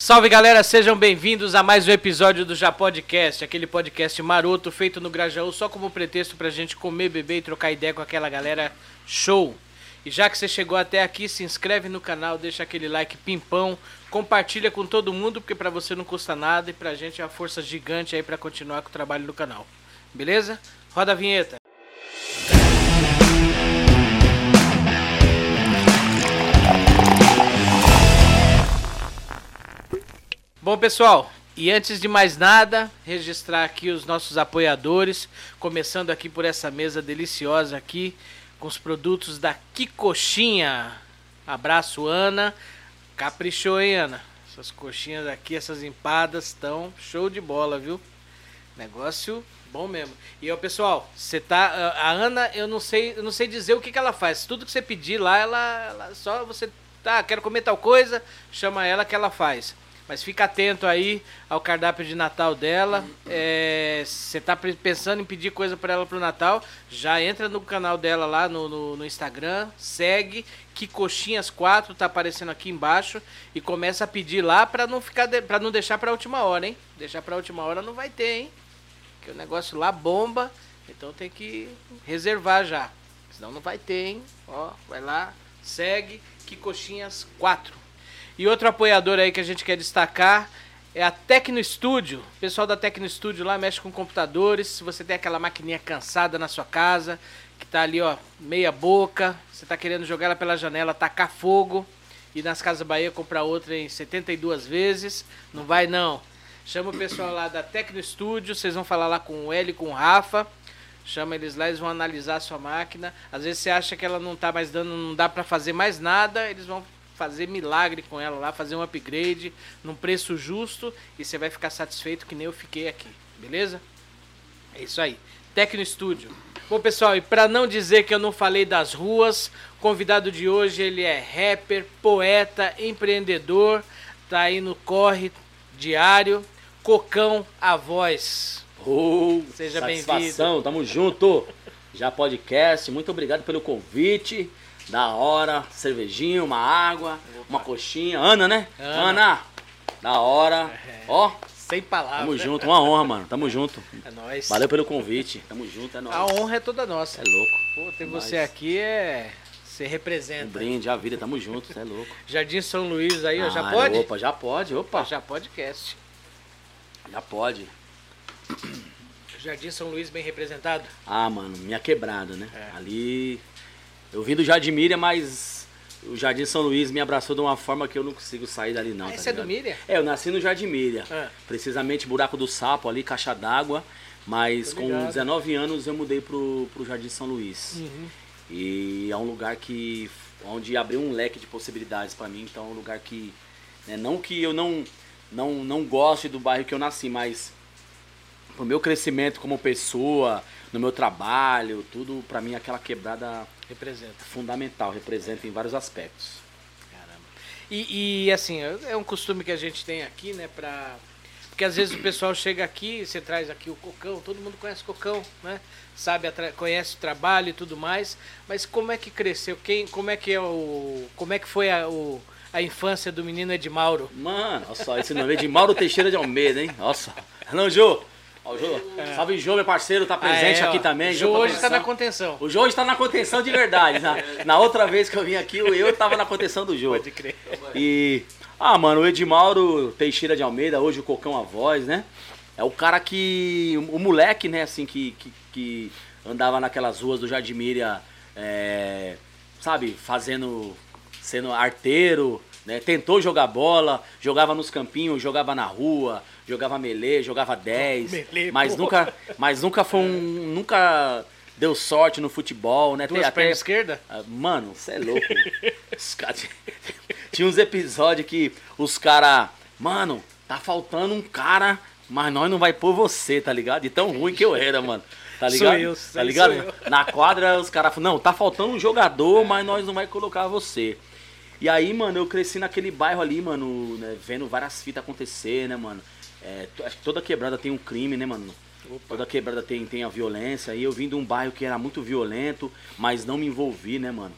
Salve galera, sejam bem-vindos a mais um episódio do Já Podcast, aquele podcast maroto feito no Grajaú só como pretexto pra gente comer, beber e trocar ideia com aquela galera show. E já que você chegou até aqui, se inscreve no canal, deixa aquele like pimpão, compartilha com todo mundo, porque pra você não custa nada e pra gente é uma força gigante aí pra continuar com o trabalho do canal. Beleza? Roda a vinheta. Bom, pessoal, e antes de mais nada, registrar aqui os nossos apoiadores, começando aqui por essa mesa deliciosa aqui, com os produtos da Kikoxinha. Abraço, Ana. Caprichou, hein, Ana? Essas coxinhas aqui, essas empadas estão show de bola, viu? Negócio bom mesmo. E ó, pessoal, você tá. A Ana, eu não sei, eu não sei dizer o que, que ela faz. Tudo que você pedir lá, ela, ela só você. Tá, quero comer tal coisa, chama ela que ela faz. Mas fica atento aí ao cardápio de Natal dela. Você tá pensando em pedir coisa para ela pro Natal? Já entra no canal dela lá no, no, no Instagram, segue que coxinhas 4 tá aparecendo aqui embaixo e começa a pedir lá para não ficar para não deixar para última hora, hein? Deixar para última hora não vai ter, hein? Que o negócio lá bomba, então tem que reservar já. Senão não vai ter, hein? Ó, vai lá, segue que coxinhas 4. E outro apoiador aí que a gente quer destacar é a Tecno Studio. O pessoal da Tecno Studio lá mexe com computadores. Se você tem aquela maquininha cansada na sua casa, que tá ali, ó, meia boca, você tá querendo jogar ela pela janela, tacar fogo e nas Casas Bahia comprar outra em 72 vezes, não vai não. Chama o pessoal lá da Tecno Studio, vocês vão falar lá com o L, com o Rafa. Chama eles lá, eles vão analisar a sua máquina. Às vezes você acha que ela não tá mais dando, não dá para fazer mais nada, eles vão fazer milagre com ela lá, fazer um upgrade num preço justo e você vai ficar satisfeito que nem eu fiquei aqui, beleza? É isso aí. Tecno Studio. Bom, pessoal, e para não dizer que eu não falei das ruas, o convidado de hoje ele é rapper, poeta, empreendedor, tá aí no corre diário, Cocão a voz. Oh, Seja bem-vindo. Tamo junto. Já podcast, muito obrigado pelo convite. Da hora, cervejinha, uma água, Opa. uma coxinha. Ana, né? Ana, Ana da hora. É. Ó. Sem palavras. Tamo junto, uma honra, mano. Tamo junto. É nóis. Valeu pelo convite. Tamo junto, é nóis. A honra é toda nossa. É louco. Pô, ter é você nóis. aqui é. Você representa. Um brinde, a vida, tamo junto, você é louco. Jardim São Luís aí, ó, já pode? Opa, já pode, opa. Já podcast. Já pode. Jardim São Luís bem representado? Ah, mano, minha quebrada, né? É. Ali eu vim do Jardim Miriam, mas o Jardim São Luís me abraçou de uma forma que eu não consigo sair dali não. Ah, tá é do Miriam? É, eu nasci no Jardim Miriam. É. Precisamente Buraco do Sapo ali, caixa d'água. Mas com 19 anos eu mudei pro, pro Jardim São Luís. Uhum. E é um lugar que. onde abriu um leque de possibilidades para mim. Então é um lugar que. Né, não que eu não, não, não goste do bairro que eu nasci, mas pro meu crescimento como pessoa, no meu trabalho, tudo para mim aquela quebrada representa fundamental, representa em vários aspectos. Caramba. E, e assim, é um costume que a gente tem aqui, né, pra porque às vezes o pessoal chega aqui, você traz aqui o Cocão, todo mundo conhece Cocão, né? Sabe, conhece o trabalho e tudo mais, mas como é que cresceu? Quem, como é que é o, como é que foi a, o, a infância do menino Edmauro? Mano, olha só, esse nome é Edmauro Teixeira de Almeida, hein? Nossa. Não, Jô, Ó, o Jô, é. Salve Jô, meu parceiro, tá presente ah, é, aqui também. O Jô hoje está na contenção. O Jô está na contenção de verdade. Na, na outra vez que eu vim aqui, eu estava na contenção do Jô. Pode crer. E. Ah, mano, o Edmauro Teixeira de Almeida, hoje o Cocão a voz, né? É o cara que. O moleque, né, assim, que, que, que andava naquelas ruas do Jardim Miriam, é, sabe, fazendo. sendo arteiro, né? Tentou jogar bola, jogava nos campinhos, jogava na rua, jogava melee, jogava 10, melee, mas nunca, mas nunca foi um, nunca deu sorte no futebol, né? Duas até esquerda? Ah, mano, você é louco. cara... Tinha uns episódios que os caras, mano, tá faltando um cara, mas nós não vai pôr você, tá ligado? De tão ruim que eu era, mano. Tá ligado? Sou eu, tá ligado? Na quadra os caras falam, não, tá faltando um jogador, mas nós não vai colocar você. E aí, mano, eu cresci naquele bairro ali, mano, né, vendo várias fitas acontecer, né, mano? É, acho que toda quebrada tem um crime, né, mano? Opa. Toda quebrada tem, tem a violência. E eu vim de um bairro que era muito violento, mas não me envolvi, né, mano?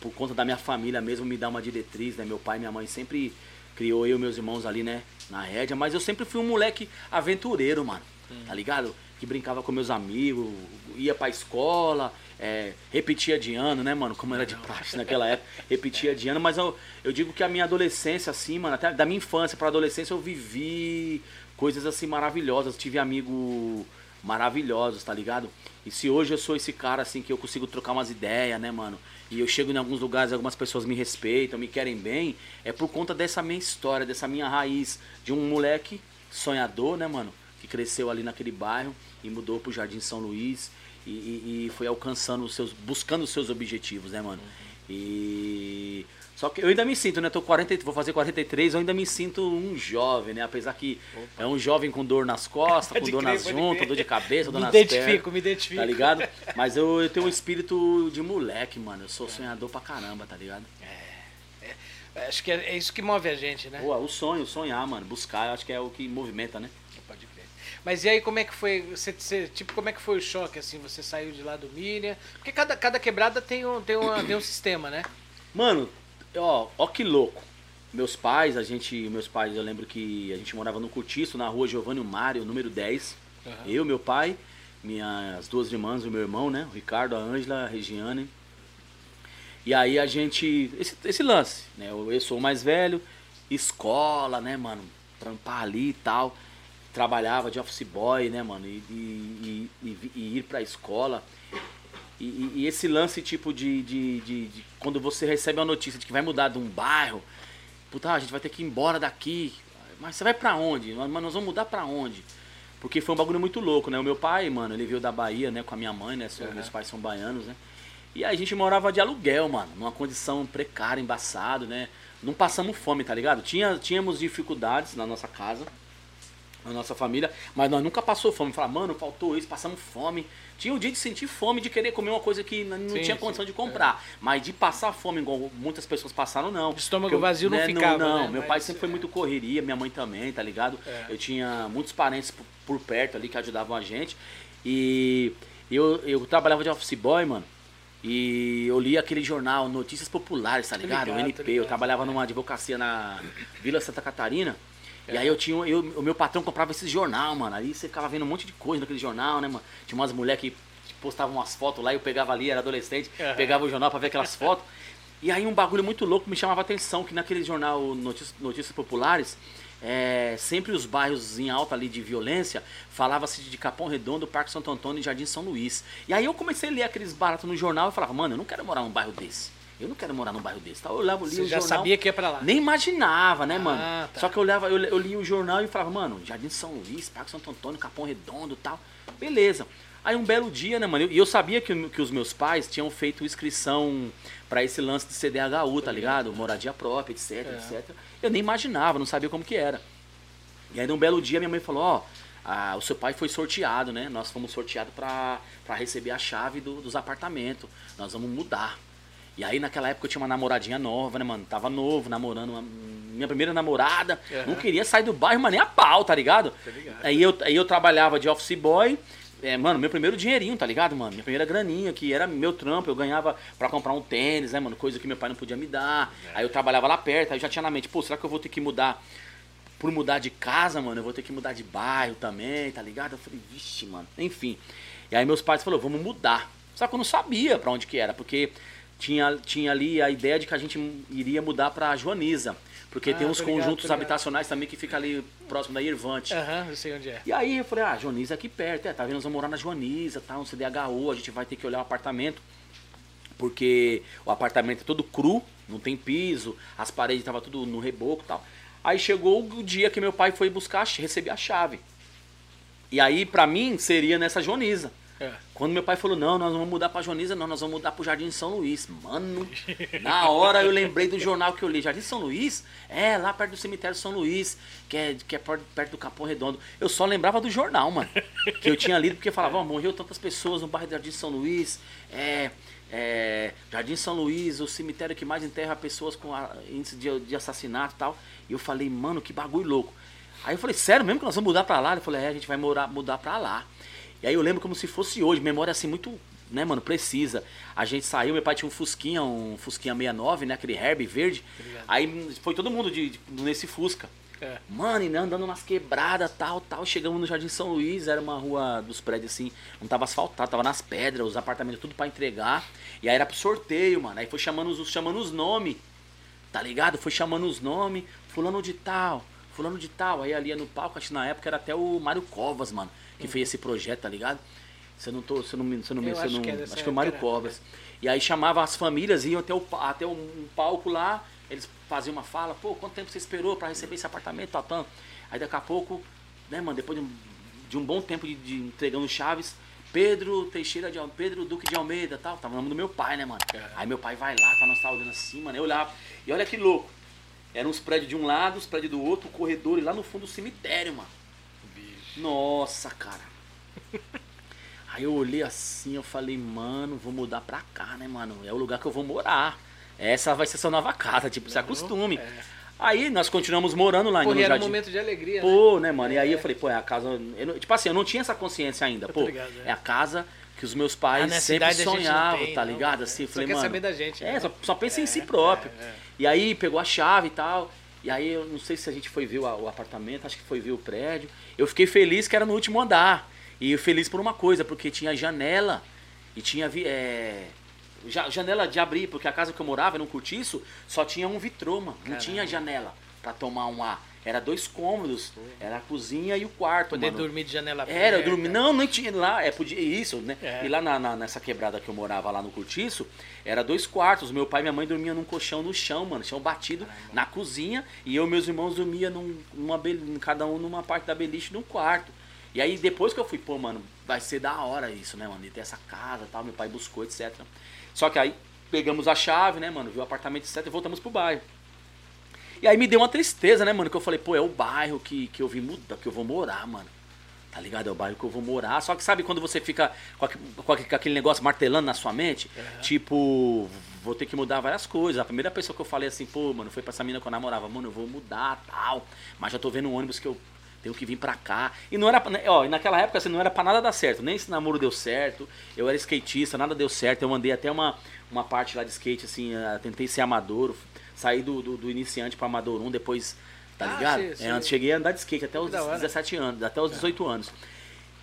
Por conta da minha família mesmo, me dá uma diretriz, né? Meu pai e minha mãe sempre criou eu e meus irmãos ali, né? Na rédea. Mas eu sempre fui um moleque aventureiro, mano. Tá ligado? Que brincava com meus amigos, ia pra escola, é, repetia de ano, né, mano? Como era de praxe naquela época, repetia de ano. Mas eu, eu digo que a minha adolescência, assim, mano, até da minha infância pra adolescência eu vivi coisas assim maravilhosas. Tive amigo maravilhosos, tá ligado? E se hoje eu sou esse cara assim que eu consigo trocar umas ideias, né, mano? E eu chego em alguns lugares, algumas pessoas me respeitam, me querem bem, é por conta dessa minha história, dessa minha raiz de um moleque sonhador, né, mano? Que cresceu ali naquele bairro e mudou pro Jardim São Luís e, e, foi alcançando os seus, buscando os seus objetivos, né, mano? E só que eu ainda me sinto, né? Tô 40, vou fazer 43, eu ainda me sinto um jovem, né? Apesar que Opa. é um jovem com dor nas costas, com dor nas juntas, dor de cabeça, dor me nas identifico, pernas. Me identifico, Tá ligado? Mas eu, eu, tenho um espírito de moleque, mano. Eu sou sonhador pra caramba, tá ligado? É. é acho que é, é, isso que move a gente, né? Pô, o sonho, sonhar, mano. Buscar, acho que é o que movimenta, né? Mas e aí, como é que foi? Você, você, tipo, como é que foi o choque, assim? Você saiu de lá do Miriam? Porque cada, cada quebrada tem um, tem, uma, tem um sistema, né? Mano, ó, ó que louco. Meus pais, a gente, meus pais, eu lembro que a gente morava no Curtiço, na rua Giovanni Mário, número 10. Uhum. Eu, meu pai, minhas duas irmãs e o meu irmão, né? O Ricardo, a Ângela, a Regiane. E aí a gente. Esse, esse lance, né? Eu, eu sou o mais velho, escola, né, mano? Trampar ali e tal. Trabalhava de office boy, né, mano? E, e, e, e ir pra escola. E, esse lance, tipo, de, de, de, de, Quando você recebe a notícia de que vai mudar de um bairro, puta, a gente vai ter que ir embora daqui. Mas você vai pra onde? Mas nós vamos mudar pra onde? Porque foi um bagulho muito louco, né? O meu pai, mano, ele veio da Bahia, né, com a minha mãe, né? Uhum. Meus pais são baianos, né? E a gente morava de aluguel, mano, numa condição precária, embaçado, né? Não passamos fome, tá ligado? Tinha, tínhamos dificuldades na nossa casa, na nossa família, mas nós nunca passou fome. Falar, mano, faltou isso, passamos fome. Tinha o dia de sentir fome, de querer comer uma coisa que não sim, tinha condição sim, de comprar. É. Mas de passar fome, igual muitas pessoas passaram, não. Estômago vazio não né, ficava. Não, não. Né? meu mas, pai sempre foi é. muito correria, minha mãe também, tá ligado? É. Eu tinha muitos parentes por, por, perto ali que ajudavam a gente. E eu, eu trabalhava de office boy, mano. E eu li aquele jornal Notícias Populares, tá ligado? ligado o NP. Ligado. Eu trabalhava numa advocacia na Vila Santa Catarina. E aí eu tinha. Eu, o meu patrão comprava esse jornal, mano. Aí você ficava vendo um monte de coisa naquele jornal, né, mano? Tinha umas mulheres que postavam umas fotos lá, eu pegava ali, era adolescente, uhum. pegava o jornal pra ver aquelas fotos. E aí um bagulho muito louco me chamava a atenção, que naquele jornal Notícias, Notícias Populares, é, sempre os bairros em alta ali de violência, falava-se de Capão Redondo, Parque Santo Antônio e Jardim São Luís. E aí eu comecei a ler aqueles baratos no jornal e falava, mano, eu não quero morar num bairro desse. Eu não quero morar num bairro desse. Tá? Eu olhava, lia Você já jornal, sabia que ia pra lá? Nem imaginava, né, ah, mano? Tá. Só que eu olhava, eu, eu lia o jornal e falava, mano, Jardim São Luís, Parque Santo Antônio, Capão Redondo tal. Beleza. Aí um belo dia, né, mano? E eu, eu, sabia que, que os meus pais tinham feito inscrição para esse lance de CDHU, tá ligado? Moradia própria, etc, é. etc. Eu nem imaginava, não sabia como que era. E aí um belo dia minha mãe falou, ó, oh, o seu pai foi sorteado, né? Nós fomos sorteados para receber a chave do, dos apartamentos. Nós vamos mudar. E aí naquela época eu tinha uma namoradinha nova, né, mano? Tava novo, namorando uma, minha primeira namorada. Uhum. Não queria sair do bairro, mas nem a pau, tá ligado? Tá ligado. Aí, eu, aí eu trabalhava de office boy. É, mano, meu primeiro dinheirinho, tá ligado, mano? Minha primeira graninha, que era meu trampo, eu ganhava pra comprar um tênis, né, mano? Coisa que meu pai não podia me dar. É. Aí eu trabalhava lá perto, aí eu já tinha na mente, pô, será que eu vou ter que mudar? Por mudar de casa, mano, eu vou ter que mudar de bairro também, tá ligado? Eu falei, vixe, mano. Enfim. E aí meus pais falaram, vamos mudar. Só que eu não sabia pra onde que era, porque tinha, tinha ali a ideia de que a gente iria mudar para Joaniza. Porque ah, tem uns conjuntos habitacionais também que fica ali próximo da Irvante. Aham, uhum, eu sei onde é. E aí eu falei, ah, Joaniza é aqui perto, é, tá vendo? Nós vamos morar na Joaniza, tá? Um CDHU, a gente vai ter que olhar o apartamento. Porque o apartamento é todo cru, não tem piso, as paredes estavam tudo no reboco e tal. Aí chegou o dia que meu pai foi buscar, receber a chave. E aí, pra mim, seria nessa Joaniza. É. Quando meu pai falou, não, nós vamos mudar pra Joaniza, não, nós vamos mudar pro Jardim São Luís. Mano, na hora eu lembrei do jornal que eu li. Jardim São Luís? É, lá perto do cemitério São Luís, que é, que é perto do Capão Redondo. Eu só lembrava do jornal, mano. Que eu tinha lido, porque falava, oh, morreu tantas pessoas no bairro do Jardim São Luís. É, é, Jardim São Luís, o cemitério que mais enterra pessoas com índice de, de assassinato e tal. E eu falei, mano, que bagulho louco. Aí eu falei, sério mesmo que nós vamos mudar pra lá? Ele falou, é, a gente vai morar, mudar pra lá. E aí eu lembro como se fosse hoje, memória assim muito né, mano, precisa. A gente saiu, meu pai tinha um Fusquinha, um Fusquinha 69, né, aquele Herbie verde. Obrigado. Aí foi todo mundo de, de- nesse Fusca. É. Mano, e né, andando nas quebradas, tal, tal. Chegamos no Jardim São Luís, era uma rua dos prédios assim, não tava asfaltado, tava nas pedras, os apartamentos tudo pra entregar. E aí era pro sorteio, mano. Aí foi chamando os, chamando os nomes, tá ligado? Foi chamando os nomes, fulano de tal, fulano de tal. Aí ali no palco, acho que na época era até o Mário Covas, mano, que fez esse projeto, tá ligado? Você não tô, você não me, você não Eu você acho não, que é acho que é o Mário época, Covas. E aí chamava as famílias, iam até, o, até um palco lá, eles faziam uma fala, pô, quanto tempo você esperou pra receber esse apartamento, tal. Aí daqui a pouco, né, mano, depois de um, de um bom tempo de, de entregando chaves, Pedro Teixeira de Pedro Duque de Almeida, tal, tava o nome do meu pai, né, mano? É. Aí meu pai vai lá, tá nós tava olhando assim, mano, eu olhava, e olha que louco. Eram uns prédios de um lado, os prédios do outro, o corredor e lá no fundo o cemitério, mano. Nossa, cara. Aí eu olhei assim, eu falei, mano, vou mudar pra cá, né, mano? É o lugar que eu vou morar. Essa vai ser sua nova casa, tipo, se acostume. É. Aí nós continuamos morando lá no era um jardim. momento de alegria, né? Pô, né, mano? E aí É. eu falei, pô, é a casa. eu não- tipo assim, eu não tinha essa consciência ainda. Pô, ligado, é. é a casa que os meus pais Ah, sempre não sonhavam, tem, tá não, ligado? é. Assim, eu Só falei, quer mano. saber da gente, É, né? só, só pensa É, em si próprio. é, é. E aí pegou a chave e tal. E aí eu não sei se a gente foi ver o, o apartamento, acho que foi ver o prédio. Eu fiquei feliz que era no último andar. E feliz por uma coisa, porque tinha janela e tinha vi- é, ja- janela de abrir, porque a casa que eu morava era um cortiço, só tinha um vitrô, mano. Não Caramba. tinha janela pra tomar um ar. Era dois cômodos, era a cozinha e o quarto, Poder mano. dormir de janela aberta. Era, eu dormi. Não, não tinha lá. É, podia, isso, né? É. E lá na, na- nessa quebrada que eu morava lá no Cortiço, era dois quartos. Meu pai e minha mãe dormiam num colchão no chão, mano. Chão batido na cozinha. E eu e meus irmãos dormia num, numa cada um numa parte da beliche num quarto. E aí depois que eu fui, pô, mano, vai ser da hora isso, né, mano? De ter essa casa e tal. Meu pai buscou, etc. Só que aí pegamos a chave, né, mano? Viu o apartamento, etc. E voltamos pro bairro. E aí me deu uma tristeza, né, mano? Que eu falei, pô, é o bairro que, que eu vim mudar, que eu vou morar, mano. Tá ligado? É o bairro que eu vou morar. Só que sabe quando você fica com, aque- com aque- com aquele negócio martelando na sua mente? Tipo, vou ter que mudar várias coisas. A primeira pessoa que eu falei assim, pô, mano, foi pra essa mina que eu namorava, mano, eu vou mudar tal. Mas já tô vendo um ônibus que eu tenho que vir pra cá. E não era, né, ó, e naquela época assim, não era pra nada dar certo. Nem esse namoro deu certo. Eu era skatista, nada deu certo. Eu andei até uma, uma parte lá de skate, assim, eh, tentei ser amador. Saí do, do, do iniciante pra amador 1, depois, tá Ah, ligado? sim, É, sim. antes cheguei a andar de skate até os da hora. 17 anos, até os 18 anos.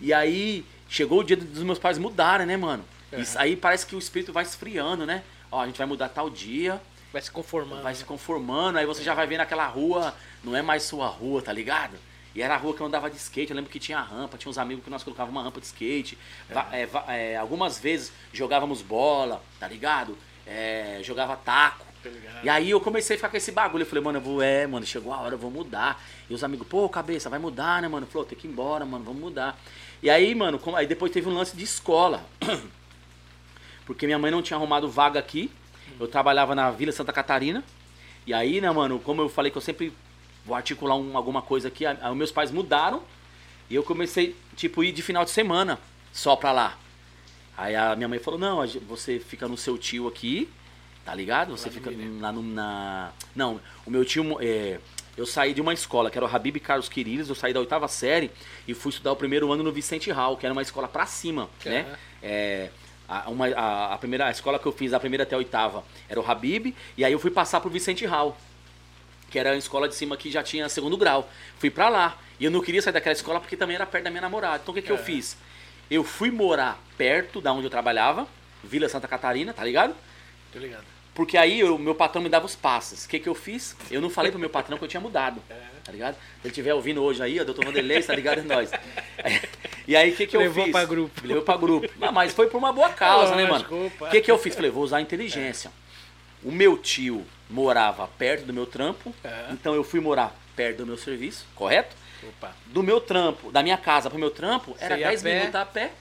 E aí, chegou o dia dos meus pais mudarem, né, mano? Isso aí parece que o espírito vai esfriando, né? Ó, a gente vai mudar tal dia, Vai se conformando. vai se conformando, aí você já vai vendo aquela rua, não é mais sua rua, tá ligado? E era a rua que eu andava de skate, eu lembro que tinha rampa, tinha uns amigos que nós colocávamos uma rampa de skate. É, va- é, algumas vezes jogávamos bola, tá ligado? É, jogava taco. E aí eu comecei a ficar com esse bagulho. Eu falei, mano, eu vou, é, mano, chegou a hora, eu vou mudar. E os amigos, pô, cabeça, vai mudar, né, mano? Falou, tem que ir embora, mano, vamos mudar. E aí, mano, aí depois teve um lance de escola. Porque minha mãe não tinha arrumado vaga aqui. Eu trabalhava na Vila Santa Catarina. E aí, né, mano, como eu falei que eu sempre vou articular um- alguma coisa aqui, a- a- meus pais mudaram. E eu comecei, tipo, ir de final de semana só pra lá. Aí a minha mãe falou, não, você fica no seu tio aqui, tá ligado? Você fica no, na... Não, o meu tio, é, eu saí de uma escola, que era o Habib Carlos Quiriles, eu saí da oitava série e fui estudar o primeiro ano no Vicente Hall, que era uma escola pra cima, né? Aham. É, a, uma- a- a primeira a escola que eu fiz, a primeira até a oitava, era o Habib, e aí eu fui passar pro Vicente Hall, que era a escola de cima que já tinha segundo grau. Fui pra lá. E eu não queria sair daquela escola porque também era perto da minha namorada. Então o que, que eu É. fiz? Eu fui morar perto da onde eu trabalhava, Vila Santa Catarina, tá ligado? Tô ligado. Porque aí o meu patrão me dava os passos. O que, que eu fiz? Eu não falei pro meu patrão que eu tinha mudado. É. Tá ligado? Se ele estiver ouvindo hoje aí, ó, doutor Vanderlei, tá ligado? É nóis. E aí o que, que eu Levou fiz? pra grupo. Levou pra grupo. Mas- Mas foi por uma boa causa, né, mano? Lógico, opa. O que, que eu fiz? Falei, vou usar a inteligência. O meu tio morava perto do meu trampo, É. então eu fui morar perto do meu serviço, correto? Opa. Do meu trampo, da minha casa pro meu trampo, era Você ia a 10 pé? minutos a pé.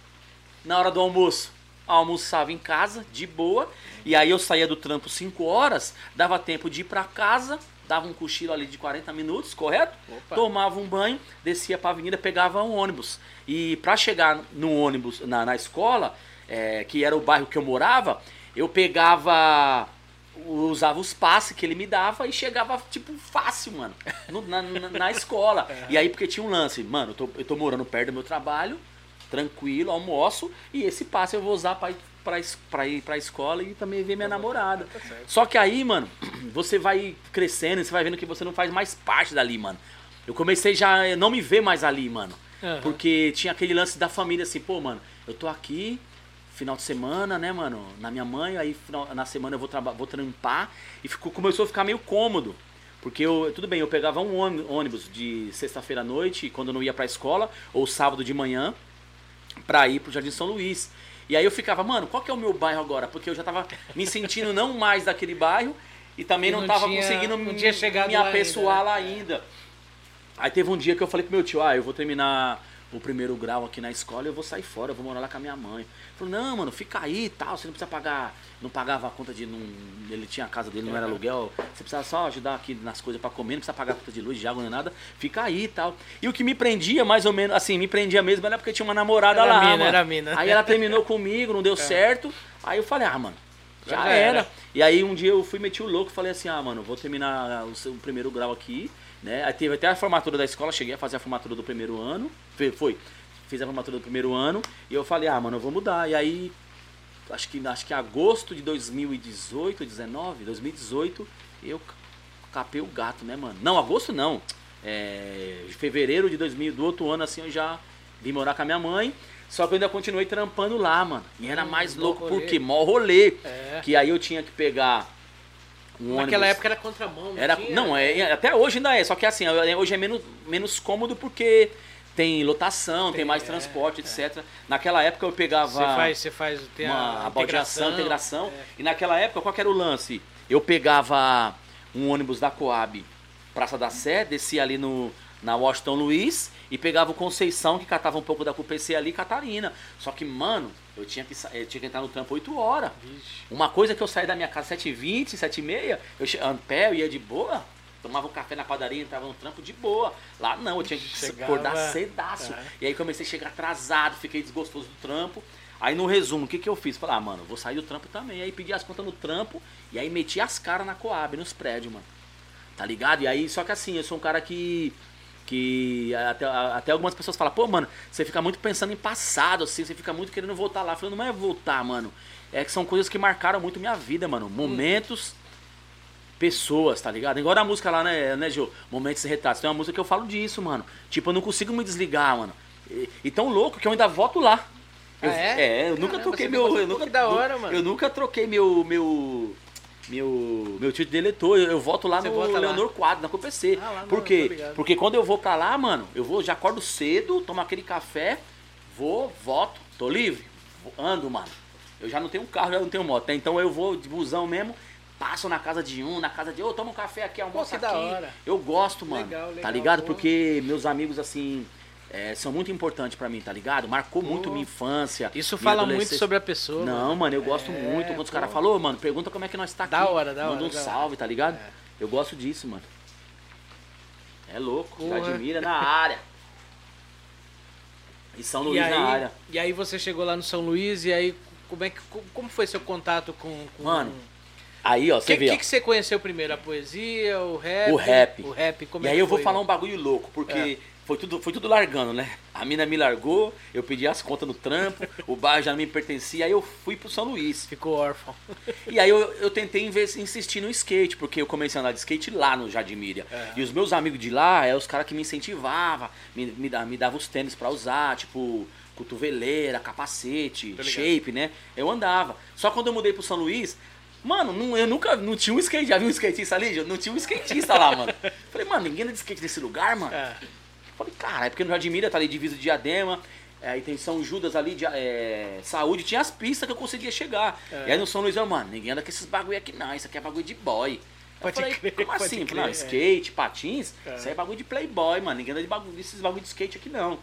Na hora do almoço, almoçava em casa, de boa. E aí eu saía do trampo 5 horas, dava tempo de ir pra casa, dava um cochilo ali de 40 minutos, correto? Opa. Tomava um banho, descia pra avenida, pegava um ônibus. E pra chegar no ônibus, na, na escola, é, que era o bairro que eu morava, eu pegava usava os passes que ele me dava e chegava, tipo, fácil, mano, no- na, na, na escola. E aí, porque tinha um lance, mano, eu tô, eu tô morando perto do meu trabalho, tranquilo, almoço, e esse passe eu vou usar pra ir, pra, pra ir pra escola e também ver minha namorada. Tá. Só que aí, mano, você vai crescendo, você vai vendo que você não faz mais parte dali, mano. Eu comecei já não me ver mais ali, mano. Aham. Porque tinha aquele lance da família assim, pô, mano, eu tô aqui, final de semana, né, mano, na minha mãe, aí final- na semana eu vou, vou trampar. E ficou, começou a ficar meio cômodo. Porque eu, tudo bem, eu pegava um ôni- ônibus de sexta-feira à noite, quando eu não ia pra escola, ou sábado de manhã, pra ir pro Jardim São Luís. E aí eu ficava, mano, qual que é o meu bairro agora? Porque eu já tava me sentindo não mais daquele bairro e também não, não tava tinha- conseguindo não me, tinha me lá apessoar ainda, lá ainda. Aí teve um dia que eu falei pro meu tio, ah, eu vou terminar o primeiro grau aqui na escola e eu vou sair fora, eu vou morar lá com a minha mãe. Falou, não, mano, fica aí e tal, você não precisa pagar, não pagava a conta de, não, ele tinha a casa dele, não era aluguel, você precisa só ajudar aqui nas coisas pra comer, não precisa pagar a conta de luz, de água, nem nada, fica aí e tal. E o que me prendia, mais ou menos, assim, me prendia mesmo, era porque tinha uma namorada Era lá, mina, mano. era mina. Aí ela terminou comigo, não deu certo, aí eu falei, ah, mano, já, Já era. era. E aí um dia eu fui meti o louco, falei assim, ah, mano, vou terminar o, seu primeiro grau aqui, né? Aí teve até a formatura da escola, cheguei a fazer a formatura do primeiro ano, foi. Fiz a formatura do primeiro ano, e eu falei, ah, mano, eu vou mudar. E aí, acho que, acho que em agosto de 2018, 19, 2018, eu ca- capei o gato, né, mano? Não, agosto não. É, fevereiro de 2000, do outro ano, assim, eu já vim morar com a minha mãe. Só que eu ainda continuei trampando lá, mano. E era Hum, mais louco, rolê. porque mó rolê. É. Que aí eu tinha que pegar um Naquela ônibus. época era contramão, não Era, tinha? não, é, até hoje ainda é. Só que assim, hoje é menos, menos cômodo porque tem lotação, tem, Tem, mais é, transporte, etc. Naquela época eu pegava Você faz, você faz tem uma a baldeação, integração. é. E naquela época, qual que era o lance? Eu pegava um ônibus da Coab, Praça da Sé, descia ali no, na Washington Luiz e pegava o Conceição, que catava um pouco da CUPC ali, Catarina. Só que, mano, eu tinha que, eu tinha que entrar no trampo 8 horas. Vixe. Uma coisa que eu saí da minha casa 7h20, 7h30, eu a pé, eu ia de boa, tomava um café na padaria, entrava no trampo de boa. Lá não, eu tinha que Chegava- acordar cedaço. É. E aí comecei a chegar atrasado, fiquei desgostoso do trampo. Aí no resumo, o que, que eu fiz? Falei, ah, mano, vou sair do trampo também. Aí pedi as contas no trampo e aí meti as caras na Coab, nos prédios, mano. Tá ligado? E aí, só que assim, eu sou um cara que. Que até, até algumas pessoas falam, pô, mano, você fica muito pensando em passado, assim, você fica muito querendo voltar lá. Eu falei, não é voltar, mano. É que são coisas que marcaram muito minha vida, mano. Momentos, pessoas, tá ligado? Igual a música lá, né, né, Gil? Momentos retratos. Tem uma música que eu falo disso, mano. Tipo, eu não consigo me desligar, mano. E, e tão louco que eu ainda voto lá. Eu, Ah, é? eu nunca Caramba, troquei você meu. Eu nunca, da hora, mano. Eu nunca troquei meu. meu meu, meu título de eleitor, eu, eu voto lá Você no vota lá? Leonor Quadro, na COPC. Ah, lá Por quê? Porque quando eu vou pra lá, mano, eu vou, já acordo cedo, tomo aquele café, vou, voto, tô livre, ando, mano. Eu já não tenho carro, já não tenho moto, né? então eu vou de busão mesmo, passo na casa de um, na casa de outro, toma um café aqui, aqui. da hora. Eu gosto, mano. Legal, tá legal, ligado? pô. Porque meus amigos, assim, é, são muito importantes pra mim, tá ligado? Marcou muito Pô. minha infância. Isso minha fala muito sobre a pessoa. Não, mano, eu gosto É, muito. Quando os pô. caras falam, "Ô, mano, pergunta como é que nós tá aqui. Da hora, da Manda hora, um da hora. salve, tá ligado? É. Eu gosto disso, mano. É louco, Porra. já admira na área. E São E Luís aí, na área. e aí você chegou lá no São Luís e aí como é que como- como foi seu contato com, com Mano, Aí, ó, o você que, vê, ó. que, que você conheceu primeiro? A poesia, o rap? O rap. O rap, como e é aí eu vou falar um bagulho louco, porque foi, tudo, foi tudo largando, né? A mina me largou, eu pedi as contas no trampo, o bairro já não me pertencia, aí eu fui pro São Luís. Ficou órfão. E aí eu, eu tentei insistir no skate, porque eu comecei a andar de skate lá no Jardim Miriam. É. E os meus amigos de lá, é os caras que me incentivavam, me, me, me davam os tênis pra usar, tipo, cotoveleira, capacete, shape, né? Eu andava. Só quando eu mudei pro São Luís, mano, não- eu nunca, não tinha um skate, já viu um skatista ali? Não tinha um skatista lá, mano. Falei, mano, ninguém anda de skate nesse lugar, mano. É. Falei, cara, é porque no Jardim Miriam tá ali divisa de Diadema, é, aí tem São Judas ali, de, é, Saúde, tinha as pistas que eu conseguia chegar. É. E aí no São Luís, eu, mano, ninguém anda com esses bagulho aqui não, isso aqui é bagulho de boy. Eu Pode falei, crer, como assim? crer, não, é. skate, patins, É. isso aí é bagulho de playboy, mano, ninguém anda de bagulho, desses bagulho de skate aqui não.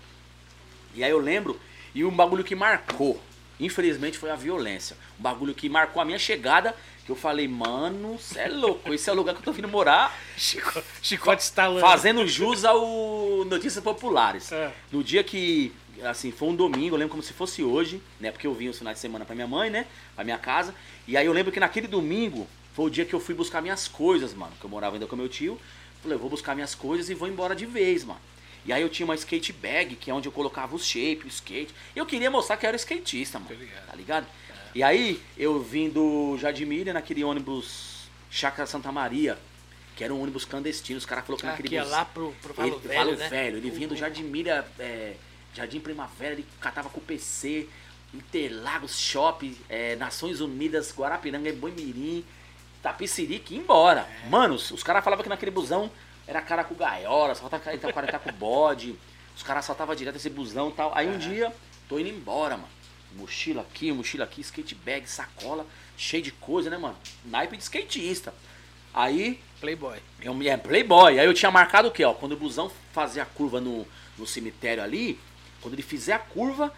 E aí eu lembro, e um bagulho que marcou, infelizmente, foi a violência. Um bagulho que marcou a minha chegada, que eu falei, mano, cê é louco, esse é o lugar que eu tô vindo morar, Chico, chicote estalando. fazendo jus ao Notícias Populares. É. No dia que, assim, foi um domingo, eu lembro como se fosse hoje, né? Porque eu vim os finais de semana pra minha mãe, né? Pra minha casa. E aí eu lembro que naquele domingo foi o dia que eu fui buscar minhas coisas, mano. Que eu morava ainda com meu tio. Falei, eu vou buscar minhas coisas e vou embora de vez, mano. E aí eu tinha uma skate bag, que é onde eu colocava os shape, o skate. Eu queria mostrar que eu era skatista, mano. Ligado. Tá ligado? E aí, eu vim do Jardim Miriam naquele ônibus Chácara Santa Maria, que era um ônibus clandestino. Os caras falaram que Ah, naquele que é bus- lá pro, pro Valo ele, Velho, Valo né? Velho, ele vinha do. Jardim Miriam, é, Jardim Primavera, ele catava com o PC, Interlagos, Shopping, é, Nações Unidas, Guarapiranga, Boimirim, Tapicirica e ia embora. É. Mano, os, os caras falavam que naquele busão era cara com gaiola, saltava cara cara com bode, os caras saltavam direto esse busão e tal. Aí um dia, tô indo embora, mano. Mochila aqui, mochila aqui, skate bag, sacola, cheio de coisa, né, mano? Naipe de skatista. Aí Playboy. eu é playboy. Aí eu tinha marcado o quê, ó? Quando o busão fazer a curva no, no cemitério ali, quando ele fizer a curva,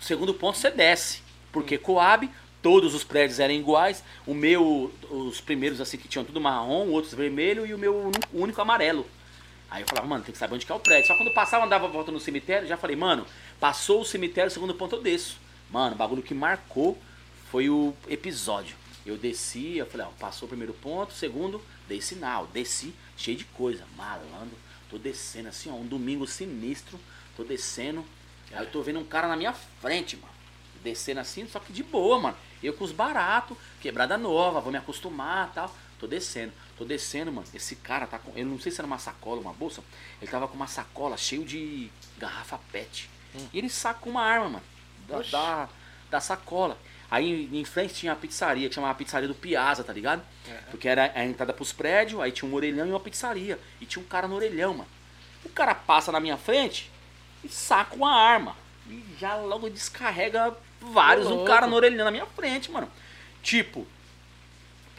o segundo ponto você desce. Porque Coab, todos os prédios eram iguais. O meu, os primeiros assim que tinham tudo marrom, outros vermelho e o meu único- amarelo. Aí eu falava, mano, tem que saber onde que é o prédio. Só quando passava, andava volta no cemitério, já falei, mano, passou o cemitério, segundo ponto eu desço. Mano, o bagulho que marcou foi o episódio. Eu desci, eu falei, ó, passou o primeiro ponto, segundo, dei sinal, desci, cheio de coisa, malandro, tô descendo assim, ó, um domingo sinistro, tô descendo, aí eu tô vendo um cara na minha frente, mano, descendo assim, só que de boa, mano, eu com os baratos, quebrada nova, vou me acostumar tal, tô descendo, tô descendo, mano, esse cara tá com, eu não sei se era uma sacola, uma bolsa, ele tava com uma sacola cheio de garrafa pet, e ele sacou uma arma, mano, da, da, da sacola. Aí em frente tinha a pizzaria, que chamava a pizzaria do Piazza, tá ligado? Porque era a entrada pros prédios, aí tinha um orelhão e uma pizzaria. E tinha um cara no orelhão, mano. O cara passa na minha frente e saca uma arma. E já logo descarrega vários. Um cara no orelhão na minha frente, mano. Tipo,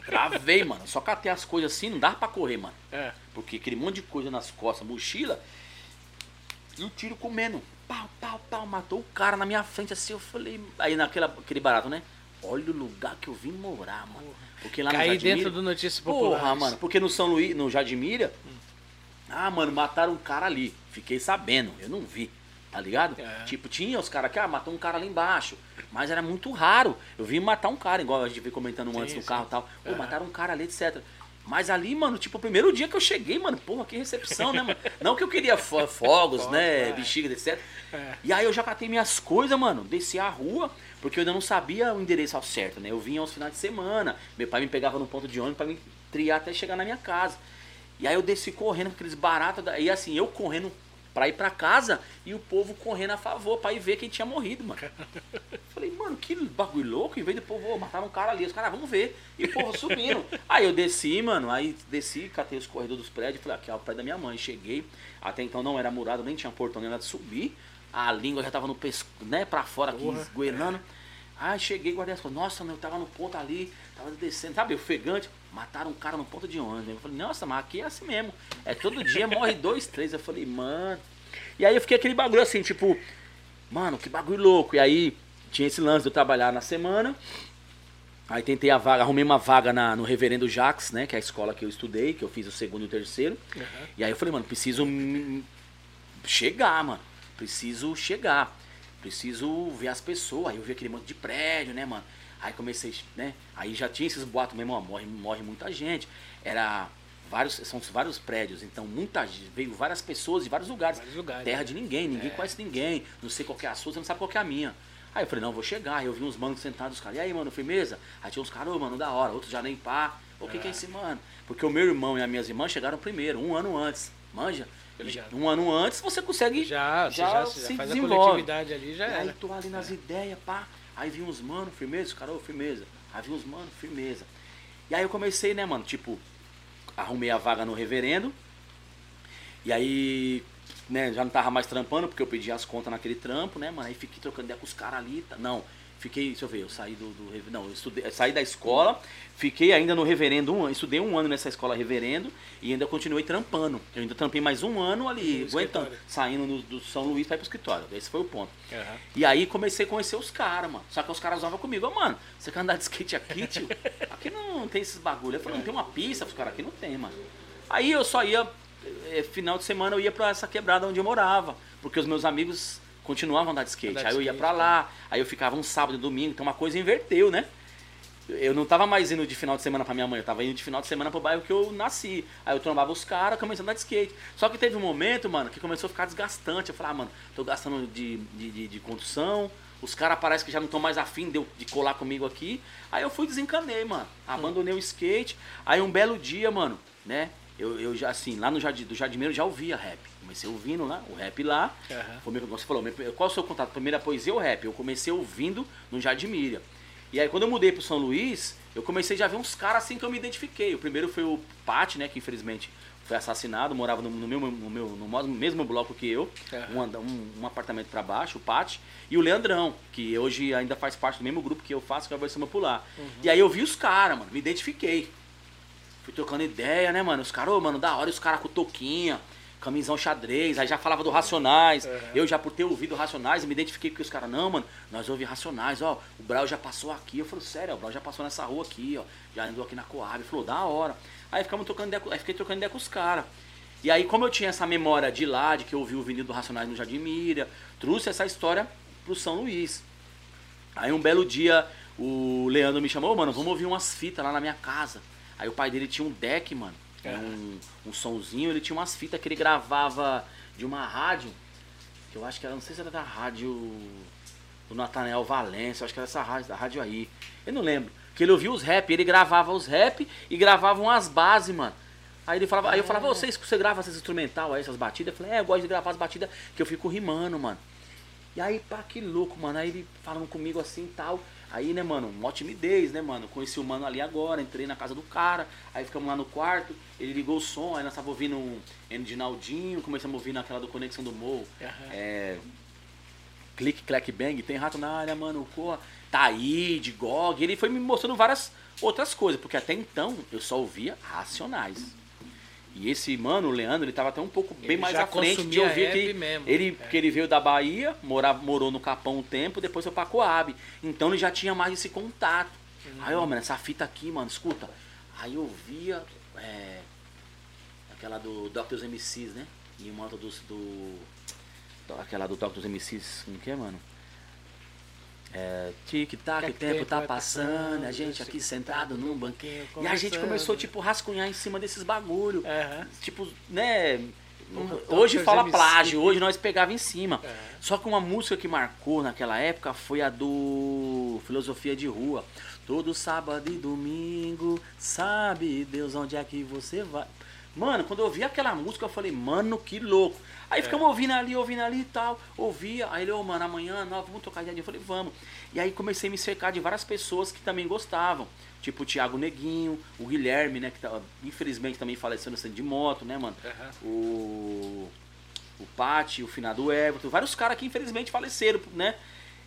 gravei, mano. Só catei as coisas assim, não dava pra correr, mano. É. Porque aquele monte de coisa nas costas, mochila, e o tiro comendo. Pau, pau, pau, matou o cara na minha frente assim. Eu falei. Aí naquela, aquele barato, né? Olha o lugar que eu vim morar, mano. Porque lá no Caí Jardim dentro Miriam- do Notícias Populares. Porra, mano. Porque no São Luís, no Jardim Miriam, ah, mano, mataram um cara ali. Fiquei sabendo, eu não vi. Tá ligado? É. Tipo, tinha os caras que, ah, matou um cara ali embaixo. Mas era muito raro. Eu vi matar um cara, igual a gente veio comentando Sim, antes no sim. carro e tal. Pô, Aham. mataram um cara ali, etc. Mas ali, mano, tipo, o primeiro dia que eu cheguei, mano, porra, que recepção, né, mano? Não que eu queria fo- fogos, né, é. bexiga, etc. É. E aí eu já catei minhas coisas, mano, desci a rua, porque eu ainda não sabia o endereço ao certo, né? Eu vinha aos finais de semana, meu pai me pegava no ponto de ônibus pra me triar até chegar na minha casa. E aí eu desci correndo com aqueles baratos, e assim, eu correndo pra ir pra casa e o povo correndo a favor pra ir ver quem tinha morrido, mano. Falei, mano, que bagulho louco, em vez do povo, ô, mataram um cara ali, os caras, vamos ver. E o povo subindo. aí eu desci, mano, aí desci, catei os corredores dos prédios, falei, aqui é o prédio da minha mãe. Cheguei, até então não era murado, nem tinha portão, nem nada de subir. A língua já tava no pescoço, né, pra fora aqui, Porra. esgoelando. Aí cheguei, guardei as coisas. Nossa, meu, eu tava no ponto ali, tava descendo, sabe, ofegante. Mataram um cara no ponto de ônibus. Eu falei, nossa, mas aqui é assim mesmo. É todo dia, morre dois, três. Eu falei, mano. E aí eu fiquei aquele bagulho assim, tipo, mano, que bagulho louco. E aí tinha esse lance de eu trabalhar na semana. Aí tentei a vaga, arrumei uma vaga na, no Reverendo Jacques, né? Que é a escola que eu estudei, que eu fiz o segundo e o terceiro. Aham. E aí eu falei, mano, preciso chegar, mano. Preciso chegar. Preciso ver as pessoas. Aí eu vi aquele monte de prédio, né, mano? Aí comecei, né? Aí já tinha esses boatos mesmo, ó, morre, morre muita gente. Era vários, são vários prédios, então muita gente, veio várias pessoas de vários lugares. Vários lugares, Terra né? de ninguém, ninguém É. conhece ninguém. Não sei qual que é a sua, você não sabe qual que é a minha. Aí eu falei, não, vou chegar. Aí eu vi uns manos sentados, os caras, e aí, mano, firmeza? Aí tinha uns caras, ô, mano, da hora, outros já nem pá. O que, que é esse mano? Porque o meu irmão e as minhas irmãs chegaram primeiro, um ano antes. Manja? Um ano antes você consegue. Já, você já já, se já faz a desenvolve. coletividade ali, já aí era. tô ali nas ideias, pá. Aí vi uns mano, firmeza, os caras, ô, firmeza. Aí vi uns mano, firmeza. E aí eu comecei, né, mano, tipo, arrumei a vaga no reverendo. E aí, né, já não tava mais trampando, porque eu pedi as contas naquele trampo, né, mano? Aí fiquei trocando ideia com os caras ali. tá- Não, fiquei, deixa eu ver, eu saí do. do não, eu estudei, eu saí da escola, fiquei ainda no reverendo um estudei um ano nessa escola reverendo e ainda continuei trampando. Eu ainda trampei mais um ano ali, No aguentando, escritório. saindo no- do São Luís pra ir pro escritório. Esse foi o ponto. Aham. E aí comecei a conhecer os caras, mano. Só que os caras usavam comigo, ô mano, você quer andar de skate aqui, tio? Aqui não tem esses bagulho. Eu falei, não tem uma pista pros caras aqui? Não tem, mano. Aí eu só ia, eh, final de semana eu ia pra essa quebrada onde eu morava. Porque os meus amigos continuavam a andar de skate. Andar de aí eu ia skate, pra lá, aí eu ficava um sábado e domingo, então uma coisa inverteu, né? eu não tava mais indo de final de semana pra minha mãe, eu tava indo de final de semana pro bairro que eu nasci. Aí eu trombava os caras, comecei a andar de skate. Só que teve um momento, mano, que começou a ficar desgastante. Eu falei, ah, mano, tô gastando de, de, de, de condução, os caras parecem que já não estão mais afim de, eu- de colar comigo aqui. Aí eu fui desencanei, mano. Abandonei o skate. Aí um belo dia, mano, né? Eu, eu já, assim, lá no Jardim, do Jardimeiro eu já ouvia rap. Comecei ouvindo lá, o rap lá. Aham. Foi meu, você falou, qual é o seu contato? Primeiro a poesia ou rap? Eu comecei ouvindo no Jardim Miriam. E aí quando eu mudei pro São Luís, eu comecei já a ver uns caras assim que eu me identifiquei. O primeiro foi o Pati, né, que infelizmente foi assassinado, morava no, no meu, no, meu, no mo- mesmo bloco que eu, Aham. um, um, apartamento pra baixo, o Pati, e o Leandrão, que hoje ainda faz parte do mesmo grupo que eu faço, que é a versão popular. E aí eu vi os caras, mano, me identifiquei. Fui trocando ideia, né, mano? Os caras, ô, mano, da hora, os caras com toquinha, camisão xadrez, aí já falava do Racionais. Eu já por ter ouvido Racionais, eu me identifiquei com os caras, não, mano, nós ouvimos Racionais, ó, o Brau já passou aqui. Eu falei, sério, o Brau já passou nessa rua aqui, ó, já andou aqui na Coab. Ele falou, da hora. Aí ficamos trocando ideia, aí fiquei trocando ideia com os caras. E aí, como eu tinha essa memória de lá, de que eu ouvi o vinil do Racionais no Jardim Miriam, trouxe essa história pro São Luís. Aí um belo dia o Leandro me chamou, "Ô, mano, vamos ouvir umas fitas lá na minha casa. Aí o pai dele tinha um deck, mano. É. Um, um somzinho, ele tinha umas fitas que ele gravava de uma rádio. Que eu acho que era, não sei se era da rádio do Nathanael Valença, acho que era essa rádio, da rádio aí. Eu não lembro. Que ele ouvia os rap, ele gravava os rap e gravava umas bases, mano. Aí ele falava, aí eu falava, "Ô, você, você grava essas instrumental aí, essas batidas? Eu falei, é, eu gosto de gravar as batidas que eu fico rimando, mano. E aí, pá, que louco, mano. Aí ele falando comigo assim e tal. Aí, né, mano, mó timidez, né, mano? Conheci o mano ali agora, entrei na casa do cara. Aí ficamos lá no quarto, ele ligou o som, aí nós tava ouvindo um Endinaldinho, começamos a ouvir naquela do Conexão do Morro. Aham. É. Clique, clack, bang, tem rato na área, mano, corra. Tá aí, de GOG. Ele foi me mostrando várias outras coisas, porque até então eu só ouvia Racionais. E esse mano, o Leandro, ele tava até um pouco bem Ele mais à frente de ouvir que ele, mesmo, ele, é. porque ele veio da Bahia, morava, morou no Capão um tempo, depois foi pra Coab. Então ele já tinha mais esse contato. Aí, ó, mano, essa fita aqui, mano, escuta. Aí eu via é, aquela do Dr. MCs, né? E uma outra do. do- Aquela do Dr. MCs, como que é, mano? É, tic-tac, o tempo tá passando, a gente aqui sentado num banquinho. E a gente começou, tipo, rascunhar em cima desses bagulho. Aham. Tipo, né? Hoje fala plágio, hoje nós pegava em cima. É. Só que uma música que marcou naquela época foi a do Filosofia de Rua. Todo sábado e domingo, sabe Deus onde é que você vai. Mano, quando eu ouvi aquela música, eu falei, mano, que louco. Aí ficamos ouvindo ali, ouvindo ali e tal. Ouvia, aí ele, ô, mano, amanhã nós vamos tocar ideia. Eu falei, vamos. E aí comecei a me cercar de várias pessoas que também gostavam. Tipo o Thiago Neguinho, o Guilherme, né, que tava, infelizmente também faleceu no de moto, né, mano? Aham. o, o Pati, o finado Everton, vários caras que infelizmente faleceram, né?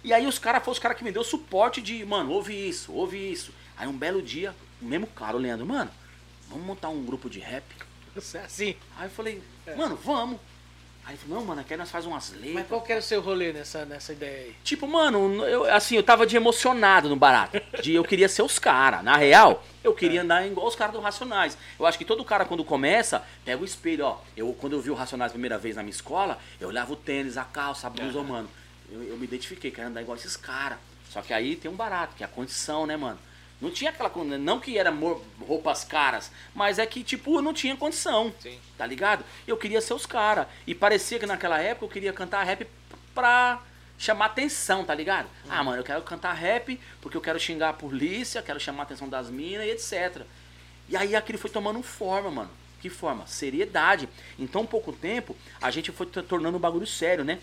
E aí os caras foram os caras que me deu suporte de, mano, ouve isso, ouve isso. Aí um belo dia, o mesmo cara, o Leandro, mano, vamos montar um grupo de rap? Assim. Aí eu falei, mano, vamos. Aí ele falou, não, mano, aqui nós faz umas letras. Mas qual que era o seu rolê nessa, nessa ideia aí? Tipo, mano, eu, assim, eu tava de emocionado no barato. De eu queria ser os caras. Na real, eu queria andar igual os caras do Racionais. Eu acho que todo cara, quando começa, pega o espelho, ó. Eu, quando eu vi o Racionais a primeira vez na minha escola, eu olhava o tênis, a calça, a blusa, mano. Eu, eu me identifiquei, quero andar igual esses caras. Só que aí tem um barato, que é a condição, né, mano? Não tinha aquela. Não que era roupas caras, mas é que, tipo, não tinha condição. Sim. Tá ligado? Eu queria ser os caras. E parecia que naquela época eu queria cantar rap pra chamar atenção, tá ligado? Ah, mano, eu quero cantar rap porque eu quero xingar a polícia, quero chamar a atenção das minas e etc. E aí aquilo foi tomando forma, mano. Que forma? Seriedade. Em tão pouco tempo, a gente foi tornando um bagulho sério, né?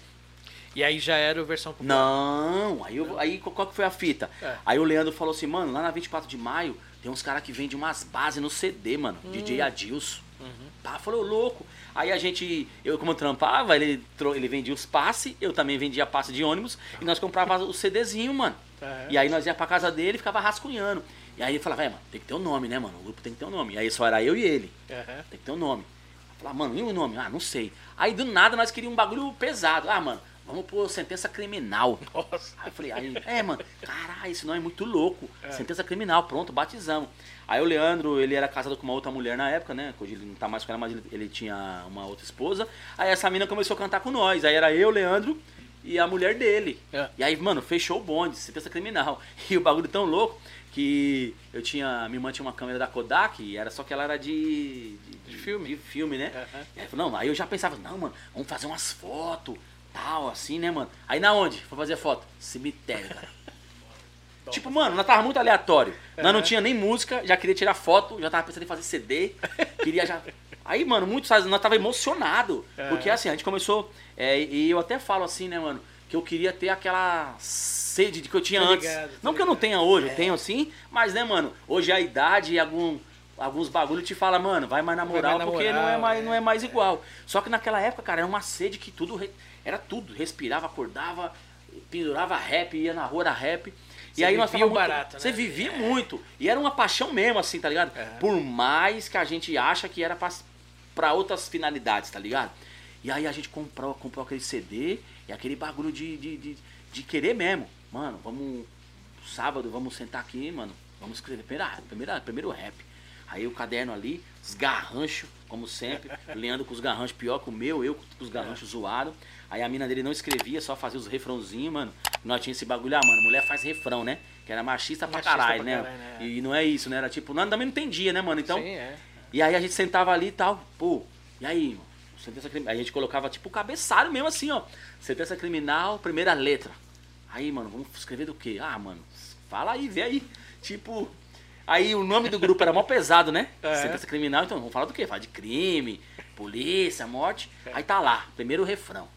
E aí já era a versão popular. Não, aí, eu, aí qual que foi a fita? É. Aí o Leandro falou assim, mano, lá na 24 de maio tem uns caras que vendem umas bases no CD, mano. Hum. DJ Adilson. Uhum. Pá, falou, louco. Aí a gente, eu como trampava, ele, ele vendia os passes, eu também vendia passe de ônibus, e nós comprava o CDzinho, mano. Aham. E aí nós ia pra casa dele e ficava rascunhando. E aí ele falava, é, mano, tem que ter um nome, né, mano? O grupo tem que ter um nome. E aí só era eu e ele. Aham. Tem que ter um nome. Eu falava, mano, e o nome? Ah, não sei. Aí do nada nós queríamos um bagulho pesado. Ah, mano, vamos pôr sentença criminal. Nossa. Aí eu falei, aí, é, mano, caralho, esse nome é muito louco. É. Sentença criminal, pronto, batizamos. Aí o Leandro, ele era casado com uma outra mulher na época, né? Hoje ele não tá mais com ela, mas ele, ele tinha uma outra esposa. Aí essa mina começou a cantar com nós. Aí era eu, Leandro e a mulher dele. É. E aí, mano, fechou o bonde, sentença criminal. E o bagulho tão louco que eu tinha. Minha irmã tinha uma câmera da Kodak, e era só que ela era de. De, De filme. De filme, né? E aí, não, aí eu já pensava, não, mano, vamos fazer umas fotos, tal, assim, né, mano? Aí na onde? Foi fazer foto? Cemitério, cara. tipo, mano, nós tava muito aleatório. Nós não tinha nem música, já queria tirar foto, já tava pensando em fazer CD, queria já. Aí, mano, muito, sabe, nós tava emocionado. Aham. Porque assim, a gente começou. é, e eu até falo assim, né, mano, que eu queria ter aquela sede de que eu tinha antes. ligado, tô não que eu não tenha hoje, eu tenho sim, mas né, mano, hoje a idade e algum, alguns bagulho te fala, mano, vai mais na moral, mais na porque não é moral, mais, é. não é mais igual. Só que naquela época, cara, era uma sede que tudo re- era tudo, respirava, acordava, pendurava rap, ia na rua era rap. Você e aí nós vivia muito- barato, né? Você vivia muito. E era uma paixão mesmo, assim, tá ligado? É. Por mais que a gente acha que era pra, pra outras finalidades, tá ligado? E aí a gente comprou, comprou aquele CD e aquele bagulho de, de, de, de querer mesmo. Mano, vamos. Sábado, vamos sentar aqui, mano. Vamos escrever primeira, primeira, primeiro rap. Aí o caderno ali, os garranchos, como sempre. Leandro com os garranchos pior que o meu, eu com os garranchos zoados. Aí a mina dele não escrevia, só fazia os refrãozinhos, mano. Nós tinha esse bagulho, ah, mano, mulher faz refrão, né? Que era machista, pra Machista caralho, pra né? caralho, né? E não é isso, né? Era tipo, nós também não entendia, né, mano? Então, Sim, é. e aí a gente sentava ali e tal, pô, e aí, mano, sentença criminal. A gente colocava tipo o cabeçalho mesmo assim, ó. Sentença criminal, primeira letra. Aí, mano, vamos escrever do quê? Ah, mano, fala aí, vê aí. Tipo. Aí o nome do grupo era mal pesado, né? É. Sentença criminal, então vamos falar do quê? Falar de crime, polícia, morte. Aí tá lá, primeiro refrão.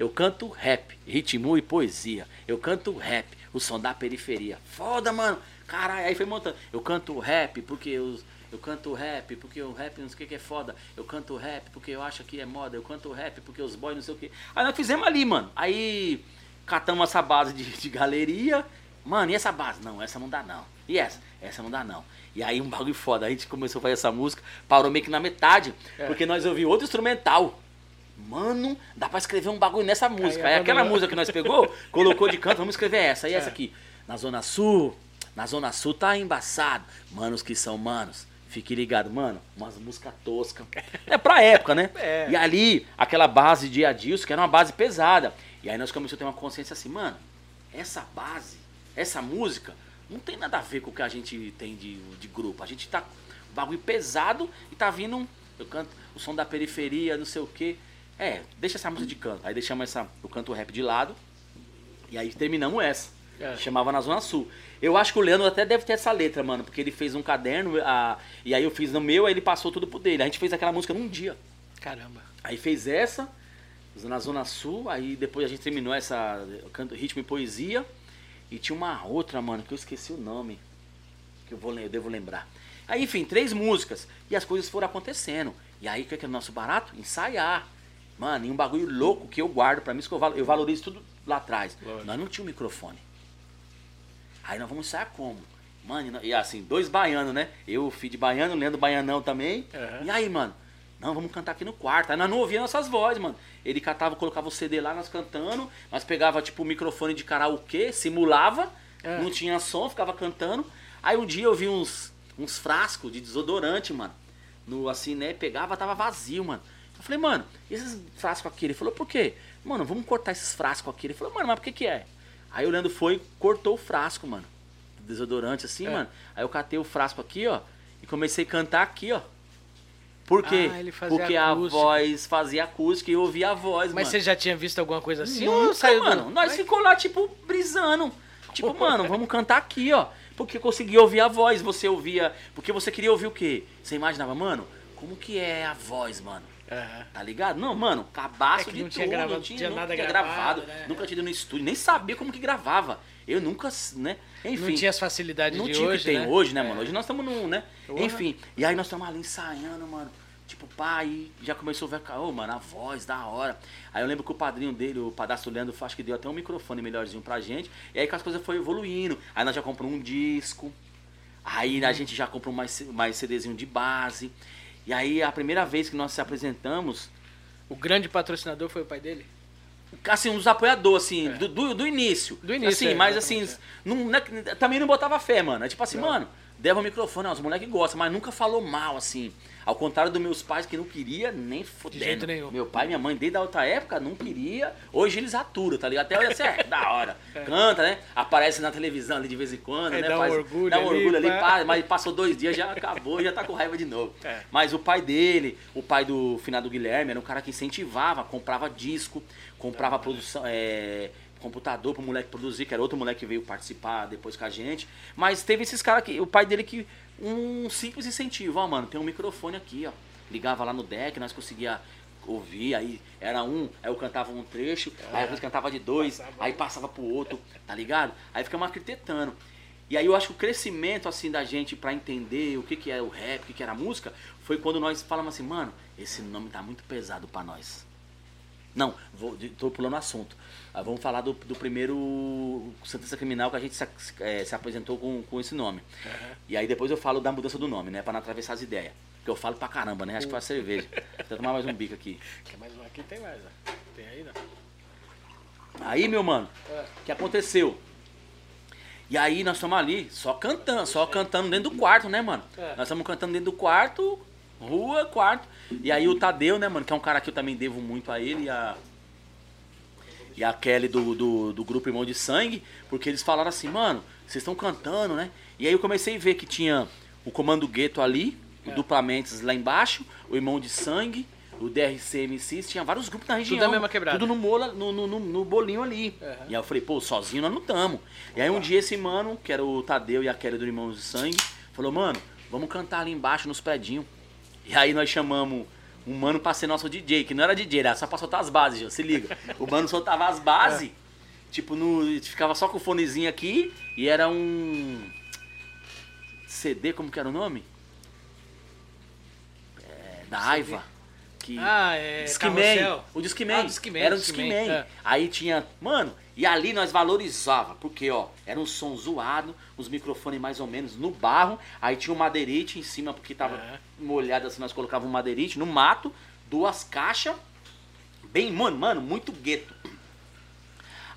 Eu canto rap, ritmo e poesia. Eu canto rap, o som da periferia. Foda, mano. Caralho, aí foi montando. Eu canto rap porque os. Eu canto rap porque o rap não sei o que que é foda. Eu canto rap porque eu acho que é moda. Eu canto rap porque os boys não sei o que. Aí nós fizemos ali, mano. Aí catamos essa base de, de galeria. Mano, e essa base? Não, essa não dá não. E essa? Essa não dá não. E aí um bagulho foda. A gente começou a fazer essa música, parou meio que na metade. É. Porque nós ouvimos outro instrumental. Mano, dá pra escrever um bagulho nessa música. Aí, abandonou. aquela música que nós pegou, colocou de canto, vamos escrever essa. E essa É. aqui. Na Zona Sul, na Zona Sul tá embaçado. Manos que são manos. Fique ligado, mano. Umas músicas toscas. É pra época, né? É. E ali, aquela base de Adilson, que era uma base pesada. E aí nós começamos a ter uma consciência assim, mano, essa base, essa música, não tem nada a ver com o que a gente tem de, de grupo. A gente tá bagulho pesado e tá vindo. um- Eu canto o som da periferia, não sei o quê. É, deixa essa música de canto. Aí deixamos essa, o canto rap de lado. E aí terminamos essa. É. Chamava na Zona Sul. Eu acho que o Leandro até deve ter essa letra, mano, porque ele fez um caderno, a, e aí eu fiz no meu, aí ele passou tudo pro dele. A gente fez aquela música num dia. Caramba. Aí fez essa, na Zona Sul, aí depois a gente terminou essa canto, ritmo e poesia. E tinha uma outra, mano, que eu esqueci o nome. Que eu, vou, eu devo lembrar. Aí, enfim, três músicas. E as coisas foram acontecendo. E aí, o que é, que é o nosso barato? Ensaiar. Mano, e um bagulho louco que eu guardo pra mim, que eu, valo- eu valorizo tudo lá atrás. Lógico. Nós não tínhamos microfone. Aí nós vamos ensaiar como? Mano, e assim, dois baianos, né? Eu, filho de baiano, Leandro Baianão também. Aham. E aí, mano? Não, vamos cantar aqui no quarto. Aí nós não ouvíamos nossas vozes, mano. Ele catava, colocava o CD lá, nós cantando. Nós pegava, tipo, o microfone de karaokê, simulava. É. Não tinha som, ficava cantando. Aí um dia eu vi uns, uns frascos de desodorante, mano. No, assim, né? Pegava, tava vazio, mano. Eu falei, mano, e esses frascos aqui? Ele falou, por quê? Mano, vamos cortar esses frascos aqui. Ele falou, mano, mas por que que é? Aí o Leandro foi e cortou o frasco, mano. Do desodorante, assim, É. mano. Aí eu catei o frasco aqui, ó. E comecei a cantar aqui, ó. Por quê? Ah, Porque acústica. a voz fazia acústica e eu ouvia a voz, Mas mano. você já tinha visto alguma coisa assim? Nunca, ou saiu do- mano. Nós Mas- ficou lá, tipo, brisando. Tipo, mano, vamos cantar aqui, ó. Porque conseguia ouvir a voz. Você ouvia. Porque você queria ouvir o quê? Você imaginava, mano, como que é a voz, mano? Aham. Tá ligado? Não, mano, cabaço É de não tinha tudo, gravado- não tinha, tinha nada tinha gravado, gravado, né? nunca tinha ido no estúdio, nem sabia como que gravava. Eu nunca, né? Enfim. Não tinha as facilidades Não de tinha hoje, que tem né? hoje, né, É. mano? Hoje nós estamos num, né? Porra. Enfim. E aí nós estamos ali ensaiando, mano. Tipo, e já começou a ver, ô, mano, a voz, da hora. Aí eu lembro que o padrinho dele, o padastro Leandro, acho que deu até um microfone melhorzinho pra gente. E aí que as coisas foram evoluindo. Aí nós já compramos um disco. Aí a gente já comprou mais, mais CDzinho de base. E aí a primeira vez que nós se apresentamos, O grande patrocinador foi o pai dele? assim, um dos apoiadores, assim, do, do, do início. É. Do início, Assim, é, mas assim, não, né, também não botava fé, mano. É tipo assim, Não. mano, deva o microfone, ó, os moleques gostam, mas nunca falou mal, assim. Ao contrário dos meus pais que não queria nem fudendo. jeito nenhum. Meu pai e minha mãe, desde a outra época, não queria. Hoje eles aturam, tá ligado? Até olha assim, é, da hora. Canta, né? Aparece na televisão ali de vez em quando, É, né? dá um orgulho dá um ali, orgulho ali, pá, mas passou dois dias, já acabou, já tá com raiva de novo. É. Mas o pai dele, o pai do finado Guilherme, era um cara que incentivava, comprava disco, comprava produção, é, computador pro moleque produzir, que era outro moleque que veio participar depois com a gente. Mas teve esses caras que, o pai dele que, um simples incentivo, ó, mano, tem um microfone aqui, ó. Ligava lá no deck, nós conseguia ouvir, aí era um, aí eu cantava um trecho, aí depois cantava de dois, Passava. aí passava pro outro, tá ligado? Aí ficamos arquitetando. E aí eu acho que o crescimento assim da gente pra entender o que que é o rap, o que que era a música, foi quando nós falamos assim, mano, esse nome tá muito pesado pra nós. Não, vou, tô pulando o assunto. Ah, vamos falar do, do primeiro Sentença Criminal que a gente se, eh, se apresentou com, com esse nome. E aí depois eu falo da mudança do nome, né? Pra não atravessar as ideias. Porque eu falo pra caramba, né? Acho que foi a cerveja. Vou tomar mais um bico aqui. Quer mais um aqui? Tem mais, ó. Tem aí, não? Aí, meu mano, É. o que aconteceu? E aí nós estamos ali, só cantando, só cantando dentro do quarto, né, mano? É. Nós estamos cantando dentro do quarto, rua, quarto. E aí o Tadeu, né, mano, que é um cara que eu também devo muito a ele e a. E a Kelly do, do, do grupo Irmão de Sangue, porque eles falaram assim, mano, vocês estão cantando, né? E aí eu comecei a ver que tinha o Comando Gueto ali, o É. Duplamentes lá embaixo, o Irmão de Sangue, o DRC MCs, tinha vários grupos na região. da mesma quebrada. Tudo no, mola, no, no, no- bolinho ali. Uhum. E aí eu falei, pô, sozinho nós não estamos. E aí um dia esse mano, que era o Tadeu e a Kelly do Irmãos de Sangue, falou, mano, vamos cantar ali embaixo nos predinhos. E aí nós chamamos um mano pra ser nosso DJ, que não era DJ, era só pra soltar as bases, se liga. O mano soltava as bases, tipo, no, ficava só com o fonezinho aqui, e era um CD, como que era o nome? É, da Aiva. Que... Ah, é. Discman, o Discman, Ah, Discman, era o Discman. é. Aí tinha, mano, e ali nós valorizava, porque ó, era um som zoado, os microfones mais ou menos no barro, aí tinha um madeirite em cima, porque tava É. molhado assim, nós colocávamos um madeirite no mato, duas caixas, bem, mano, mano, muito gueto.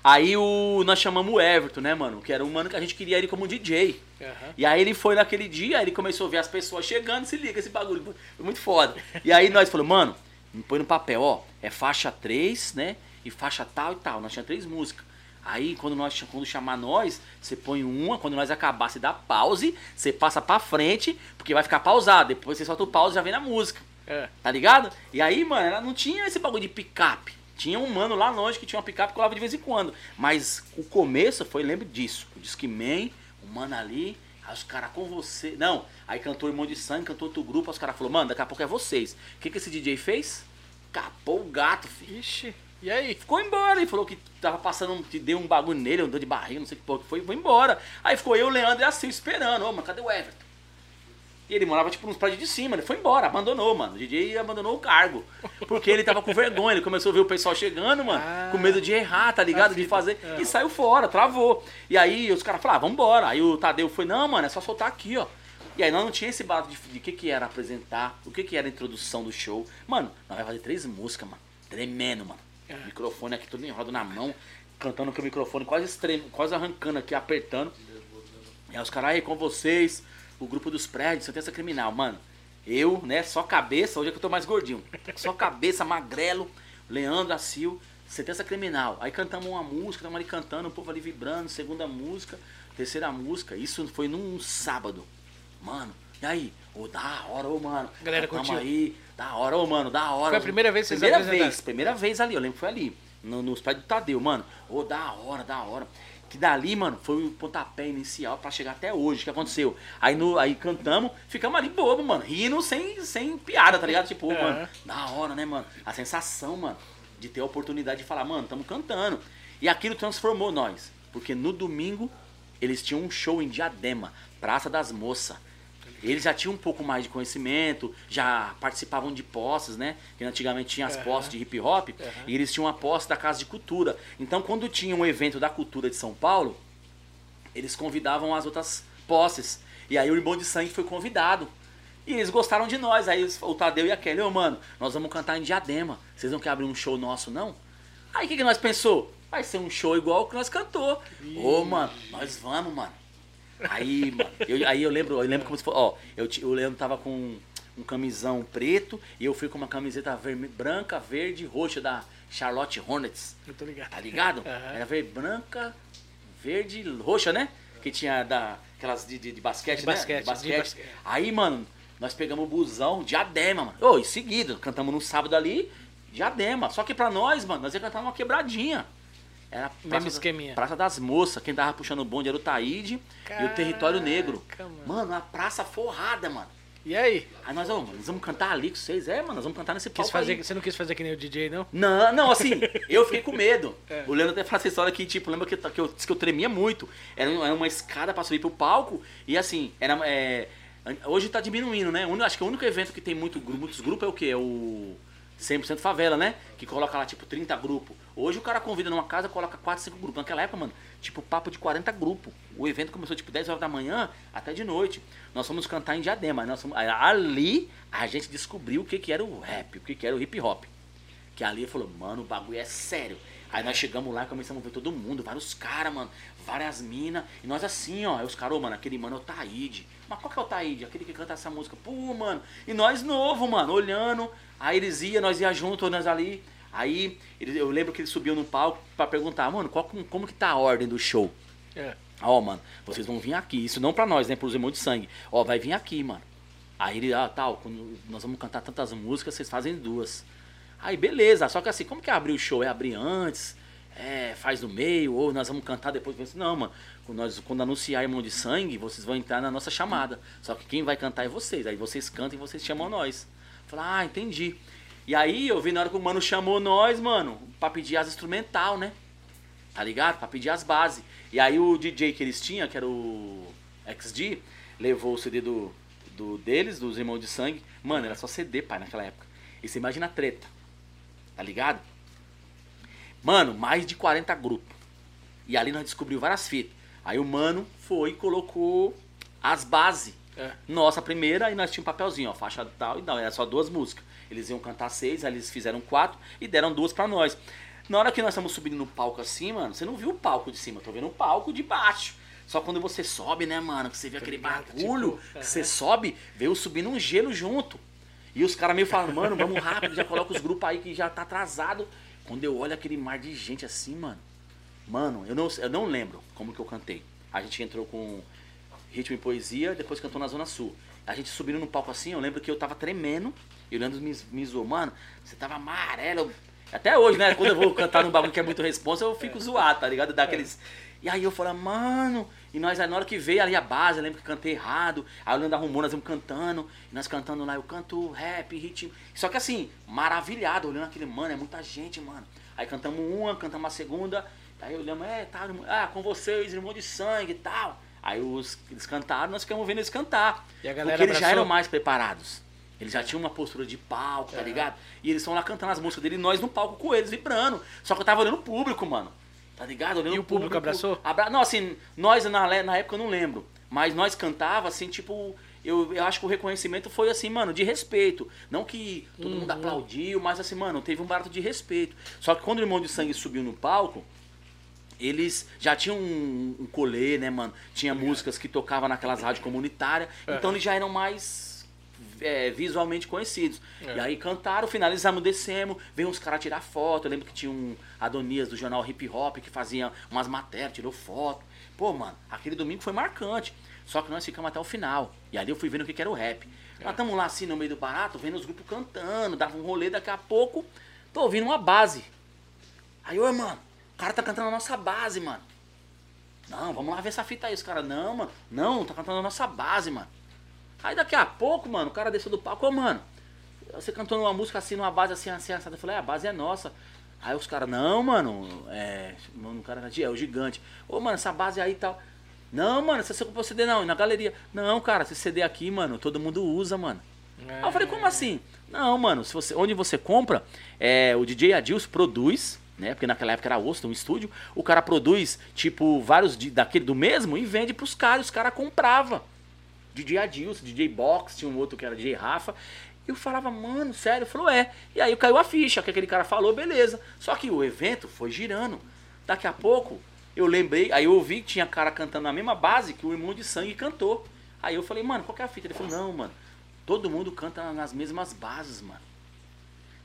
Aí o, nós chamamos o Everton, né, mano, que era um mano que a gente queria ele como DJ. Aham. E aí ele foi naquele dia, aí ele começou a ver as pessoas chegando, se liga esse bagulho, foi muito foda. E aí nós falamos, mano, me põe no papel, ó, é faixa 3, né? E faixa tal e tal. Nós tínhamos três músicas. Aí quando nós quando chamar nós, você põe uma, quando nós acabar, você dá pause, você passa pra frente, porque vai ficar pausado. Depois você solta o pause e já vem na música. É. Tá ligado? E aí, mano, ela não tinha esse bagulho de picape. Tinha um mano lá longe que tinha uma picape que colava de vez em quando. Mas o começo foi, lembro disso. O Discman, o mano ali, aí os caras com você. Não, aí cantou Irmão de Sangue, cantou outro grupo, aí os caras falaram, mano, daqui a pouco é vocês. O que, que esse DJ fez? Capou o gato, filho. Ixi. E aí? Ficou embora, ele falou que tava passando, que deu um bagulho nele, dor de barriga, não sei o que porra que foi, foi embora. Aí ficou eu, o Leandro e a Sil esperando, ô, mano, cadê o Everton? E ele morava, tipo, nos prédios de cima, ele foi embora, abandonou, mano. O DJ abandonou o cargo. Porque ele tava com vergonha, ele começou a ver o pessoal chegando, mano, Ah. com medo de errar, tá ligado? De fazer. É. E saiu fora, travou. E aí os caras falaram, ah, vambora. Aí o Tadeu foi, não, mano, é só soltar aqui, ó. E aí nós não tinha esse barato de, de que que era apresentar, o que que era a introdução do show. Mano, nós vai fazer três músicas, mano. Tremendo, mano. É. Microfone aqui todo enrolado na mão, cantando com o microfone quase extremo, quase arrancando aqui, apertando. E aí os caras aí com vocês, o grupo dos prédios, sentença criminal, mano. Eu, né, só cabeça, hoje é que eu tô mais gordinho. Só cabeça, magrelo, Leandro, Acil, sentença criminal. Aí cantamos uma música, estamos ali cantando, o povo ali vibrando, segunda música, terceira música. Isso foi num sábado. Mano, e aí? Ô, da hora, ô, mano. Galera curtiu? aí, da hora, ô, mano, da hora. Foi a primeira vez que vocês Primeira vez, primeira vez ali, eu lembro que foi ali, no, nos pés do Tadeu, mano. Ô, da hora, da hora. Que dali, mano, foi o pontapé inicial pra chegar até hoje. O que aconteceu? Aí, no, aí cantamos, ficamos ali bobo, mano, rindo sem, sem piada, tá ligado? Tipo, Aham. mano, da hora, né, mano? A sensação, mano, de ter a oportunidade de falar, mano, tamo cantando. E aquilo transformou nós. Porque no domingo, eles tinham um show em Diadema, Praça das Moças. Eles já tinham um pouco mais de conhecimento, já participavam de posses, né? Que antigamente tinha as Aham. posses de hip hop, e eles tinham a posse da Casa de Cultura. Então, quando tinha um evento da cultura de São Paulo, eles convidavam as outras posses. E aí o Irmão de Sangue foi convidado. E eles gostaram de nós. Aí o Tadeu e a Kelly, ô mano, nós vamos cantar em Diadema. Vocês não querem abrir um show nosso, não? Aí o que, que nós pensou? Vai ser um show igual o que nós cantou. Ô, mano, nós vamos, mano. Aí, mano, eu, aí eu lembro, eu lembro como se fosse, ó, eu, eu lembro tava com um camisão preto e eu fui com uma camiseta verme- branca, verde e roxa da Charlotte Hornets. Eu tô ligado. Tá ligado? Aham. Era verde, branca, verde e roxa, né? Que tinha da, aquelas de, de, de basquete, De né? basquete, de basquete. Aí, mano, nós pegamos o busão, diadema, mano. Ô, em seguida, cantamos no sábado ali, diadema. Só que pra nós, mano, nós ia cantar uma quebradinha. Era Praça, esqueminha. Praça das Moças. Quem tava puxando o bonde era o Taíde e o Território Negro. Mano. Mano, a praça forrada, mano. E aí? Aí nós, mano, nós vamos cantar ali com vocês. É, mano, nós vamos cantar nesse Quis palco fazer, aí. você não quis fazer que nem o DJ, não? Não, não, assim, eu fiquei com medo. É. O Leandro até fala essa história que, tipo, lembra que, que, eu, que eu tremia muito. Era, era uma escada pra subir pro palco. E assim, era. é, hoje tá diminuindo, né? Acho que o único evento que tem muito, muitos grupos é o quê? É o 100% Favela, né? Que coloca lá, tipo, 30 grupos. Hoje o cara convida numa casa coloca 4, 5 grupos. Naquela época, mano, tipo, papo de 40 grupos. O evento começou, tipo, 10 horas da manhã até de noite. Nós fomos cantar em Diadema. Nós fomos, ali a gente descobriu o que, que era o rap, o que, que era o hip hop. Que ali falou, mano, o bagulho é sério. Aí nós chegamos lá e começamos a ver todo mundo, vários caras, mano, várias minas. E nós assim, ó, aí os caras, ô, mano, aquele mano é o Taíde. Mas qual que é o Taíde? Aquele que canta essa música. Pô, mano. E nós novo, mano, olhando. Aí eles iam, nós ia junto, nós ali. Aí ele- eu lembro que ele subiu no palco pra perguntar, mano, qual, como que tá a ordem do show? É. Ó, mano, vocês vão vir aqui. Isso não pra nós, né? Pros irmãos de sangue. Ó, vai vir aqui, mano. Aí ele, ah, tal, quando nós vamos cantar tantas músicas, vocês fazem duas. Aí, beleza. Só que assim, como que é abrir o show? É abrir antes? É, faz no meio? Ou nós vamos cantar depois? Não, mano. Quando, nós, quando anunciar Irmão de Sangue, vocês vão entrar na nossa chamada. Só que quem vai cantar é vocês. Aí vocês cantam e vocês chamam nós. Falei, ah, entendi. E aí eu vi na hora que o mano chamou nós, mano, pra pedir as instrumental, né? Tá ligado? Pra pedir as bases. E aí o DJ que eles tinham, que era o XD, levou o CD do, do deles, dos Irmãos de Sangue. Mano, era só CD, pai, naquela época. E você imagina a treta. Tá ligado? Mano, mais de 40 grupos. E ali nós descobrimos várias fitas. Aí o mano foi e colocou as bases. É. Nossa primeira, e nós tínhamos um papelzinho, ó, faixa tal e não, era só duas músicas. Eles iam cantar seis, aí eles fizeram quatro e deram duas pra nós. Na hora que nós estamos subindo no palco assim, mano, você não viu o palco de cima, eu tô vendo o palco de baixo. Só quando você sobe, né, mano, que você vê aquele bagulho, tipo, que você sobe, veio subindo um gelo junto. E os caras meio falando, mano, vamos rápido, já coloca os grupos aí que já tá atrasado. Quando eu olho aquele mar de gente assim, mano, mano, eu não, eu não lembro como que eu cantei. A gente entrou com ritmo e poesia, depois cantou na Zona Sul. A gente subindo no palco assim, eu lembro que eu tava tremendo, e o Leandro me, me zoou, mano, você tava amarelo. Até hoje, né? Quando eu vou cantar num bagulho que é muito responsa, eu fico zoado, tá ligado? Daqueles. E aí eu falo, mano, e nós aí na hora que veio ali a base, eu lembro que cantei errado. Aí o Leandro arrumou, nós vamos cantando, e nós cantando lá, eu canto rap, ritmo. Só que assim, maravilhado, olhando aquele, mano, é muita gente, mano. Aí cantamos uma, cantamos a segunda, aí olhamos, é, tá, irmão, ah, com vocês, irmão de sangue e tal. Aí os, eles cantaram, nós ficamos vendo eles cantar. E porque eles já abraçou? eram mais preparados. Eles já tinham uma postura de palco, tá Aham. ligado? E eles estão lá cantando as músicas dele e nós no palco com eles, vibrando. Só que eu tava olhando o público, mano. Tá ligado? Olhando E o público abraçou? Abra... Não, assim, nós na, na época eu não lembro. Mas nós cantava assim, tipo. Eu, eu acho que o reconhecimento foi assim, mano, de respeito. Não que todo mundo Uhum. aplaudiu, mas assim, mano, teve um barato de respeito. Só que quando o Irmão de Sangue subiu no palco, eles já tinham um, um colê, né, mano? Tinha músicas que tocavam naquelas rádios comunitárias. Então eles já eram mais é, visualmente conhecidos. É. E aí cantaram, finalizamos, descemos, veio uns caras tirar foto. Eu lembro que tinha um Adonias do jornal Hip Hop que fazia umas matérias, tirou foto. Pô, mano, aquele domingo foi marcante. Só que nós ficamos até o final. E ali eu fui vendo o que que era o rap. Nós estamos lá assim no meio do barato, vendo os grupos cantando, dava um rolê, daqui a pouco, tô ouvindo uma base. Aí, ô, mano, o cara tá cantando a nossa base, mano. Não, vamos lá ver essa fita aí. Os caras, não, mano, não, tá cantando a nossa base, mano. Aí daqui a pouco, mano, o cara desceu do palco, ô, mano, você cantou uma música assim, numa base assim, assim, assada. Eu falei, é, a base é nossa. Aí os caras, não, mano, é. Mano, o cara é o gigante. Ô, mano, essa base aí e tal. Não, mano, você comprou CD não, e na galeria. Não, cara, esse CD aqui, mano, todo mundo usa, mano. Aí eu falei, como assim? Não, mano, se você, onde você compra, é, o DJ Adilson produz, né? Porque naquela época era osso, um estúdio. O cara produz, tipo, vários de- daquele do mesmo e vende pros caras. Os caras compravam. DJ Adilson, DJ Box, tinha um outro que era DJ Rafa. Eu falava, mano, sério? Falou, é. E aí caiu a ficha, que aquele cara falou, beleza. Só que o evento foi girando. Daqui a pouco, eu lembrei, aí eu ouvi que tinha cara cantando na mesma base que o irmão de sangue cantou. Aí eu falei, mano, qual que é a fita? Ele falou, não, mano, todo mundo canta nas mesmas bases, mano.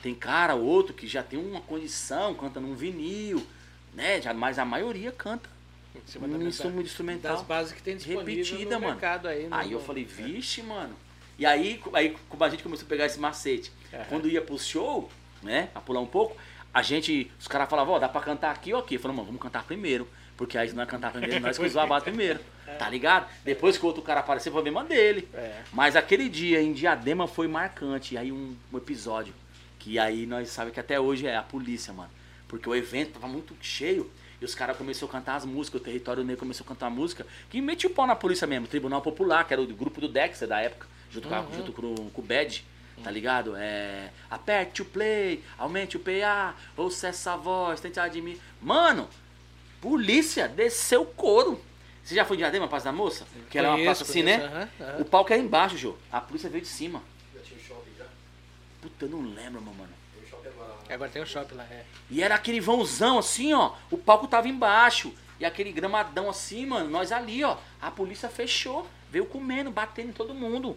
Tem cara, outro que já tem uma condição, canta num vinil, né? Mas a maioria canta Em cima da mesa- instrumento instrumental. das bases que tem disponível repetida, no mano. mercado aí. no- Aí eu falei, vixe, mano. E aí, aí como a gente começou a pegar esse macete, Aham. quando ia pro show, né, a pular um pouco, a gente, os caras falavam, ó, dá pra cantar aqui ou aqui? Eu falei, mano, vamos cantar primeiro. Porque aí se nós cantar primeiro, nós que usar a base primeiro. Tá ligado? Depois que o outro cara aparecer, foi problema dele. É. Mas aquele dia em Diadema foi marcante. E aí um, um episódio. Que aí nós sabemos que até hoje é a polícia, mano. Porque o evento tava muito cheio. E os caras começaram a cantar as músicas, o território negro começou a cantar a música. Que metia o pau na polícia mesmo. Tribunal Popular, que era o grupo do Dexter da época. Junto, com, a- junto com, o- com o Bad. Tá ligado? É. Aperte o play, aumente o PA, ouça essa voz, tente admirar. Mano, polícia desceu o couro. Você já foi em Diadema, Praça da Moça? Que era uma Conheço, praça assim, conheço, né? aham, aham. O palco era embaixo, Jô. A polícia veio de cima. Já tinha um shopping já? Puta, eu não lembro, meu mano. Shopping agora tem um shopping lá, é. E era aquele vãozão assim, ó. O palco tava embaixo. E aquele gramadão assim, mano. Nós ali, ó. A polícia fechou. Veio comendo, batendo em todo mundo.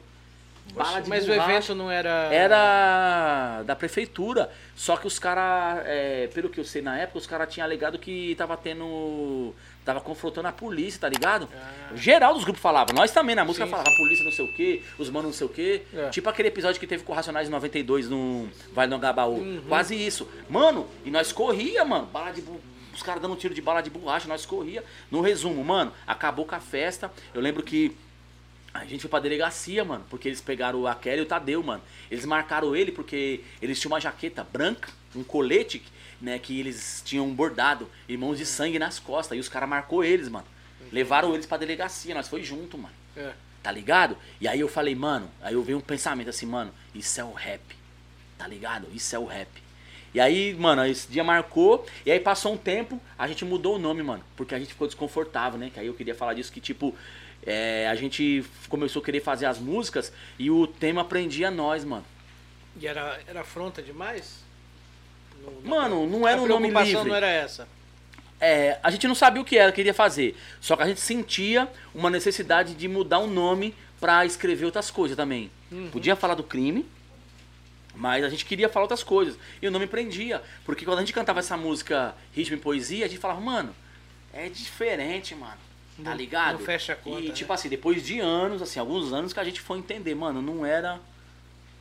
Bala de Mas o evento não era. Era da prefeitura. Só que os caras, pelo que eu sei na época, os caras tinham alegado que tava tendo. Tava confrontando a polícia, tá ligado? Ah. Geral dos grupos falava. Nós também na música Sim, falava, a polícia não sei o quê, os manos não sei o quê. É. Tipo aquele episódio que teve com o Racionais em 92 no Vale do Agabaú. Uhum. Quase isso. Mano, e nós corria, mano. Bala de. bu- Os caras dando um tiro de bala de borracha, nós corria. No resumo, mano, acabou com a festa. Eu lembro que a gente foi pra delegacia, mano, porque eles pegaram a Kelly e o Tadeu, mano. Eles marcaram ele porque eles tinham uma jaqueta branca, um colete, né, que eles tinham bordado, irmãos de sangue nas costas. E os caras marcou eles, mano. Levaram eles pra delegacia, nós foi junto, mano. É. Tá ligado? E aí eu falei, mano, aí eu veio um pensamento assim, mano, isso é o rap. Tá ligado? Isso é o rap. E aí, mano, esse dia marcou, e aí passou um tempo, a gente mudou o nome, mano, porque a gente ficou desconfortável, né? Que aí eu queria falar disso, que tipo, é, a gente começou a querer fazer as músicas e o tema prendia nós, mano. E era, era afronta demais? Mano, não era a um nome preocupação livre. não era essa. É, a gente não sabia o que era, queria fazer. Só que a gente sentia uma necessidade de mudar o nome pra escrever outras coisas também. Podia falar do crime, mas a gente queria falar outras coisas. E o nome prendia. Porque quando a gente cantava essa música Ritmo e Poesia, a gente falava, mano, é diferente, mano. Tá ligado? não fecha a conta, E né? tipo assim, depois de anos, assim, alguns anos que a gente foi entender, mano, não era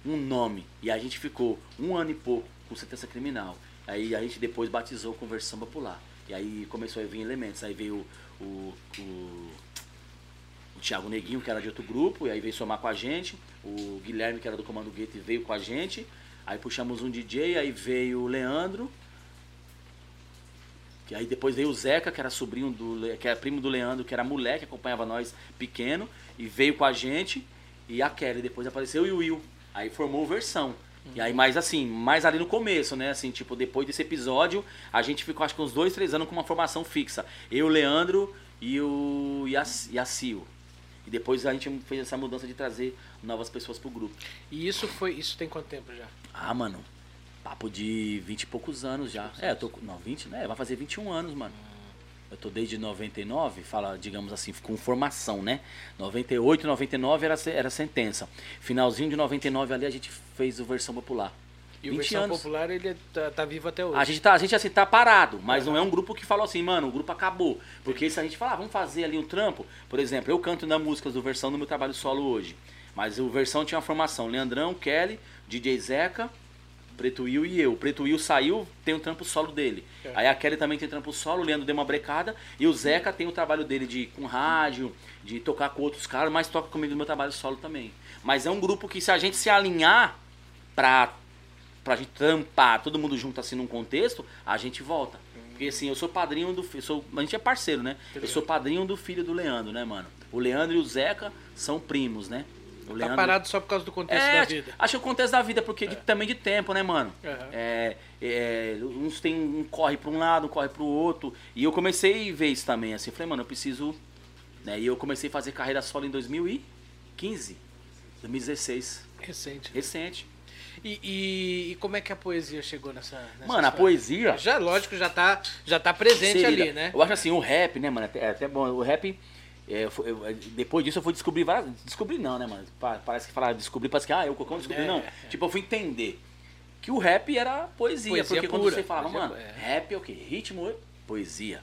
um nome. E a gente ficou um ano e pouco com sentença criminal. Aí a gente depois batizou com versão popular. E aí começou a vir elementos. Aí veio o, o, o Thiago Neguinho, que era de outro grupo, e aí veio somar com a gente. O Guilherme, que era do Comando Gueto, veio com a gente. Aí puxamos um DJ, aí veio o Leandro. Que aí depois veio o Zeca, que era sobrinho do. Que era primo do Leandro, que era moleque, acompanhava nós pequeno, e veio com a gente. E a Kelly depois apareceu e o Will. Aí formou versão. E aí, mais assim, mais ali no começo, né? Assim, tipo, depois desse episódio, a gente ficou acho que uns dois, três anos com uma formação fixa. Eu, Leandro e o Yac- Yacio. E depois a gente fez essa mudança de trazer novas pessoas pro grupo. E isso foi. Isso tem quanto tempo já? Ah, mano. Papo de 20 e poucos anos já. É, eu tô com. Não, 20, né? Vai fazer 21 anos, mano. Eu tô desde 99, fala, digamos assim, com formação, né? 98, 99 era, era sentença. Finalzinho de 99 ali a gente fez o versão popular. E o 20 versão anos. popular ele tá, tá vivo até hoje. A gente tá, a gente assim tá parado, mas não é um grupo que falou assim, mano, o grupo acabou. Porque se a gente falar, ah, vamos fazer ali um trampo, por exemplo, eu canto na músicas do versão no meu trabalho solo hoje. Mas o versão tinha uma formação, Leandrão, Kelly, DJ Zeca, Preto Will e eu. O Preto Will saiu, tem um trampo solo dele. É. Aí a Kelly também tem trampo solo, o Leandro deu uma brecada. E o Zeca tem o trabalho dele de com rádio, de tocar com outros caras, mas toca comigo no meu trabalho solo também. Mas é um grupo que se a gente se alinhar pra, pra gente trampar todo mundo junto assim num contexto, a gente volta. Porque assim, eu sou padrinho do filho. Sou, a gente é parceiro, né? Eu sou padrinho do filho do Leandro, né, mano? O Leandro e o Zeca são primos, né? O Tá parado só por causa do contexto é, da vida. acho que o contexto da vida, porque de- também de tempo, né, mano? Aham. É, é, uns tem um corre pra um lado, um corre pro outro. E eu comecei a ver isso também, assim. Falei, mano, eu preciso. Né? E eu comecei a fazer carreira solo em 2015, 2016. Recente. Recente. E, e- e como é que a poesia chegou nessa. nessa Mano, a história? poesia. Já, lógico, já tá, já tá presente ali, né? Eu acho assim, o rap, né, mano? É até bom. O rap. É, foi- eu- é, depois disso eu fui descobrir várias. Descobrir não, né, mano? Pa- Parece que falar descobrir, parece que, ah, eu Cocão descobri. É, não. é. Tipo, eu fui entender que o rap era poesia. Poesia porque quando pura, você falava, poesia- mano, é. rap é o quê? Ritmo poesia.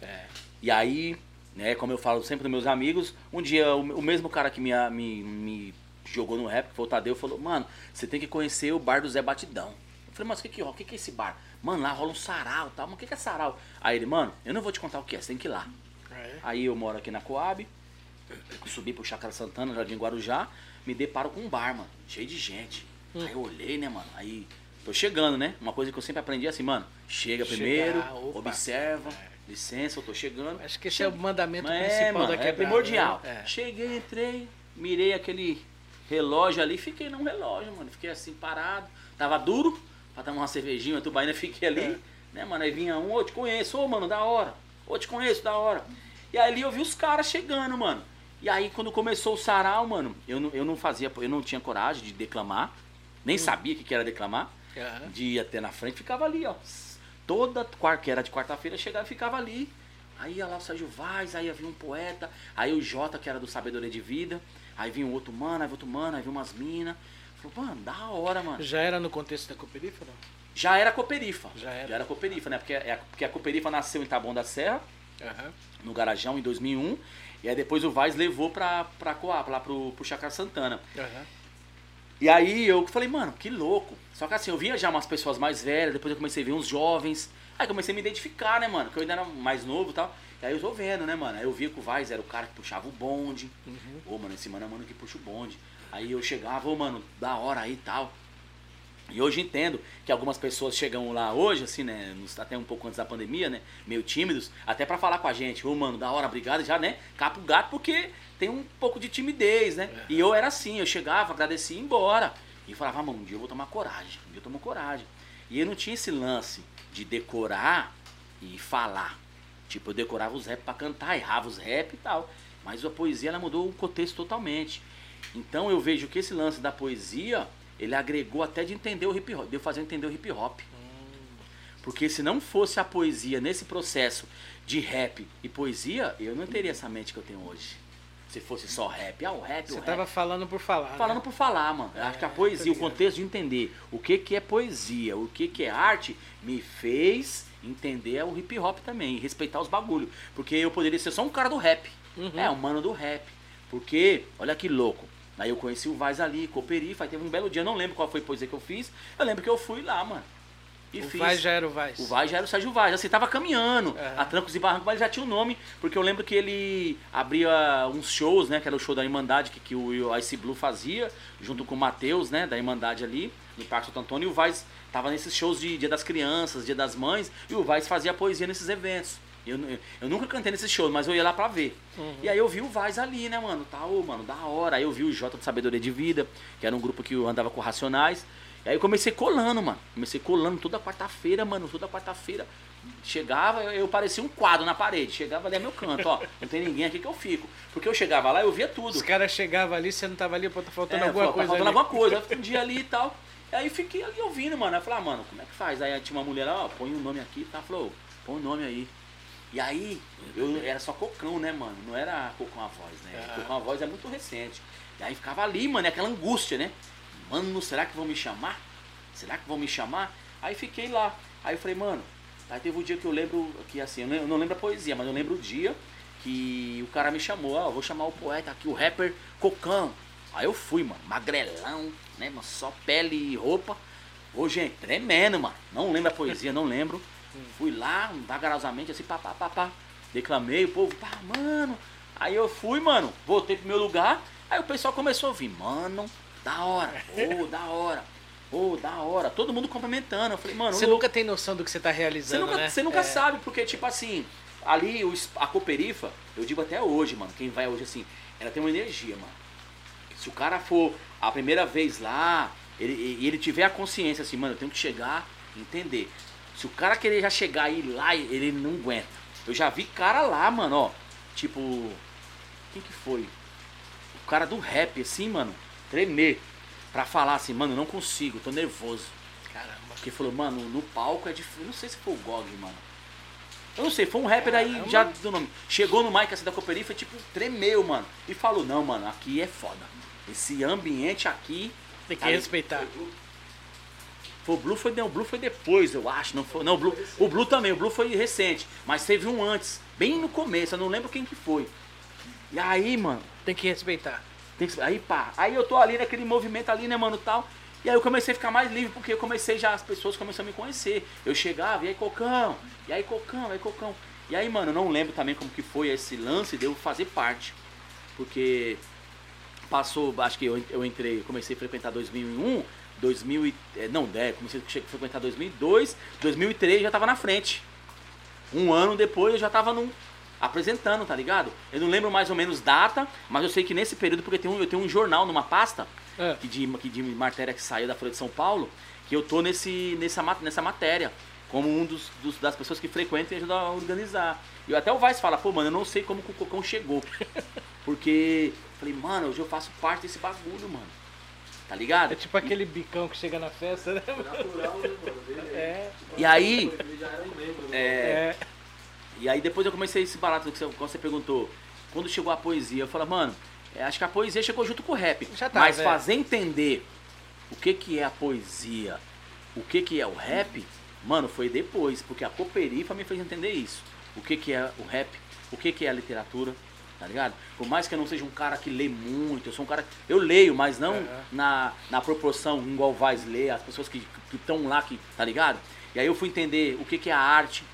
E aí, né, como eu falo sempre dos meus amigos, um dia o, o mesmo cara que me, me, me jogou no rap, que foi o Tadeu, falou, mano, você tem que conhecer o bar do Zé Batidão. Eu falei, mas o que que, o que que é esse bar? Mano, lá rola um sarau e tal. Mas o que que é sarau? Aí ele, mano, eu não vou te contar o que é, você tem que ir lá. Aí eu moro aqui na Coab, subi pro Chácara Santana, Jardim Guarujá, me deparo com um bar, mano, cheio de gente. Hum. Aí eu olhei, né, mano, aí tô chegando, né? Uma coisa que eu sempre aprendi é assim, mano, chega Chegar, primeiro, opa. observa, licença, eu tô chegando. Acho que esse é o mandamento Mas principal é, mano, da é quebrada. primordial. né? É. Cheguei, entrei, mirei aquele relógio ali, fiquei num relógio, mano. Fiquei assim parado, tava duro, pra tomar uma cervejinha, uma tubaína, fiquei ali, É. né, mano? Aí vinha um, ô, te conheço, ô, mano, da hora. Ô, te conheço, da hora. E ali eu vi os caras chegando, mano. E aí quando começou o sarau, mano, eu não, eu não fazia, eu não tinha coragem de declamar, nem Hum. sabia o que que era declamar Aham. de ir até na frente, ficava ali, ó. Toda quarta, que era de quarta-feira, chegava e ficava ali. Aí ia lá o Sérgio Vaz, aí havia um poeta, aí o Jota, que era do Sabedoria de Vida, aí vinha um outro mano, aí outro mano, aí vinha umas minas. Falou, mano, da hora, mano. Já era no contexto da Cooperifa, não? Já era Cooperifa. Já era. Já era Cooperifa, né? Porque, é, porque a Cooperifa nasceu em Taboão da Serra, Aham. no Garajão, em 2001. E aí depois o Vaz levou pra, pra Coab, lá pro, pro Chacar Santana. Aham. E aí eu falei, mano, que louco. Só que assim, eu via já umas pessoas mais velhas, depois eu comecei a ver uns jovens. Aí comecei a me identificar, né, mano? Que eu ainda era mais novo e tal. E aí eu tô vendo, né, mano? Aí eu via que o Vaz era o cara que puxava o bonde. Uhum. Ô, mano, esse mano é o mano que puxa o bonde. Aí eu chegava, ô, mano, da hora aí e tal. E hoje entendo que algumas pessoas chegam lá hoje, assim, né, até um pouco antes da pandemia, né, meio tímidos, até pra falar com a gente, ô, mano, da hora, obrigado, já, né, capa o gato, porque tem um pouco de timidez, né, e eu era assim, eu chegava, agradecia e ia embora, e falava, ah, mano, um dia eu vou tomar coragem, um dia eu tomo coragem, e eu não tinha esse lance de decorar e falar, tipo, eu decorava os rap pra cantar, errava os rap e tal, mas a poesia, ela mudou o contexto totalmente, então eu vejo que esse lance da poesia, ele agregou até de entender o hip hop, de eu fazer entender o hip hop. Porque se não fosse a poesia nesse processo de rap e poesia, eu não teria essa mente que eu tenho hoje. Se fosse só rap, ah, o rap, Você o rap. tava falando por falar. Falando né? por falar, mano. Eu acho que a É, poesia, o contexto de entender o que, que é poesia, o que, que é arte, me fez entender o hip hop também, e respeitar os bagulho. Porque eu poderia ser só um cara do rap. Uhum. É, um mano do rap. Porque, olha que louco. Aí eu conheci o Vaz ali, Cooperifa, aí teve um belo dia, não lembro qual foi a poesia que eu fiz. Eu lembro que eu fui lá, mano. E o fiz. Vaz já era o Vaz. O Vaz já era o Sérgio Vaz, assim, tava caminhando, Aham. a trancos e barrancos, mas ele já tinha o nome, porque eu lembro que ele abria uns shows, né, que era o show da Irmandade que, que o Ice Blue fazia, junto com o Matheus, né, da Irmandade ali, no Parque Santo Antônio, e o Vaz tava nesses shows de Dia das Crianças, Dia das Mães, e o Vaz fazia poesia nesses eventos. Eu, eu, eu nunca cantei nesses shows, mas eu ia lá pra ver. Uhum. E aí eu vi o Vaz ali, né, mano, tá, ô, mano, da hora. Aí eu vi o Jota do Sabedoria de Vida, que era um grupo que eu andava com Racionais. E aí eu comecei colando, mano. Comecei colando toda quarta-feira, mano. Toda quarta-feira. Chegava, eu, eu parecia um quadro na parede. Chegava ali é meu canto, ó. Não tem ninguém aqui que eu fico. Porque eu chegava lá, eu via tudo. Os caras chegavam ali, você não tava ali, pô, tá faltando É, alguma pô, tá coisa. faltando ali. alguma coisa. Aí um dia ali e tal. E aí fiquei ali ouvindo, mano. Aí eu falei, ah, mano, como é que faz? Aí tinha uma mulher lá, ó, põe o nome aqui, tá? Falou, põe o nome aí. E aí, eu era só cocão, né, mano? Não era cocão a voz, né? Ah. Cocão a voz é muito recente. E aí ficava ali, mano, é aquela angústia, né? Mano, será que vão me chamar? Será que vão me chamar? Aí fiquei lá. Aí eu falei, mano, aí teve um dia que eu lembro que assim, eu não- lembro a poesia, mas eu lembro o dia que o cara me chamou, ó, vou chamar o poeta aqui, o rapper Cocão. Aí eu fui, mano, magrelão, né, mano, só pele e roupa. Ô, gente, tremendo, mano. Não lembro a poesia, não lembro. Fui lá, vagarosamente, assim, pá, pá, pá, pá. Declamei, o povo, pá, mano. Aí eu fui, mano, voltei pro meu lugar. Aí o pessoal começou a ouvir, mano, da hora, ô, da hora, ô, da hora. Todo mundo cumprimentando. Eu falei, mano, Você nunca tem noção do que você tá você realizando, nunca, né? você nunca É. sabe, porque, tipo assim, ali a Cooperifa, eu digo até hoje, mano, quem vai hoje assim, ela tem uma energia, mano. Se o cara for a primeira vez lá, ele, e ele tiver a consciência assim, mano, eu tenho que chegar e entender. Se o cara querer já chegar ir lá, ele não aguenta. Eu já vi cara lá, mano, ó. Tipo. Quem que foi? O cara do rap, assim, mano, tremer. pra falar assim, mano, não consigo, tô nervoso. Caramba. Porque falou, mano, no palco é difícil. Não sei se foi o Gog, mano. Eu não sei, foi um rapper aí, Caramba. já do nome. Chegou no mic assim da Cooperi, foi tipo, tremeu, mano. E falou, não, mano, aqui é foda. Esse ambiente aqui. Tem que Aí- respeitar. Foi o Blue foi, não, o Blue foi depois, eu acho. Não, foi, não o, Blue, o Blue também, o Blue foi recente. Mas teve um antes, bem no começo, eu não lembro quem que foi. E aí, mano, Tem que respeitar. tem que- aí pá, aí eu tô ali naquele movimento ali, né, mano, tal. E aí eu comecei a ficar mais livre, porque eu comecei já, as pessoas começaram a me conhecer. Eu chegava, e aí Cocão, e aí Cocão, e aí Cocão. E aí, mano, eu não lembro também como que foi esse lance de eu fazer parte. Porque passou, acho que eu, eu entrei, comecei a frequentar 2001, 2000 e, eh, não, é, comecei a frequentar 2002, 2003 já tava na frente. Um ano depois eu já tava num, apresentando, tá ligado? Eu não lembro mais ou menos data, mas eu sei que nesse período, porque tem um, eu tenho um jornal numa pasta, É. que de, que de matéria que saiu da Folha de São Paulo, que eu tô nesse, nessa, nessa matéria, como um dos, dos- das pessoas que frequentam e ajudam a organizar. E até o Vaz fala, pô, mano, eu não sei como que o Cocão chegou. Porque, falei, mano, hoje eu faço parte desse bagulho, mano. Tá ligado? É tipo aquele bicão que chega na festa, né? Natural, né, mano? Dele, É. E aí, Ele já era um membro. né? é, É. E aí depois eu comecei esse barato que você, quando você perguntou. Quando chegou a poesia, eu falei, mano, é, acho que a poesia chegou junto com o rap. Já tá, mas velho. fazer entender o que, que é a poesia, o que, que é o rap, mano, foi depois. Porque a Cooperifa me fez entender isso. O que, que é o rap, o que, que é a literatura, tá ligado? Por mais que eu não seja um cara que lê muito, eu sou um cara. Eu leio, mas não na, na proporção igual o Vaz lê, as pessoas que estão lá, que, tá ligado? E aí eu fui entender o que, que é a arte,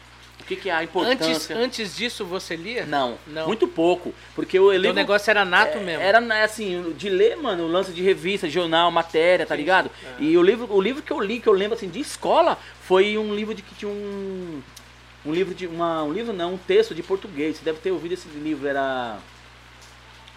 o que, que é a Antes, importância. antes disso você lia? Não, Não. muito pouco. Porque eu O leio. negócio era nato mesmo. Era né, assim, de ler, mano, o lance de revista, de jornal, matéria, tá ligado? E o livro, o livro que eu li, que eu lembro assim, de escola, foi um livro de que tinha um. Um livro de. Uma, um livro não, um texto de português. Você deve ter ouvido esse livro, era.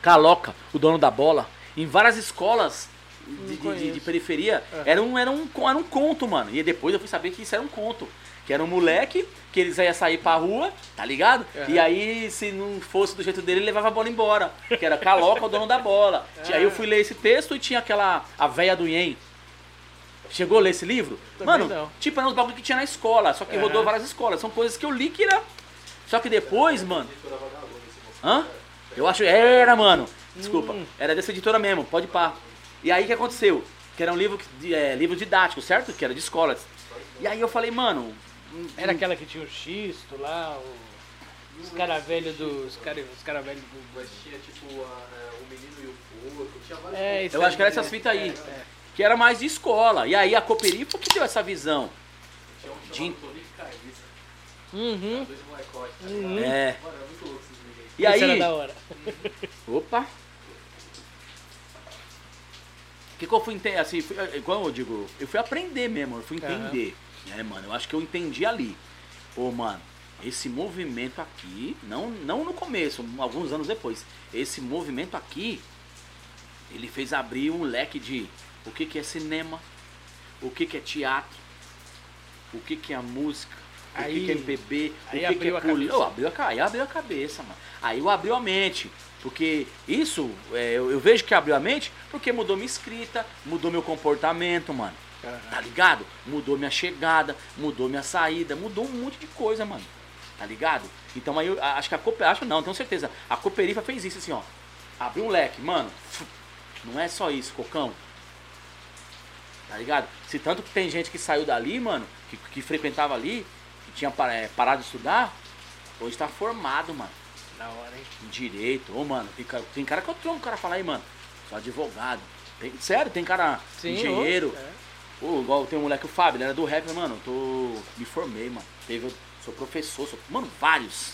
Caloca, o dono da bola. Em várias escolas de, de- de- periferia, Aham. era, um, era, um, era um conto, mano. E depois eu fui saber que isso era um conto. Que era um moleque, que eles iam sair pra rua, tá ligado? E aí, se não fosse do jeito dele, ele levava a bola embora. Que era Caloca, o dono da bola. E aí eu fui ler esse texto e tinha aquela. A véia do Ien. Chegou a ler esse livro? Também Mano, não. tipo, eram uns bagulho que tinha na escola, só que Aham. rodou várias escolas. São coisas que eu li que era. Só que depois, mano. Hã? Eu acho. Era, mano. Desculpa. Hum. Era dessa editora mesmo, pode pá. E aí o que aconteceu? Que era um livro, de, é, livro didático, certo? Que era de escolas. E aí eu falei, mano. hum, Era aquela que tinha o xisto lá, o... os caras velhos do. Os caras os cara velhos do. Mas tinha tipo a- é, o menino e o porco, tinha vários. É, isso Eu acho que era essas fitas aí. É, é. Que era mais de escola. E aí a Cooperifa que deu essa visão. Tinha um de- Uhum. Uhum. É. Aí. E era aí. da hora. Opa! O que, que eu fui entender? Assim, fui, igual eu digo, eu fui aprender mesmo, eu fui entender. Né, mano? Eu acho que eu entendi ali. Pô, mano, esse movimento aqui, não, não no começo, alguns anos depois, esse movimento aqui, ele fez abrir um leque de o que, que é cinema, o que, que é teatro, o que, que é a música, o Aí- que, que é MPB, o que, que é política. abriu a, aí abriu a cabeça, mano. Aí eu abriu a mente. Porque isso, é, eu, eu vejo que abriu a mente porque mudou minha escrita, mudou meu comportamento, mano. Tá ligado? Mudou minha chegada, mudou minha saída, mudou um monte de coisa, mano. Tá ligado? Então aí eu acho que a Cooper, acho não, tenho certeza. A Cooperifa fez isso assim, ó. Abriu um leque, mano. Não é só isso, cocão. Tá ligado? Se tanto que tem gente que saiu dali, mano, que, que frequentava ali, que tinha é, parado de estudar, hoje tá formado, mano. Da hora, hein? Em direito. Ô, mano, tem cara, tem cara que eu troco, o cara fala aí, mano, sou advogado. Tem- sério, tem cara Sim, engenheiro. ô, é. Igual tem um moleque, o Fábio, ele era do rap, mano, eu tô. Me formei, mano. Teve, eu sou professor, sou. Mano, vários.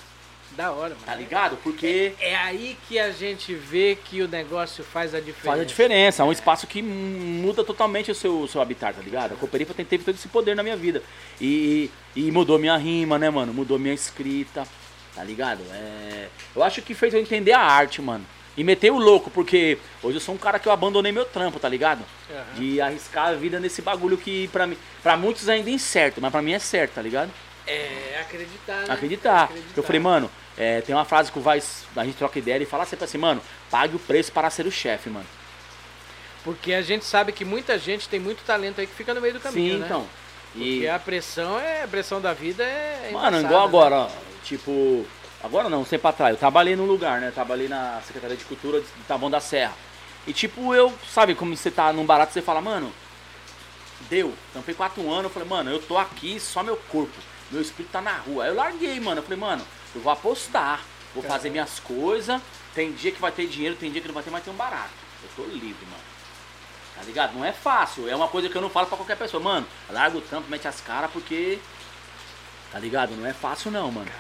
Da hora, mano. Tá ligado? Porque É aí que a gente vê que o negócio faz a diferença. faz a diferença. É um espaço que muda totalmente o seu, seu habitat, tá ligado? A Cooperifa tem, teve todo esse poder na minha vida. E, e mudou minha rima, né, mano? Mudou minha escrita, tá ligado? É, eu acho que fez eu entender a arte, mano. E meter o louco, porque hoje eu sou um cara que eu abandonei meu trampo, tá ligado? Aham. De arriscar a vida nesse bagulho que pra, mim, pra muitos ainda é incerto, mas pra mim é certo, tá ligado? É, acreditar. né? Acreditar. Acreditar. Eu falei, mano, é, tem uma frase que o Vaz, a gente troca ideia e fala sempre assim, mano, pague o preço para ser o chefe, mano. Porque a gente sabe que muita gente tem muito talento aí que fica no meio do caminho, Sim, né? então. Porque E, a pressão é a pressão da vida é mano, igual né? agora, ó, tipo, agora não, tempo atrás, eu trabalhei num lugar, né? Eu trabalhei na Secretaria de Cultura de Taboão da Serra. E tipo, eu, sabe, como você tá num barato, você fala, mano, deu. Tampei quatro anos, eu falei, mano, eu tô aqui, só meu corpo. Meu espírito tá na rua. Aí eu larguei, mano. Eu falei, mano, eu vou apostar, vou fazer minhas coisas. Tem dia que vai ter dinheiro, tem dia que não vai ter, mas tem um barato. Eu tô livre, mano. Tá ligado? Não é fácil. É uma coisa que eu não falo pra qualquer pessoa. Mano, larga o tampo, mete as caras, porque. Tá ligado? Não é fácil não, mano.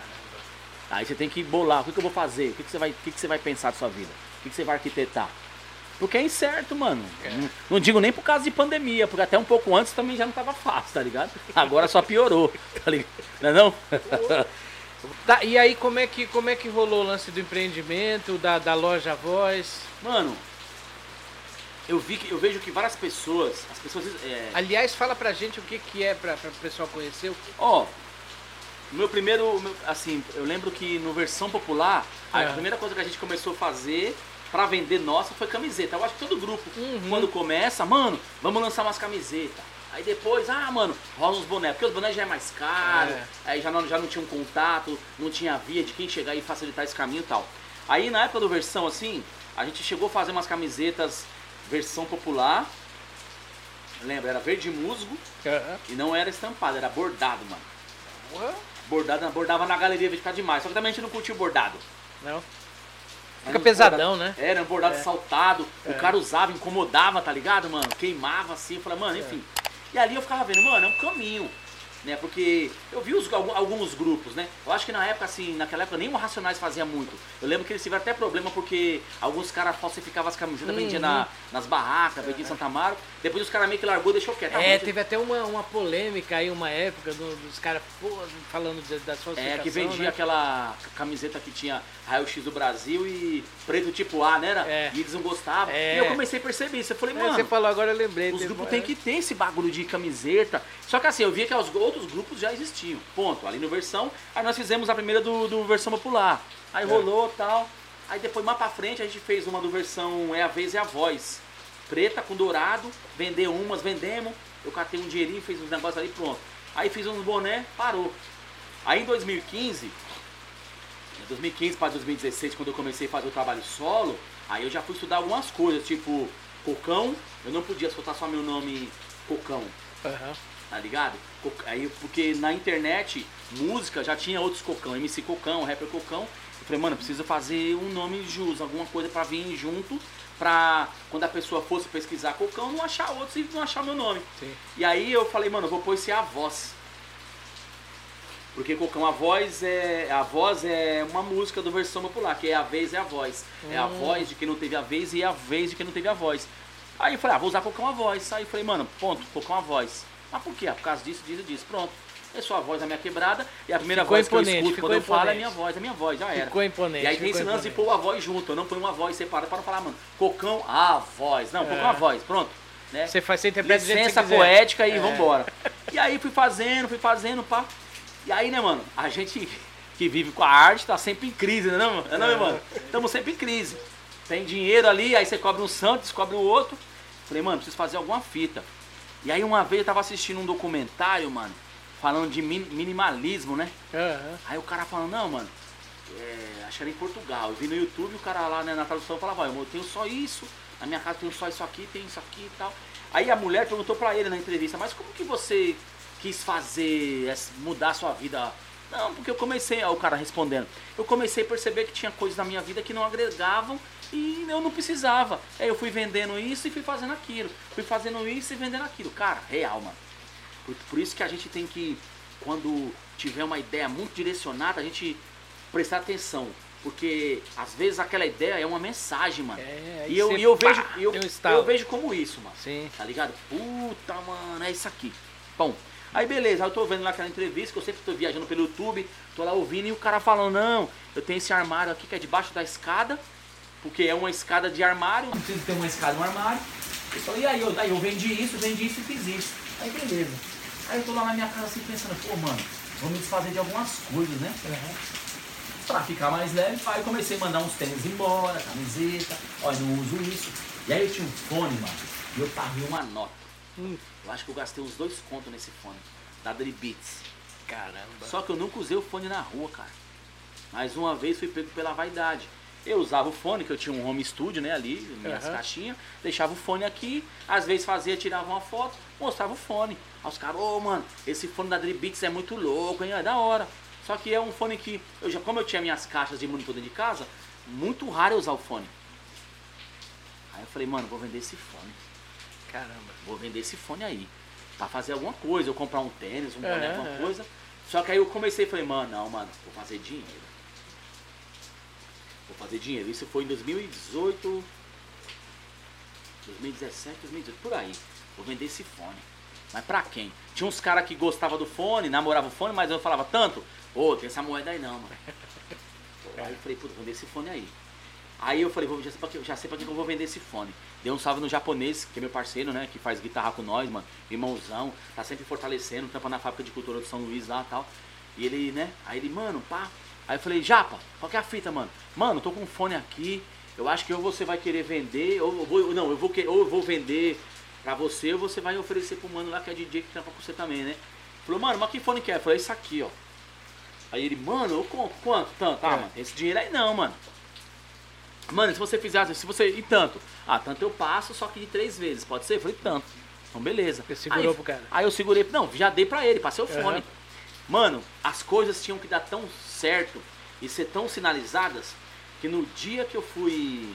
Aí você tem que bolar, o que, que eu vou fazer? O que, que, você, vai, o que, que você vai pensar da sua vida? O que, que você vai arquitetar? Porque é incerto, mano. Não, não digo nem por causa de pandemia, porque até um pouco antes também já não tava fácil, tá ligado? Agora só piorou, tá ligado? Não é não? Tá, e aí como é que como é que rolou o lance do empreendimento, da, da loja Voz? Mano, eu vi que eu vejo que várias pessoas, as pessoas. É, Aliás, fala pra gente o que, que é pra, pra o pessoal conhecer. Ó, o meu primeiro, assim, eu lembro que no versão popular, a É. primeira coisa que a gente começou a fazer pra vender nossa foi camiseta. Eu acho que todo grupo, Uhum. quando começa, mano, vamos lançar umas camisetas. Aí depois, ah, mano, rola uns bonés, porque os bonés já é mais caro, É. aí já não, já não tinha um contato, não tinha via de quem chegar e facilitar esse caminho e tal. Aí na época do versão, assim, a gente chegou a fazer umas camisetas versão popular. Lembra, era verde musgo e não era estampado, era bordado, mano. Porra, Bordado, bordava na galeria vai ficar demais. Só que também a gente não curtiu bordado. Não. Fica pesadão, bordado- né? Era um bordado É. saltado. É. O cara usava, incomodava, tá ligado, mano? Queimava assim. Eu falei, mano, enfim. E ali eu ficava vendo, mano, é um caminho. Né? Porque eu vi os, alguns grupos, né? Eu acho que na época, assim, naquela época nem o Racionais fazia muito. Eu lembro que eles tiveram até problema porque alguns caras falsificavam as camisetas, vendiam Uhum. na, nas barracas, vendiam em Santa Amaro. Depois os caras meio que largou e deixou quieto. É, teve até uma, uma polêmica aí, uma época do- dos caras falando de, das É, falsificações. que vendia né? aquela camiseta que tinha raio-x do Brasil e preto tipo A, né? Era? É. E eles não gostavam. É. E eu comecei a perceber isso. Eu falei, É, mano, você falou agora, eu lembrei. os grupos têm que ter esse bagulho de camiseta. Só que assim, eu via que os outros grupos já existiam. Ponto. Ali no versão. Aí nós fizemos a primeira do, do versão popular. Aí É. rolou tal. Aí depois, mais pra frente, a gente fez uma do versão É a Vez e a Voz. Preta com dourado. Vender umas, vendemos. Eu catei um dinheirinho, fiz uns negócios ali, pronto. Aí fiz uns boné, parou. Aí em 2015, em 2015 para 2016, quando eu comecei a fazer o trabalho solo, aí eu já fui estudar algumas coisas, tipo Cocão, eu não podia soltar só meu nome Cocão, Aham. Tá ligado? Aí, porque na internet, música já tinha outros Cocão, MC Cocão, rapper Cocão. Eu falei, mano, eu preciso fazer um nome jus, alguma coisa pra vir junto, pra quando a pessoa fosse pesquisar Cocão, não achar outros e não achar meu nome. Sim. E aí eu falei, mano, eu vou pôr esse a voz. Porque Cocão, a voz é. A voz é uma música do versão popular, que é a vez é a voz. É a Hum. voz de quem não teve a vez e a vez de quem não teve a voz. Aí eu falei, ah, vou usar Cocão a voz. Aí eu falei, mano, ponto, Cocão a voz. Mas por quê? Ah, por causa disso, disso disso. Pronto. É só a voz da minha quebrada e a primeira Ficou voz que eu imponente, escuto quando eu falo é a imponente. minha voz, é a minha voz, já era. Ficou imponente. E aí tem esse lance de imponente. pôr a voz junto, eu não ponho uma voz separada para não falar, mano, Cocão a voz. Não, Cocão É. a voz, pronto. Né? Você faz, você interpreta do jeito Licença quiser. poética e É. vambora. E aí fui fazendo, fui fazendo, pá. E aí, né, mano, a gente que vive com a arte tá sempre em crise, né, não, é não, meu mano? Estamos sempre em crise. Tem dinheiro ali, aí você cobre um santo, descobre o outro. Falei, mano, preciso fazer alguma fita. E aí uma vez eu tava assistindo um documentário, mano, falando de min- minimalismo, né? Aham. Aí o cara falando, não, mano, é, acho que era em Portugal. Eu vi no YouTube o cara lá né, na tradução falava, eu tenho só isso, na minha casa tenho só isso aqui, tem isso aqui e tal. Aí a mulher perguntou pra ele na entrevista, mas como que você quis fazer, essa- mudar a sua vida? Não, porque eu comecei, ó, o cara respondendo, eu comecei a perceber que tinha coisas na minha vida que não agregavam e eu não precisava. Aí eu fui vendendo isso e fui fazendo aquilo. Fui fazendo isso e vendendo aquilo. Cara, real, mano. Por, por isso que a gente tem que, quando tiver uma ideia muito direcionada, a gente prestar atenção. Porque às vezes aquela ideia é uma mensagem, mano. É, e eu, e eu pá, vejo, eu, estalo. eu vejo como isso, mano. Sim. Tá ligado? Puta, mano, é isso aqui. Bom, aí beleza, eu tô vendo lá aquela entrevista, que eu sempre tô viajando pelo YouTube, tô lá ouvindo, e o cara falando, não, eu tenho esse armário aqui que é debaixo da escada, porque é uma escada de armário, não preciso ter uma escada no armário. E aí eu, aí eu vendi isso, vendi isso e fiz isso. Aí beleza. Aí eu tô lá na minha casa assim pensando, pô, mano, vamos desfazer de algumas coisas, né? Pra ficar mais leve, aí eu comecei a mandar uns tênis embora, camiseta, olha, não uso isso. E aí eu tinha um fone, mano, e eu paguei uma nota. Hum, Eu acho que eu gastei uns dois contos nesse fone, da Dri Beats. caramba. Só que eu nunca usei o fone na rua, cara. Mais uma vez fui pego pela vaidade. Eu usava o fone, que eu tinha um home studio, né, ali, minhas Aham. caixinhas, deixava o fone aqui, às vezes fazia, tirava uma foto, mostrava o fone. Aí os caras, ô mano, esse fone da Dribits é muito louco, hein? É da hora. Só que é um fone que, eu já, como eu tinha minhas caixas de monitor dentro de casa, muito raro eu usar o fone. Aí eu falei, mano, vou vender esse fone. Caramba. Vou vender esse fone aí. Pra fazer alguma coisa, eu comprar um tênis, um boné, É, alguma é. coisa. Só que aí eu comecei e falei, mano, não, mano, vou fazer dinheiro. Vou fazer dinheiro. Isso foi em 2018, 2017, 2018, por aí. Vou vender esse fone. Mas pra quem? Tinha uns caras que gostavam do fone, namoravam o fone, mas eu falava tanto, ô, tem essa moeda aí não, mano. Aí eu falei, puta, vou vender esse fone aí. Aí eu falei, vou, já sei pra que, já sei pra que eu vou vender esse fone. Dei um salve no japonês, que é meu parceiro, né? Que faz guitarra com nós, mano. Irmãozão, tá sempre fortalecendo, tampa na fábrica de cultura do São Luís lá e tal. E ele, né? Aí ele, mano, pá. Aí eu falei, Japa, qual que é a fita, mano? Mano, tô com um fone aqui. Eu acho que ou você vai querer vender, ou eu vou. Não, eu vou, ou eu vou vender pra você, ou você vai oferecer pro mano lá que é DJ que trampa com você também, né? Falou, mano, mas que fone que é? Eu falei, isso aqui, ó. Aí ele, mano, eu compro. Quanto? Tanto? Ah, É. mano, esse dinheiro aí não, mano. Mano, se você fizer, se você. E tanto? Ah, tanto eu passo, só que de três vezes, pode ser? Eu falei, tanto. Então, beleza. Você segurou aí, pro cara. Aí eu segurei, não, já dei pra ele, passei o fone. Aham. Mano, as coisas tinham que dar tão certo e ser tão sinalizadas que no dia que eu fui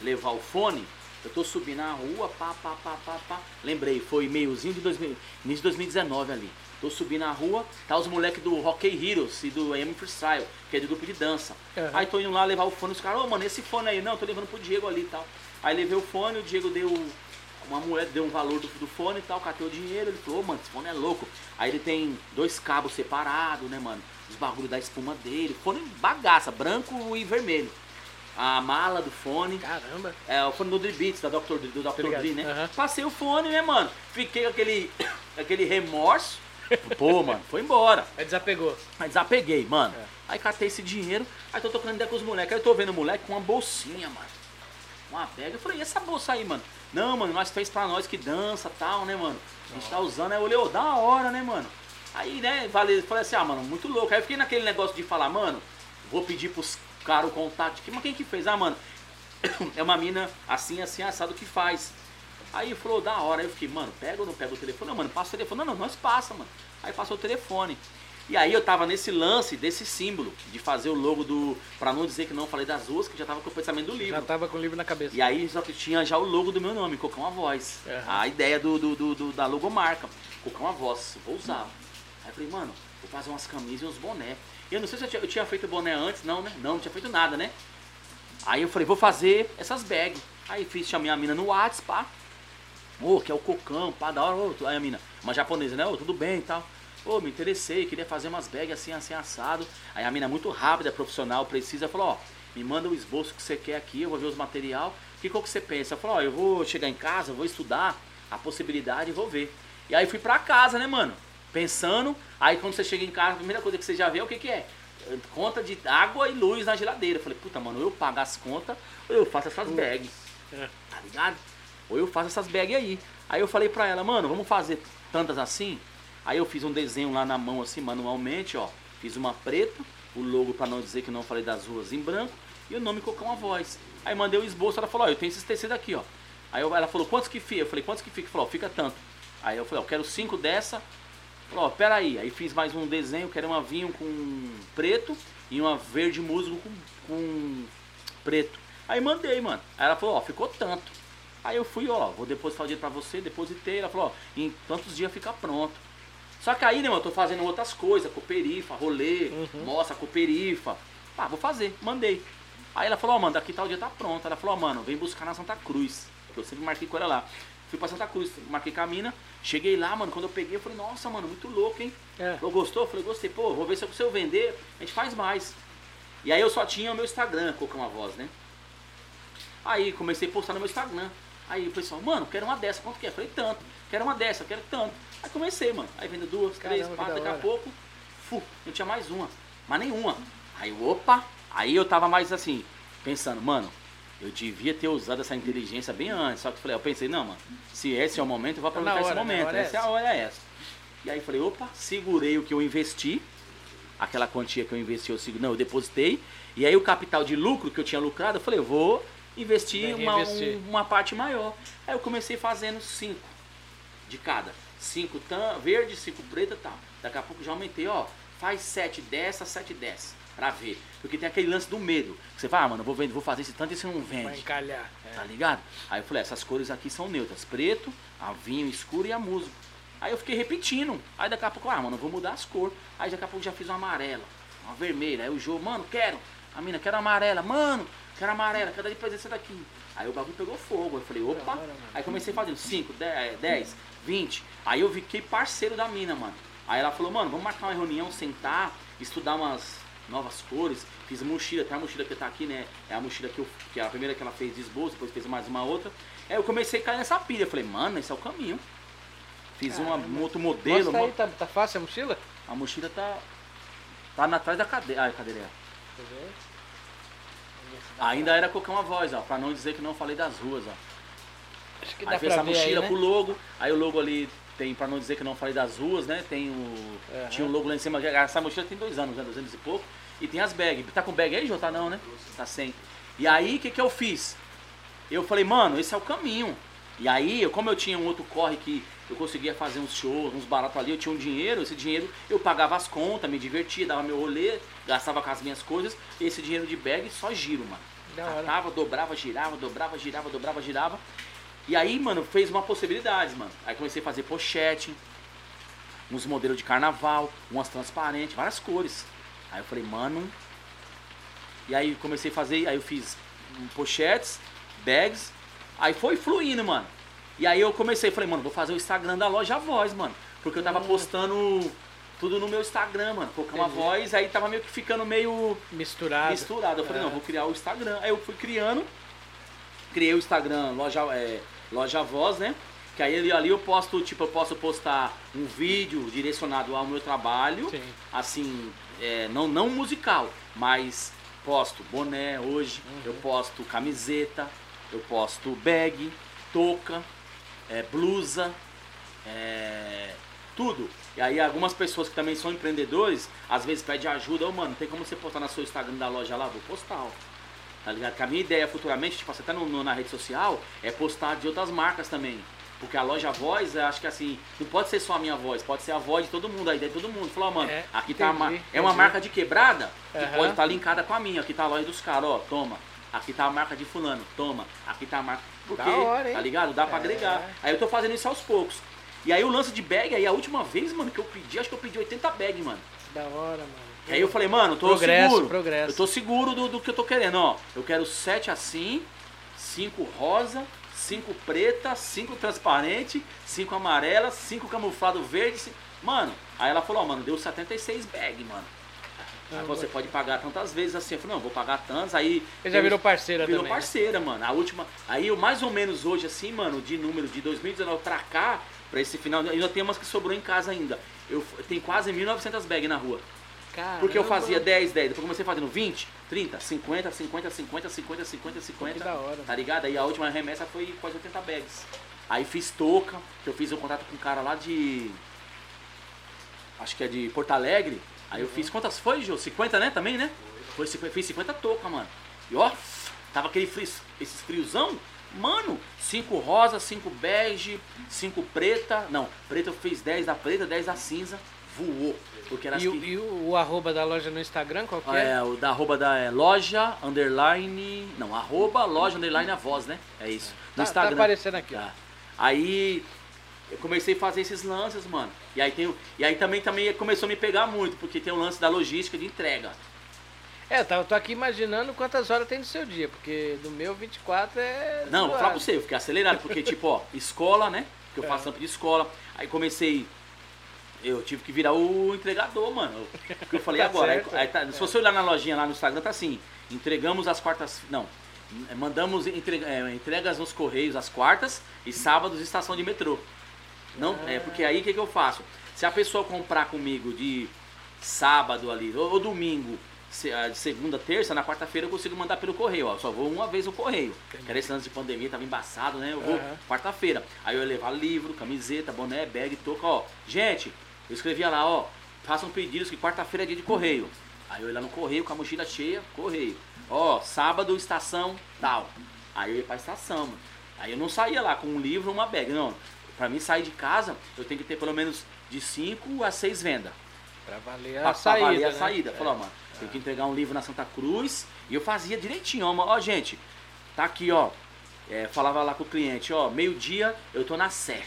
levar o fone, eu tô subindo na rua, pá, pá, pá, pá, pá. Lembrei, foi meiozinho de 2000, início de 2019 ali. Tô subindo na rua, tá os moleques do Rock Heroes e do M Freestyle, que é de grupo de dança. Aham. Aí tô indo lá levar o fone, os caras, ô mano, esse fone aí, não, tô levando pro Diego ali e tal. Aí levei o fone, o Diego deu uma moeda, deu um valor do, do fone e tal, catei o dinheiro, ele falou, ô mano, esse fone é louco. Aí ele tem dois cabos separados, né, mano? Os bagulho da espuma dele, fone bagaça, branco e vermelho. A mala do fone. Caramba. É, o fone do Dre Beats, da Dr. Dre, do Dr. ligado. Dre, né? Aham. Passei o fone, né, mano? Fiquei com aquele, aquele remorso. Pô, mano, foi embora. Aí desapegou. Aí desapeguei, mano. É. Aí catei esse dinheiro, aí tô tocando ideia com os moleques. Aí eu tô vendo o moleque com uma bolsinha, mano. Uma bag. Eu falei, e essa bolsa aí, mano? Não, mano, nós fez pra nós que dança tal, né, mano? A gente tá usando. Aí eu olhei, ô, da hora, né, mano? Aí, né, falei, falei assim, ah, mano, muito louco. Aí eu fiquei naquele negócio de falar, mano, vou pedir pros caras o contato. Mas quem que fez? Ah, mano, é uma mina assim, assim, assado que faz. Aí falou, da hora. Aí eu fiquei, mano, pega ou não pega o telefone? Não, mano, passa o telefone. Não, não, nós passa, mano. Aí passou o telefone. E aí eu tava nesse lance desse símbolo, de fazer o logo do. Pra não dizer que não falei das ruas, que já tava com o pensamento do livro. Já tava com o livro na cabeça. E aí só que tinha já o logo do meu nome, Cocão a Voz. A ideia do, do, do- do- da logomarca. Cocão a Voz, vou usar. Aí eu falei, mano, vou fazer umas camisas e uns boné. Eu não sei se eu tinha, eu tinha feito boné antes, não, né? Não, não tinha feito nada, né? Aí eu falei, vou fazer essas bags. Aí fiz, chamei a mina no WhatsApp, pá. Ô, que é o Cocão, pá, da hora. Tu- aí a mina, uma japonesa, né? Ô, tudo bem e tal. Ô, me interessei, queria fazer umas bags assim, assim, assado. Aí a mina muito rápida, profissional, precisa, falou, ó, me manda o esboço que você quer aqui, eu vou ver os material. Que qual que você pensa? Falei, ó, eu vou chegar em casa, vou estudar a possibilidade e vou ver. E aí fui pra casa, né, mano? Pensando, aí quando você chega em casa, a primeira coisa que você já vê é o que que é? Conta de água e luz na geladeira. Eu falei, puta, mano, ou eu pago as contas, ou eu faço essas bags. É. Tá ligado? Ou eu faço essas bags aí. Aí eu falei pra ela, mano, vamos fazer tantas assim? Aí eu fiz um desenho lá na mão, assim, manualmente, ó. Fiz uma preta, o logo pra não dizer que não falei das ruas em branco, e o nome Cocão a Voz. Aí mandei o esboço, ela falou, ó, eu tenho esses tecidos aqui, ó. Aí eu- ela falou, quantos que fica? Eu falei, quantos que fica? Falou, fica tanto. Aí eu falei, ó, quero cinco dessa. Falou, ó, peraí. Aí fiz mais um desenho, que era uma vinho com preto e uma verde musgo com, com preto. Aí mandei, mano. Aí ela falou, ó, ficou tanto. Aí eu fui, ó, vou depositar o dinheiro pra você, depositei. Ela falou, ó, em tantos dias fica pronto. Só que aí, né, mano, eu tô fazendo outras coisas, cooperifa, rolê, mostra, cooperifa. Pá, vou fazer, mandei. Aí ela falou, ó, mano, daqui tal dia tá pronto. Ela falou, ó, mano, vem buscar na Santa Cruz. Que eu sempre marquei com ela lá. Fui pra Santa Cruz, marquei com a mina. Cheguei lá, mano, quando eu peguei, eu falei, nossa, mano, muito louco, hein? É. Falou, gostou? Eu falei, gostei. Pô, vou ver se eu, se eu vender, a gente faz mais. E aí eu só tinha o meu Instagram, Cocão a Voz, né? Aí comecei a postar no meu Instagram. Aí o pessoal, mano, quero uma dessa, quanto que é? Eu falei, tanto. Quero uma dessa, quero tanto. Aí comecei, mano. Aí vendo duas, três, Caramba, que quatro, da daqui a pouco, fu, não tinha mais uma. Mas nenhuma. Aí, opa, aí eu tava mais assim, pensando, mano, Eu devia ter usado essa inteligência bem antes. Só que eu falei, eu pensei, não, mano, se esse é o momento, eu vou Tá aproveitar esse hora, né? momento. A hora é essa é a hora é essa. E aí falei, opa, segurei o que eu investi. Aquela quantia que eu investi, eu sigo, não, eu depositei. E aí o capital de lucro que eu tinha lucrado, eu falei, eu vou investir uma, um- uma parte maior. Aí eu comecei fazendo cinco de cada. Cinco tan, verde, cinco preta e tal. Daqui a pouco já aumentei, ó. Faz sete dessa, sete dessa. Pra ver. Porque tem aquele lance do medo. Você fala, ah, mano, eu vou, vender, vou fazer esse tanto e você não Vai vende. encalhar. É. Tá ligado? Aí eu falei, essas cores aqui são neutras. Preto, a vinho escuro e a musgo. Aí eu fiquei repetindo. Aí daqui a pouco, ah, mano, eu vou mudar as cores. Aí daqui a pouco já fiz uma amarela, uma vermelha. Aí o jogo, mano, quero. A mina, quero amarela. Mano, quero amarela, quero dar de presente essa daqui. Aí o bagulho pegou fogo. Eu falei, opa. Hora. Aí comecei fazendo 5, 10, 20. Aí eu fiquei parceiro da mina, mano. Aí ela falou, mano, vamos marcar uma reunião, sentar, estudar umas novas cores. Fiz mochila, tem a mochila que tá aqui, né? É a mochila que, eu, que é a primeira que ela fez de esboço, depois fez mais uma outra. Aí eu comecei a cair nessa pilha. Falei, mano, esse é o caminho. Fiz uma, um outro modelo. Mostra aí, tá, tá fácil a mochila? A mochila tá. Tá na atrás da cadeira. Ah, cadeira. Vamos ver se dá Ainda era colocar uma voz, ó. Pra não dizer que não falei das ruas, ó. Acho que dá Aí fez a ver aí, mochila né? com o logo. Aí o logo ali tem, pra não dizer que não falei das ruas, né? Tem o. Aham. Tinha o logo lá em cima. Essa mochila tem dois anos, né? Dois anos e pouco. E tem as bags. Tá com bag aí, Jô? Tá não, né? Tá sem. E aí, o que, que eu fiz? Eu falei, mano, esse é o caminho. E aí, eu- como eu tinha um outro corre que eu conseguia fazer uns shows, uns baratos ali, eu tinha um dinheiro, esse dinheiro eu pagava as contas, me divertia, dava meu rolê, gastava com as minhas coisas, e esse dinheiro de bag só giro, mano. Catava, dobrava, girava, dobrava, girava, dobrava, girava. E aí, mano, fez uma possibilidade, mano. Aí comecei a fazer pochete, uns modelos de carnaval, umas transparentes, várias cores. Aí eu falei, mano. E aí comecei a fazer, aí eu fiz hum, pochetes, bags. Aí foi fluindo, mano. E aí eu comecei, falei, mano, vou fazer o Instagram da loja Voz, mano. Porque eu tava postando tudo no meu Instagram, mano. Colocar uma voz, aí tava meio que ficando meio Misturado. misturado. Eu falei, É. não, vou criar o Instagram. Aí eu fui criando, criei o Instagram Loja, é, loja Voz, né? Que aí ali, ali eu posto, tipo, eu posso postar um vídeo direcionado ao meu trabalho, Sim. assim, é, não, não musical, mas posto boné hoje, Uhum. eu posto camiseta, eu posto bag, touca, é, blusa, é, tudo. E aí algumas pessoas que também são empreendedores, às vezes pedem ajuda, ô mano, tem como você postar no seu Instagram da loja lá? Vou postar, ó. Tá ligado? Que a minha ideia futuramente, tipo, você tá no, no- na rede social, é postar de outras marcas também. Porque a loja voz, eu acho que assim, não pode ser só a minha voz, pode ser a voz de todo mundo, a ideia de todo mundo. Falou, mano, É, aqui tá uma, entendi, é uma entendi. marca de quebrada que Aham. pode estar linkada com a minha. Aqui tá a loja dos caras, ó, toma. Aqui tá a marca de fulano, toma. Aqui tá a marca. Porque, Da hora, hein? tá ligado? Dá pra É. agregar. Aí eu tô fazendo isso aos poucos. E aí o lance de bag, aí a última vez, mano, que eu pedi, acho que eu pedi 80 bag, mano. Da hora, mano. E aí eu falei, mano, tô Progresso, seguro. progresso. Eu tô seguro do, do que eu tô querendo, ó. Eu quero sete assim, cinco rosa, cinco preta, cinco transparente, cinco amarela, cinco camuflado verde. cin- Mano, aí ela falou, ó, mano, deu 76 bag, mano. Aí você pode pagar tantas vezes assim. Eu falei, não, vou pagar tantas. Aí. Ele já virou parceira Virou também. né? parceira, mano. A última. Aí eu mais ou menos hoje, assim, mano, de número de 2019 pra cá, pra esse final, ainda tem umas que sobrou em casa ainda. Eu tem quase 1.900 bags na rua. Caramba. Porque eu fazia 10, 10, depois comecei fazendo 20, 30, 50, 50, 50, 50, 50, 50. Que da hora. Tá ligado? Aí a última remessa foi quase 80 bags. Aí fiz touca, que eu fiz um contrato com um cara lá de. Acho que é de Porto Alegre. Aí eu fiz. Quantas foi, Jô? 50, né? Também, né? Foi, 50 fiz 50 touca, mano. E ó, tava aquele frio, esses friozão. Mano, 5 rosa, 5 bege, 5 preta. Não, preta eu fiz 10 da preta, 10 da cinza. Voou. Porque era E, o- assim. e o, o arroba da loja no Instagram, qual que é? É, o da arroba da é, loja, underline. Não, arroba loja, underline a voz, né? É isso. Tá- No tá Instagram. aparecendo aqui. Tá. Aí eu comecei a fazer esses lances, mano. E aí, tem, e aí também, também começou a me pegar muito, porque tem o lance da logística de entrega. É, eu tô, eu tô aqui imaginando quantas horas tem no seu dia, porque do meu 24 é. Não, vou falar pra você, eu fiquei acelerado, porque tipo, ó, escola, né? Que eu É. faço trampo de escola. Aí comecei. Eu tive que virar o entregador, mano. Porque eu falei Tá agora. Aí, aí tá- se você olhar na lojinha lá no Instagram, tá assim. Entregamos as quartas. Não. Mandamos entre- é, entregas nos correios às quartas e sábados estação de metrô. Não, é porque aí o que, que eu faço? Se a pessoa comprar comigo de sábado ali, ou, ou domingo, se- ah, de segunda, terça, na quarta-feira eu consigo mandar pelo correio, ó. Só vou uma vez no correio. Que era esse lance de pandemia, tava embaçado, né? Eu vou Aham. quarta-feira. Aí eu ia levar livro, camiseta, boné, bag, touca, ó. Gente, eu escrevia lá, ó. Façam pedidos que quarta-feira é dia de correio. Aí eu ia lá no correio com a mochila cheia, correio. Ó, sábado, estação, tal. Aí eu ia pra estação, mano. Aí eu não saía lá com um livro ou uma bag, não. Pra mim sair de casa, eu tenho que ter pelo menos de 5 a 6 vendas. Pra valer Pra, a pra saída. valer a né? saída. É. Falou, mano, tem que entregar um livro na Santa Cruz. E eu fazia direitinho, ó, ó, gente, tá aqui, ó. É, falava lá com o cliente, ó, meio-dia eu tô na Sé.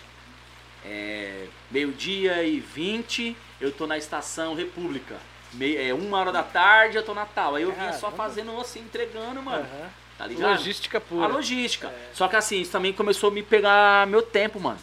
É, meio-dia e 20 eu tô na estação República. Mei- é, uma hora da tarde eu tô na tal. Aí eu vinha só fazendo assim, entregando, mano. Aham. Tá ligado? Logística A pura. logística. É. Só que assim, isso também começou a me pegar meu tempo, mano.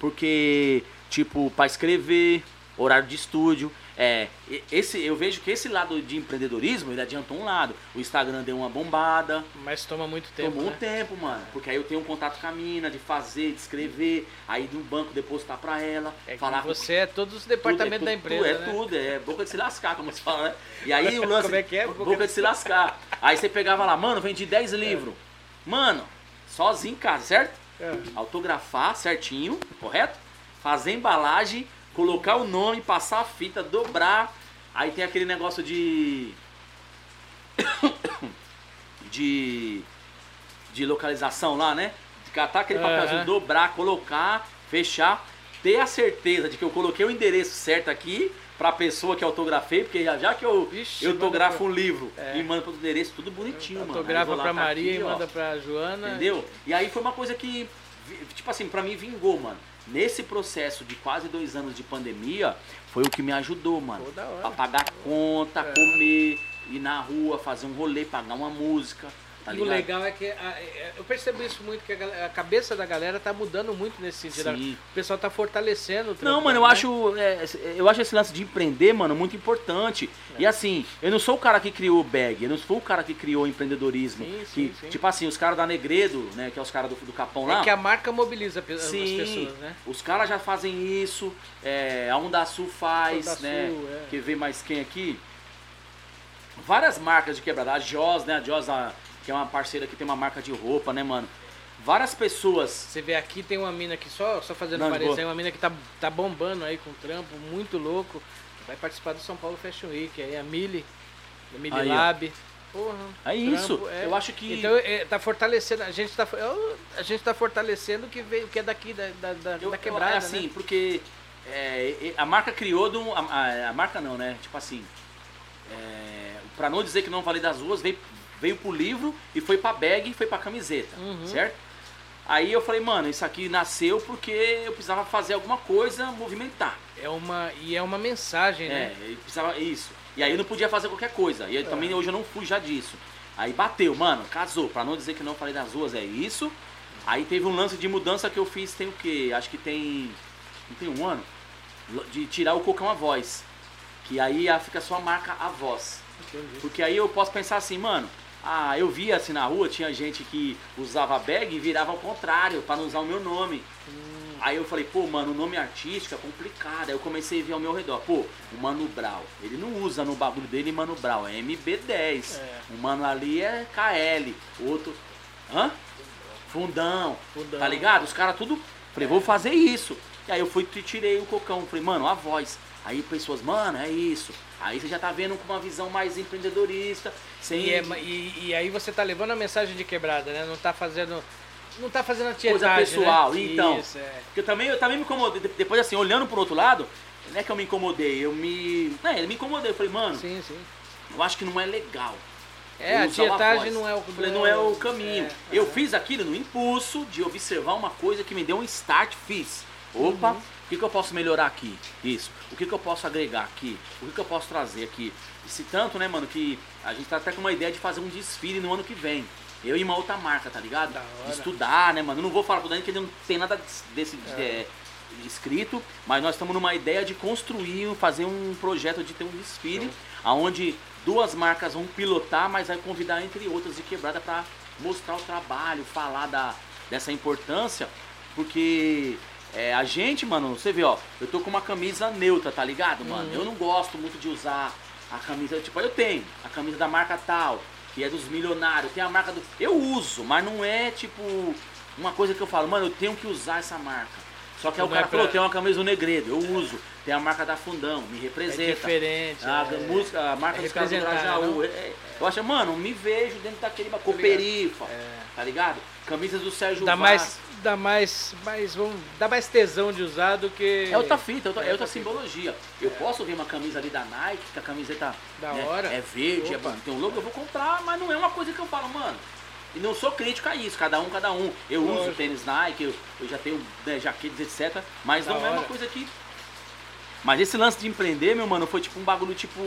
Porque, tipo, pra escrever, horário de estúdio. É, esse, eu vejo que esse lado de empreendedorismo, ele adiantou um lado. O Instagram deu uma bombada. Mas toma muito tempo. tomou um né? tempo, mano. Porque aí eu tenho um contato com a mina, de fazer, de escrever, aí no banco depositar pra ela, É falar com você é todos os tudo, é departamentos tudo, da empresa. tudo, né? é tudo, é boca de se lascar, como se fala, né? E aí o lance. Como é que é? Boca, de se lascar. Aí você pegava lá, mano, vendi 10 livros. Mano, sozinho em casa, certo? É. Autografar certinho, correto? Fazer embalagem, colocar o nome, passar a fita, dobrar. Aí tem aquele negócio de. de. de localização lá, né? De catar aquele papelzinho, dobrar, colocar, fechar, ter a certeza de que eu coloquei o endereço certo aqui pra pessoa que autografei, porque já, já que eu, Vixe, eu autografo um livro É. e mando pro endereço, tudo bonitinho, mano. Eu Autografa vou lá, pra tá Maria aqui, e ó. manda pra Joana. Entendeu? E aí foi uma coisa que, tipo assim, pra mim vingou, mano. Nesse processo de quase dois anos de pandemia, foi o que me ajudou, mano. Pô, da hora. Pra pagar conta, É. comer, ir na rua, fazer um rolê, pagar uma música. Tá e o legal é que a- é- eu percebo isso muito, que a, a cabeça da galera tá mudando muito nesse sentido. Sim. O pessoal tá fortalecendo o Não, mano, eu né? acho, é, eu acho esse lance de empreender, mano, muito importante. É. E assim, eu não sou o cara que criou o bag, eu não sou o cara que criou o empreendedorismo. Sim, que, sim. Tipo assim, os caras da Negredo, né, que é os caras do, do Capão lá. É que a marca mobiliza as Sim, pessoas, né? os caras já fazem isso, é, a Onda Sul faz, Onda né? É. Quer ver mais quem aqui? Várias marcas de quebrada. A Joss, né? A Joss, a- que é uma parceira que tem uma marca de roupa, né, mano? Várias pessoas. Você vê aqui, tem uma mina aqui, só, só fazendo Não, parecer, boa. uma mina que tá, tá bombando aí com trampo, muito louco. Vai participar do São Paulo Fashion Week, aí a Mili, da Mili Aí. Lab. Porra, É isso. Eu acho que- Então, é, tá fortalecendo, a gente tá, eu- a gente tá fortalecendo o que veio, que é daqui, da, da, Eu, da eu- quebrada, é assim, né? porque é, a marca criou de um, a, a- a marca não, né? Tipo assim, é, pra não dizer que não falei das ruas, veio, veio pro livro e foi pra bag e foi pra camiseta, Uhum. certo? Aí eu falei, mano, isso aqui nasceu porque eu precisava fazer alguma coisa, movimentar. É uma, e é uma mensagem, É, né? eu precisava isso. E aí eu não podia fazer qualquer coisa. E aí também hoje eu não fui já disso. Aí bateu, mano, casou. Pra não dizer que não falei das ruas, é isso. Aí teve um lance de mudança que eu fiz, tem o quê? Acho que tem. Não tem um ano? De tirar o cocão a voz. Que aí fica só a marca a voz. Entendi. Porque aí eu posso pensar assim, mano. Ah, eu via assim na rua, tinha gente que usava bag e virava ao contrário, pra não usar o meu nome. Aí eu falei, pô, mano, o nome artístico é complicado. Aí eu comecei a ver ao meu redor. Pô, o Mano Brau, ele não usa no bagulho dele Mano Brau, é MB10. É. O mano ali é KL. O outro. Hã? Fundão. Fundão. Tá ligado? Os caras tudo. Falei, vou fazer isso. E aí eu fui e tirei o cocão. Falei, mano, a voz. Aí pessoas, mano, é isso. Aí você já tá vendo com uma visão mais empreendedorista. Sem E, é e- e aí você tá levando a mensagem de quebrada, né? Não tá fazendo. Não tá fazendo a tietagem, coisa pessoal. né? Então, Isso, é. porque eu também, eu também me incomodei. De- Depois, assim, olhando pro outro lado, não é que eu me incomodei, eu me. Não, eu me incomodei. Eu falei, mano, Sim, sim. eu acho que não é legal. É, a tietagem não é o falei, não é o caminho. É, eu aham. fiz aquilo no impulso de observar uma coisa que me deu um start, fiz. Opa, Uhum. O que, que eu posso melhorar aqui? Isso. O que, que eu posso agregar aqui? O que, que eu posso trazer aqui? E se tanto, né, mano, que a gente tá até com uma ideia de fazer um desfile no ano que vem. Eu e uma outra marca, tá ligado? Estudar, né, mano? Eu não vou falar pro Dani que ele não tem nada desse é, escrito, mas nós estamos numa ideia de construir, fazer um projeto de ter um desfile, aonde duas marcas vão pilotar, mas vai convidar entre outras de quebrada para mostrar o trabalho, falar da, dessa importância, porque é, a gente, mano, você vê, ó, eu tô com uma camisa neutra, tá ligado, mano? Uhum. Eu não gosto muito de usar a camisa, tipo, eu tenho a camisa da marca tal, que é dos milionários, tem a marca do. Eu uso, mas não é tipo uma coisa que eu falo, mano, eu tenho que usar essa marca. Só que aí o cara é pra- falou, tem uma camisa do Negredo, eu uso. Tem a marca da Fundão, me É representa. diferente. A é. música, a marca É dos caras do Grajaú. é- é- eu acho, mano, me vejo dentro daquele coperifa, tá ligado? Camisas do Sérgio Dá Vaz. mais, dá mais, mais, vamos, dá mais tesão de usar do que... É outra fita, é outra, é É outra outra fita. simbologia. Eu posso ver uma camisa ali da Nike, que a camiseta Da né, hora. é verde, é Opa. tem um logo, eu vou comprar, mas não é uma coisa que eu falo, mano. E não sou crítico a isso, cada um, cada um. Eu uso Lógico. tênis Nike, eu, eu já tenho né, jaquetes, etc. Mas Da não é uma hora. coisa que. Mas esse lance de empreender, meu mano, foi tipo um bagulho tipo.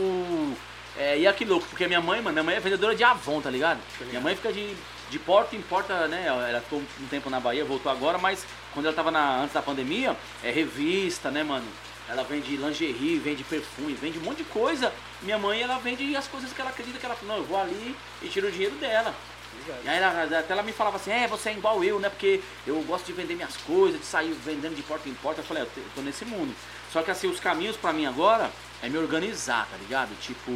É, e aqui louco, porque minha mãe, mano, minha mãe é vendedora de Avon, tá ligado? Minha mãe fica de, de porta em porta, né? Ela ficou um tempo na Bahia, voltou agora, mas quando ela tava na, antes da pandemia, é revista, né, mano? Ela vende lingerie, vende perfume, vende um monte de coisa. Minha mãe, ela vende as coisas que ela acredita que ela não, eu vou ali e tiro o dinheiro dela. E aí ela, até ela me falava assim, é, você é igual eu, né? Porque eu gosto de vender minhas coisas, de sair vendendo de porta em porta. Eu falei, "É, eu tô nesse mundo. Só que assim, os caminhos pra mim agora é me organizar, tá ligado? Tipo,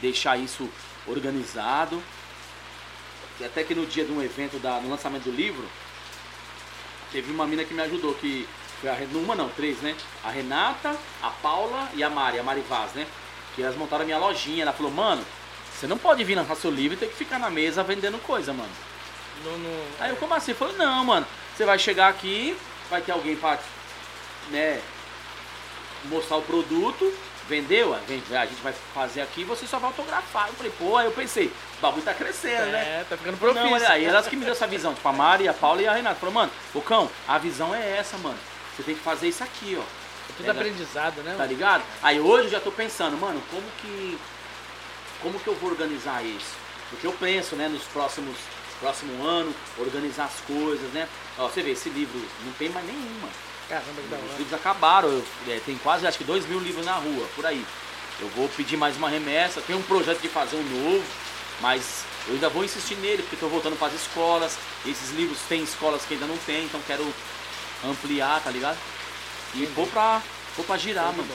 deixar isso organizado. Até que no dia de um evento, da, no lançamento do livro, teve uma mina que me ajudou, que foi a Ren- uma não, três, né? A Renata, a Paula e a Mari, a Mari Vaz, né? Que elas montaram a minha lojinha. Ela falou, mano, você não pode vir lançar seu livro e ter que ficar na mesa vendendo coisa, mano. Não, não- Aí eu, como assim? Falei, não, mano, você vai chegar aqui, vai ter alguém pra, né, mostrar o produto, vendeu, Aí vem, a gente vai fazer aqui e você só vai autografar. Eu falei, pô, aí eu pensei, o bagulho tá crescendo, né? É, tá ficando Não, profício. olha aí, elas que me deu essa visão, tipo a Mari, a Paula e a Renata. Falou, mano, ô cão, a visão é essa, mano. Você tem que fazer isso aqui, ó. É tudo aprendizado, né? Tá ligado? Aí hoje eu já tô pensando, mano, como que. Como que eu vou organizar isso? Porque eu penso, né, nos próximos. Próximo ano, organizar as coisas, né? Ó, você vê, esse livro não tem mais nenhuma. Caramba, que da Os hora. livros acabaram, eu- é, tem quase acho que dois mil livros na rua, por aí. Eu vou pedir mais uma remessa, tem um projeto de fazer um novo, mas eu ainda vou insistir nele, porque estou voltando para as escolas. Esses livros tem escolas que ainda não tem, então quero ampliar, tá ligado? E vou pra, vou pra girar, de mano.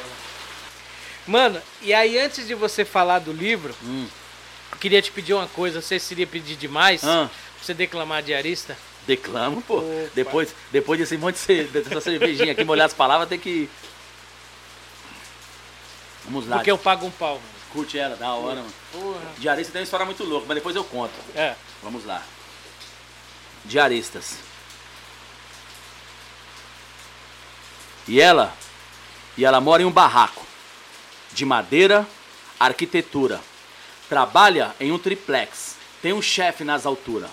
Mano, e aí antes de você falar do livro, Hum. eu queria te pedir uma coisa, não sei se seria pedir demais, Ah, pra você declamar diarista. Declamo, pô. Opa. Depois, depois desse monte de dessa cervejinha aqui, molhar as palavras, tem que. Vamos lá. Porque eu pago um pau, mano. Curte ela, da hora, mano. Porra. Diarista tem uma história muito louca, mas depois eu conto. É. Vamos lá. Diaristas. E ela? E ela mora em um barraco. De madeira, arquitetura. Trabalha em um triplex. Tem um chefe nas alturas.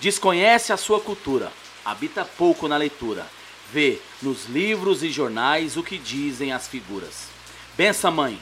Desconhece a sua cultura. Habita pouco na leitura. Vê nos livros e jornais o que dizem as figuras. Bença, mãe.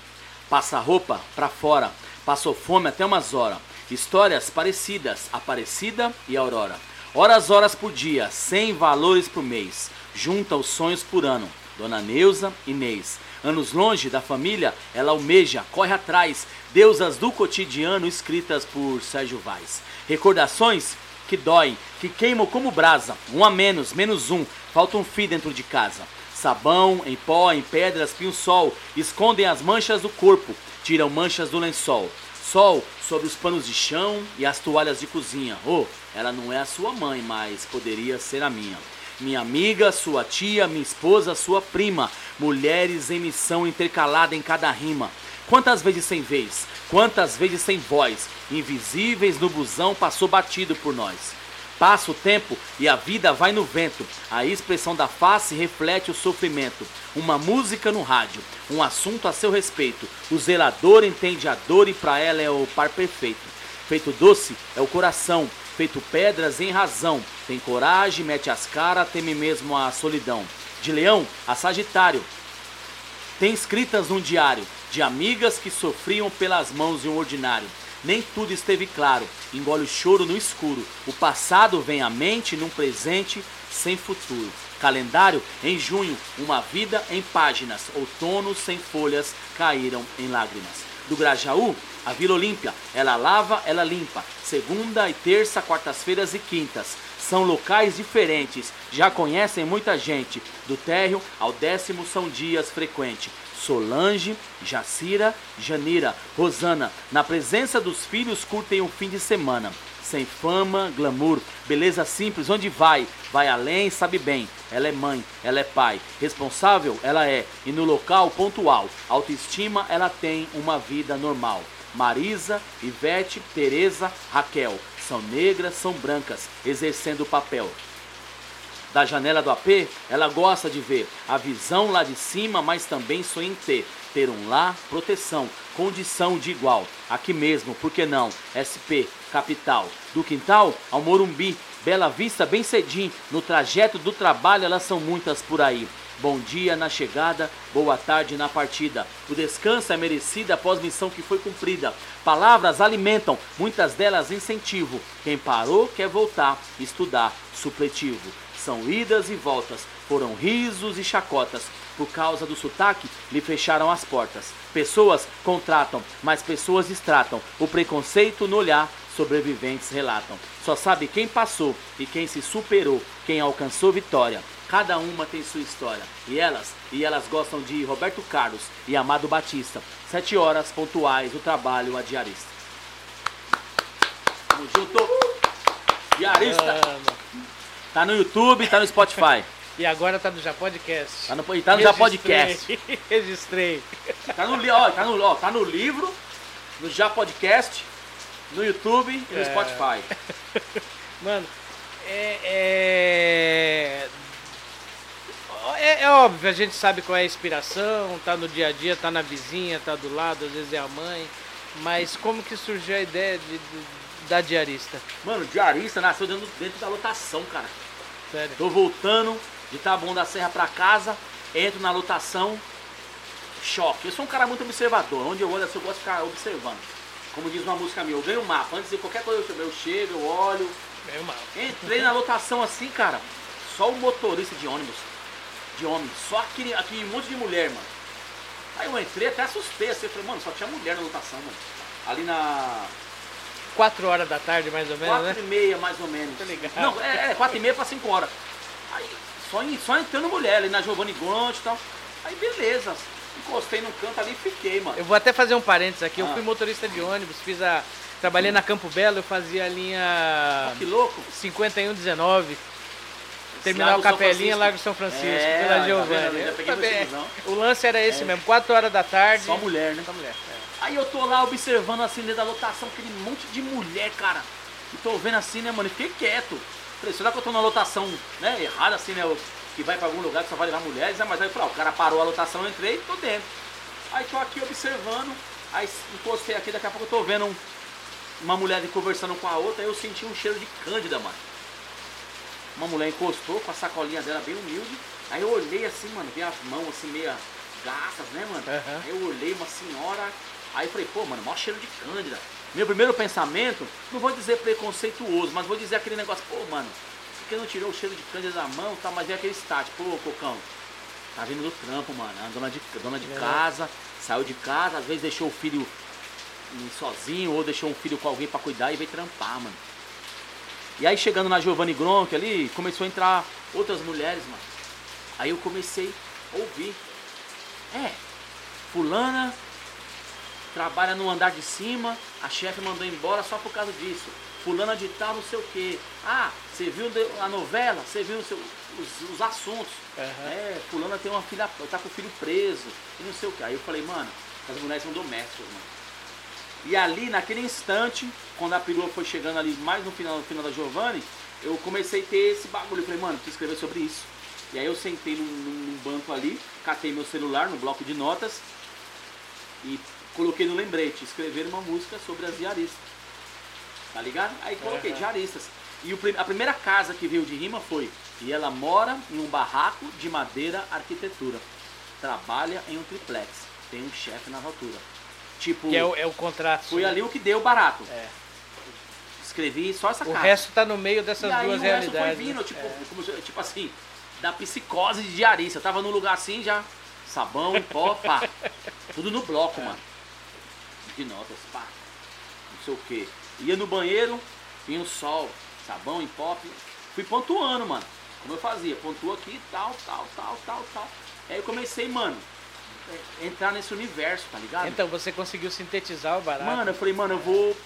Passa roupa pra fora. Passou fome até umas horas. Histórias parecidas, Aparecida e Aurora. Horas, horas por dia, 100 valores por mês. Junta os sonhos por ano. Dona Neuza, Inês. Anos longe da família, ela almeja, corre atrás. Deusas do cotidiano escritas por Sérgio Vaz. Recordações que doem, que queimam como brasa. Um a menos, menos um. Falta um fio dentro de casa. Sabão, em pó, em pedras, pinho-sol. Escondem as manchas do corpo. Tiram manchas do lençol. Sol sobre os panos de chão e as toalhas de cozinha. Oh, ela não é a sua mãe, mas poderia ser a minha. Minha amiga, sua tia, minha esposa, sua prima. Mulheres em missão intercalada em cada rima. Quantas vezes sem vez, quantas vezes sem voz, invisíveis no busão passou batido por nós. Passa o tempo e a vida vai no vento. A expressão da face reflete o sofrimento. Uma música no rádio, um assunto a seu respeito. O zelador entende a dor e pra ela é o par perfeito. Feito doce é o coração, feito pedras em razão. Tem coragem, mete as caras, teme mesmo a solidão. De leão a sagitário, tem escritas num diário de amigas que sofriam pelas mãos de um ordinário. Nem tudo esteve claro, engole o choro no escuro. O passado vem à mente num presente sem futuro. Calendário em junho, uma vida em páginas. Outono sem folhas caíram em lágrimas. Do Grajaú, a Vila Olímpia, ela lava, ela limpa. Segunda e terça, quartas-feiras e quintas. São locais diferentes, já conhecem muita gente. Do térreo ao décimo são dias frequentes. Solange, Jacira, Janira, Rosana, na presença dos filhos, curtem um fim de semana. Sem fama, glamour, beleza simples, onde vai? Vai além, sabe bem. Ela é mãe, ela é pai. Responsável, ela é. E no local, pontual. Autoestima, ela tem uma vida normal. Marisa, Ivete, Teresa, Raquel. São negras, são brancas, exercendo o papel da janela do AP, ela gosta de ver a visão lá de cima, mas também sonha em ter. Ter um lá, proteção, condição de igual. Aqui mesmo, por que não? SP, capital. Do quintal ao Morumbi, Bela Vista, bem cedinho. No trajeto do trabalho, elas são muitas por aí. Bom dia na chegada, boa tarde na partida. O descanso é merecido após missão que foi cumprida. Palavras alimentam, muitas delas incentivo. Quem parou quer voltar, estudar, supletivo. São idas e voltas, foram risos e chacotas. Por causa do sotaque, lhe fecharam as portas. Pessoas contratam, mas pessoas distratam. O preconceito no olhar, sobreviventes relatam. Só sabe quem passou e quem se superou, quem alcançou vitória. Cada uma tem sua história. E elas, e elas gostam de Roberto Carlos e Amado Batista. Sete horas pontuais, o trabalho a diarista. Tamo junto. Diarista. Tá no YouTube, tá no Spotify. E agora tá no Já Podcast. Tá no, e tá no Já Podcast. Registrei. Tá no, ó, tá, no, ó, tá no livro, no Já Podcast, no YouTube e no É. Spotify. Mano, é, é... é. é óbvio, a gente sabe qual é a inspiração, tá no dia a dia, tá na vizinha, tá do lado, às vezes é a mãe. Mas como que surgiu a ideia de, de- da diarista? Mano, diarista nasceu dentro, dentro da lotação, cara. Sério. Tô voltando de Taboão da Serra pra casa, entro na lotação, choque. Eu sou um cara muito observador, onde eu olho assim, eu gosto de ficar observando. Como diz uma música minha, eu ganho o mapa. Antes de qualquer coisa eu chego, eu chego, eu olho. Meio mal. Entrei na lotação assim, cara, só o motorista de ônibus, de homem, só aquele, aquele monte de mulher, mano. Aí eu entrei, até assustei, assim, eu falei, mano, só tinha mulher na lotação, mano. Ali na Quatro horas da tarde, mais ou menos, quatro né? e meia, mais ou menos. Ligado. Não, é, é quatro e meia pra cinco horas. Aí só, em- só entrando mulher ali na Giovanni Gonte e tal. Aí beleza, encostei no canto ali e fiquei, mano. Eu vou até fazer um parênteses aqui. Eu Ah. fui motorista de ônibus, fiz a. Trabalhei na Campo Belo, eu fazia a linha Que louco. 5119. Terminal Largo São Capelinha. Largo São Francisco, É, pela tá Giovanni. o lance era esse É. mesmo, 4 horas da tarde. Só mulher, né? Só mulher. é. Aí eu tô lá observando assim dentro da lotação, aquele monte de mulher, cara. E tô vendo assim, né, mano? E fiquei quieto. Falei, será que eu tô na lotação, né, errada assim, né? o- Que vai pra algum lugar que só vai levar mulheres, né? Mas aí, falei, ó, o cara parou a lotação, eu entrei e tô dentro. Aí tô aqui observando, aí encostei aqui, daqui a pouco eu tô vendo um- uma mulher ali conversando com a outra, aí eu senti um cheiro de cândida, mano. Uma mulher encostou com a sacolinha dela bem humilde. Aí eu olhei assim, mano, vi as mãos assim meia gastas, né, mano? Aham. Aí eu olhei uma senhora, aí falei, pô, mano, maior cheiro de cândida. Meu primeiro pensamento, não vou dizer preconceituoso, mas vou dizer aquele negócio, pô, mano, por que não tirou o cheiro de cândida da mão, tá? Mas é aquele start, pô, Cocão, tá vindo do trampo, mano, a dona de, dona de É. casa, saiu de casa, às vezes deixou o filho hum, sozinho, ou deixou um filho com alguém pra cuidar e veio trampar, mano. E aí chegando na Giovanni Gronk ali, começou a entrar outras mulheres, mano. Aí eu comecei a ouvir. É, fulana trabalha no andar de cima, a chefe mandou embora só por causa disso. Fulana de tal, não sei o quê. Ah, você viu a novela? Você viu seu- os, os assuntos? Aham. É, fulana tem uma filha, tá com o filho preso, e não sei o que. Aí eu falei, mano, as mulheres são domésticas, mano. E ali, naquele instante, quando a perua foi chegando ali mais no final, no final da Giovanni, eu comecei a ter esse bagulho. Eu falei, mano, preciso escrever sobre isso. E aí eu sentei num, num- banco ali, catei meu celular no bloco de notas e coloquei no lembrete, escrever uma música sobre as diaristas. Tá ligado? Aí coloquei Aham. diaristas. E o a primeira casa que veio de rima foi E ela mora em um barraco de madeira arquitetura. Trabalha em um triplex. Tem um chefe na altura. Tipo, Que é o, é o contrato. foi né? ali o que deu barato. É. Escrevi só essa O casa. resto tá no meio dessas e aí duas o resto realidades. foi vindo, né? tipo, É. como tipo assim, da psicose de diarista. Eu tava num lugar assim já, sabão e pó, pá. Tudo no bloco, É. mano. De notas, pá. Não sei o que. Ia no banheiro, vinha o sol, sabão em pó. Fui pontuando, mano. Como eu fazia, pontua aqui, tal, tal, tal, tal, tal. Aí eu comecei, mano, entrar nesse universo, tá ligado? Então você conseguiu sintetizar o barato. Mano, eu falei, mano, eu vou.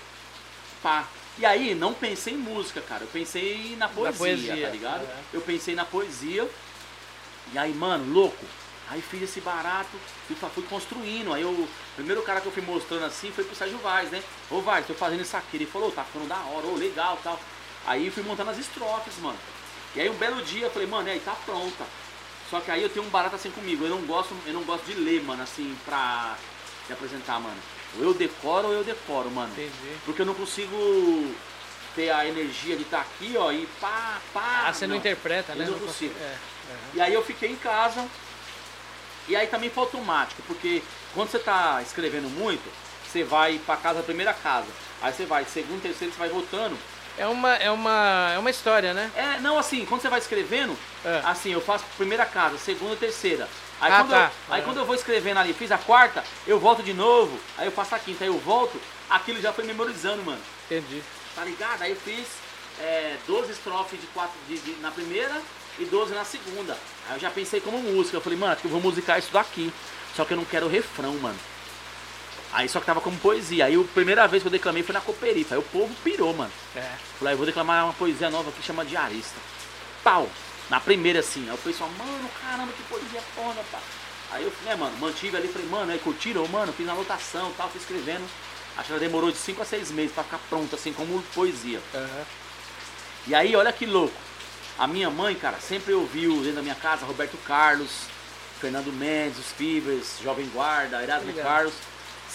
Pá. E aí, não pensei em música, cara. Eu pensei na poesia, poesia, tá ligado? é. Eu pensei na poesia. E aí, mano, louco. Aí fiz esse barato e fui construindo. Aí eu, o primeiro cara que eu fui mostrando assim foi pro Sérgio Vaz, né? Ô Vaz, tô fazendo isso aqui. Ele falou, tá ficando da hora, ô, legal tal. Aí fui montando as estrofes, mano. E aí um belo dia eu falei, mano, e aí tá pronta. Só que aí eu tenho um barato assim comigo. Eu não gosto, eu não gosto de ler, mano, assim, pra se apresentar, mano. Ou eu decoro ou eu decoro, mano. Entendi. Porque eu não consigo ter a energia de estar aqui, ó, e pá, pá. Ah, você não, interpreta, eu né? não consigo- consigo. É, é. E aí eu fiquei em casa. E aí também foi automático, porque quando você tá escrevendo muito, você vai pra casa, a primeira casa. Aí você vai, segundo, terceiro, você vai voltando. É uma, é uma, é uma história, né? É, não assim, quando você vai escrevendo, É. assim, eu faço primeira casa, segunda, terceira. Aí, Ah, quando, tá. eu, aí É. quando eu vou escrevendo ali, fiz a quarta, eu volto de novo, aí eu faço a quinta, aí eu volto, aquilo já foi memorizando, mano. Entendi. Tá ligado? Aí eu fiz é, 12 estrofes de quatro de, de- na primeira e 12 na segunda. Aí eu já pensei como música. Eu falei, mano, acho que eu vou musicar isso daqui. Só que eu não quero o refrão, mano. Aí só que tava como poesia. Aí a primeira vez que eu declamei foi na Cooperifa. Aí o povo pirou, mano. É. Falei, "Ah, eu vou declamar uma poesia nova que chama Diarista. Pau! Na primeira assim. Aí o pessoal, mano, caramba, que poesia foda, pá. Aí eu, né, mano, mantive ali, falei, mano, aí curtiram, mano, fiz anotação tal, fui escrevendo. Acho que ela demorou de 5 a 6 meses pra ficar pronta, assim, como poesia. Aham. E aí, olha que louco. A minha mãe, cara, sempre ouviu dentro da minha casa Roberto Carlos, Fernando Mendes, os Fibers, Jovem Guarda, Erasmo. Carlos.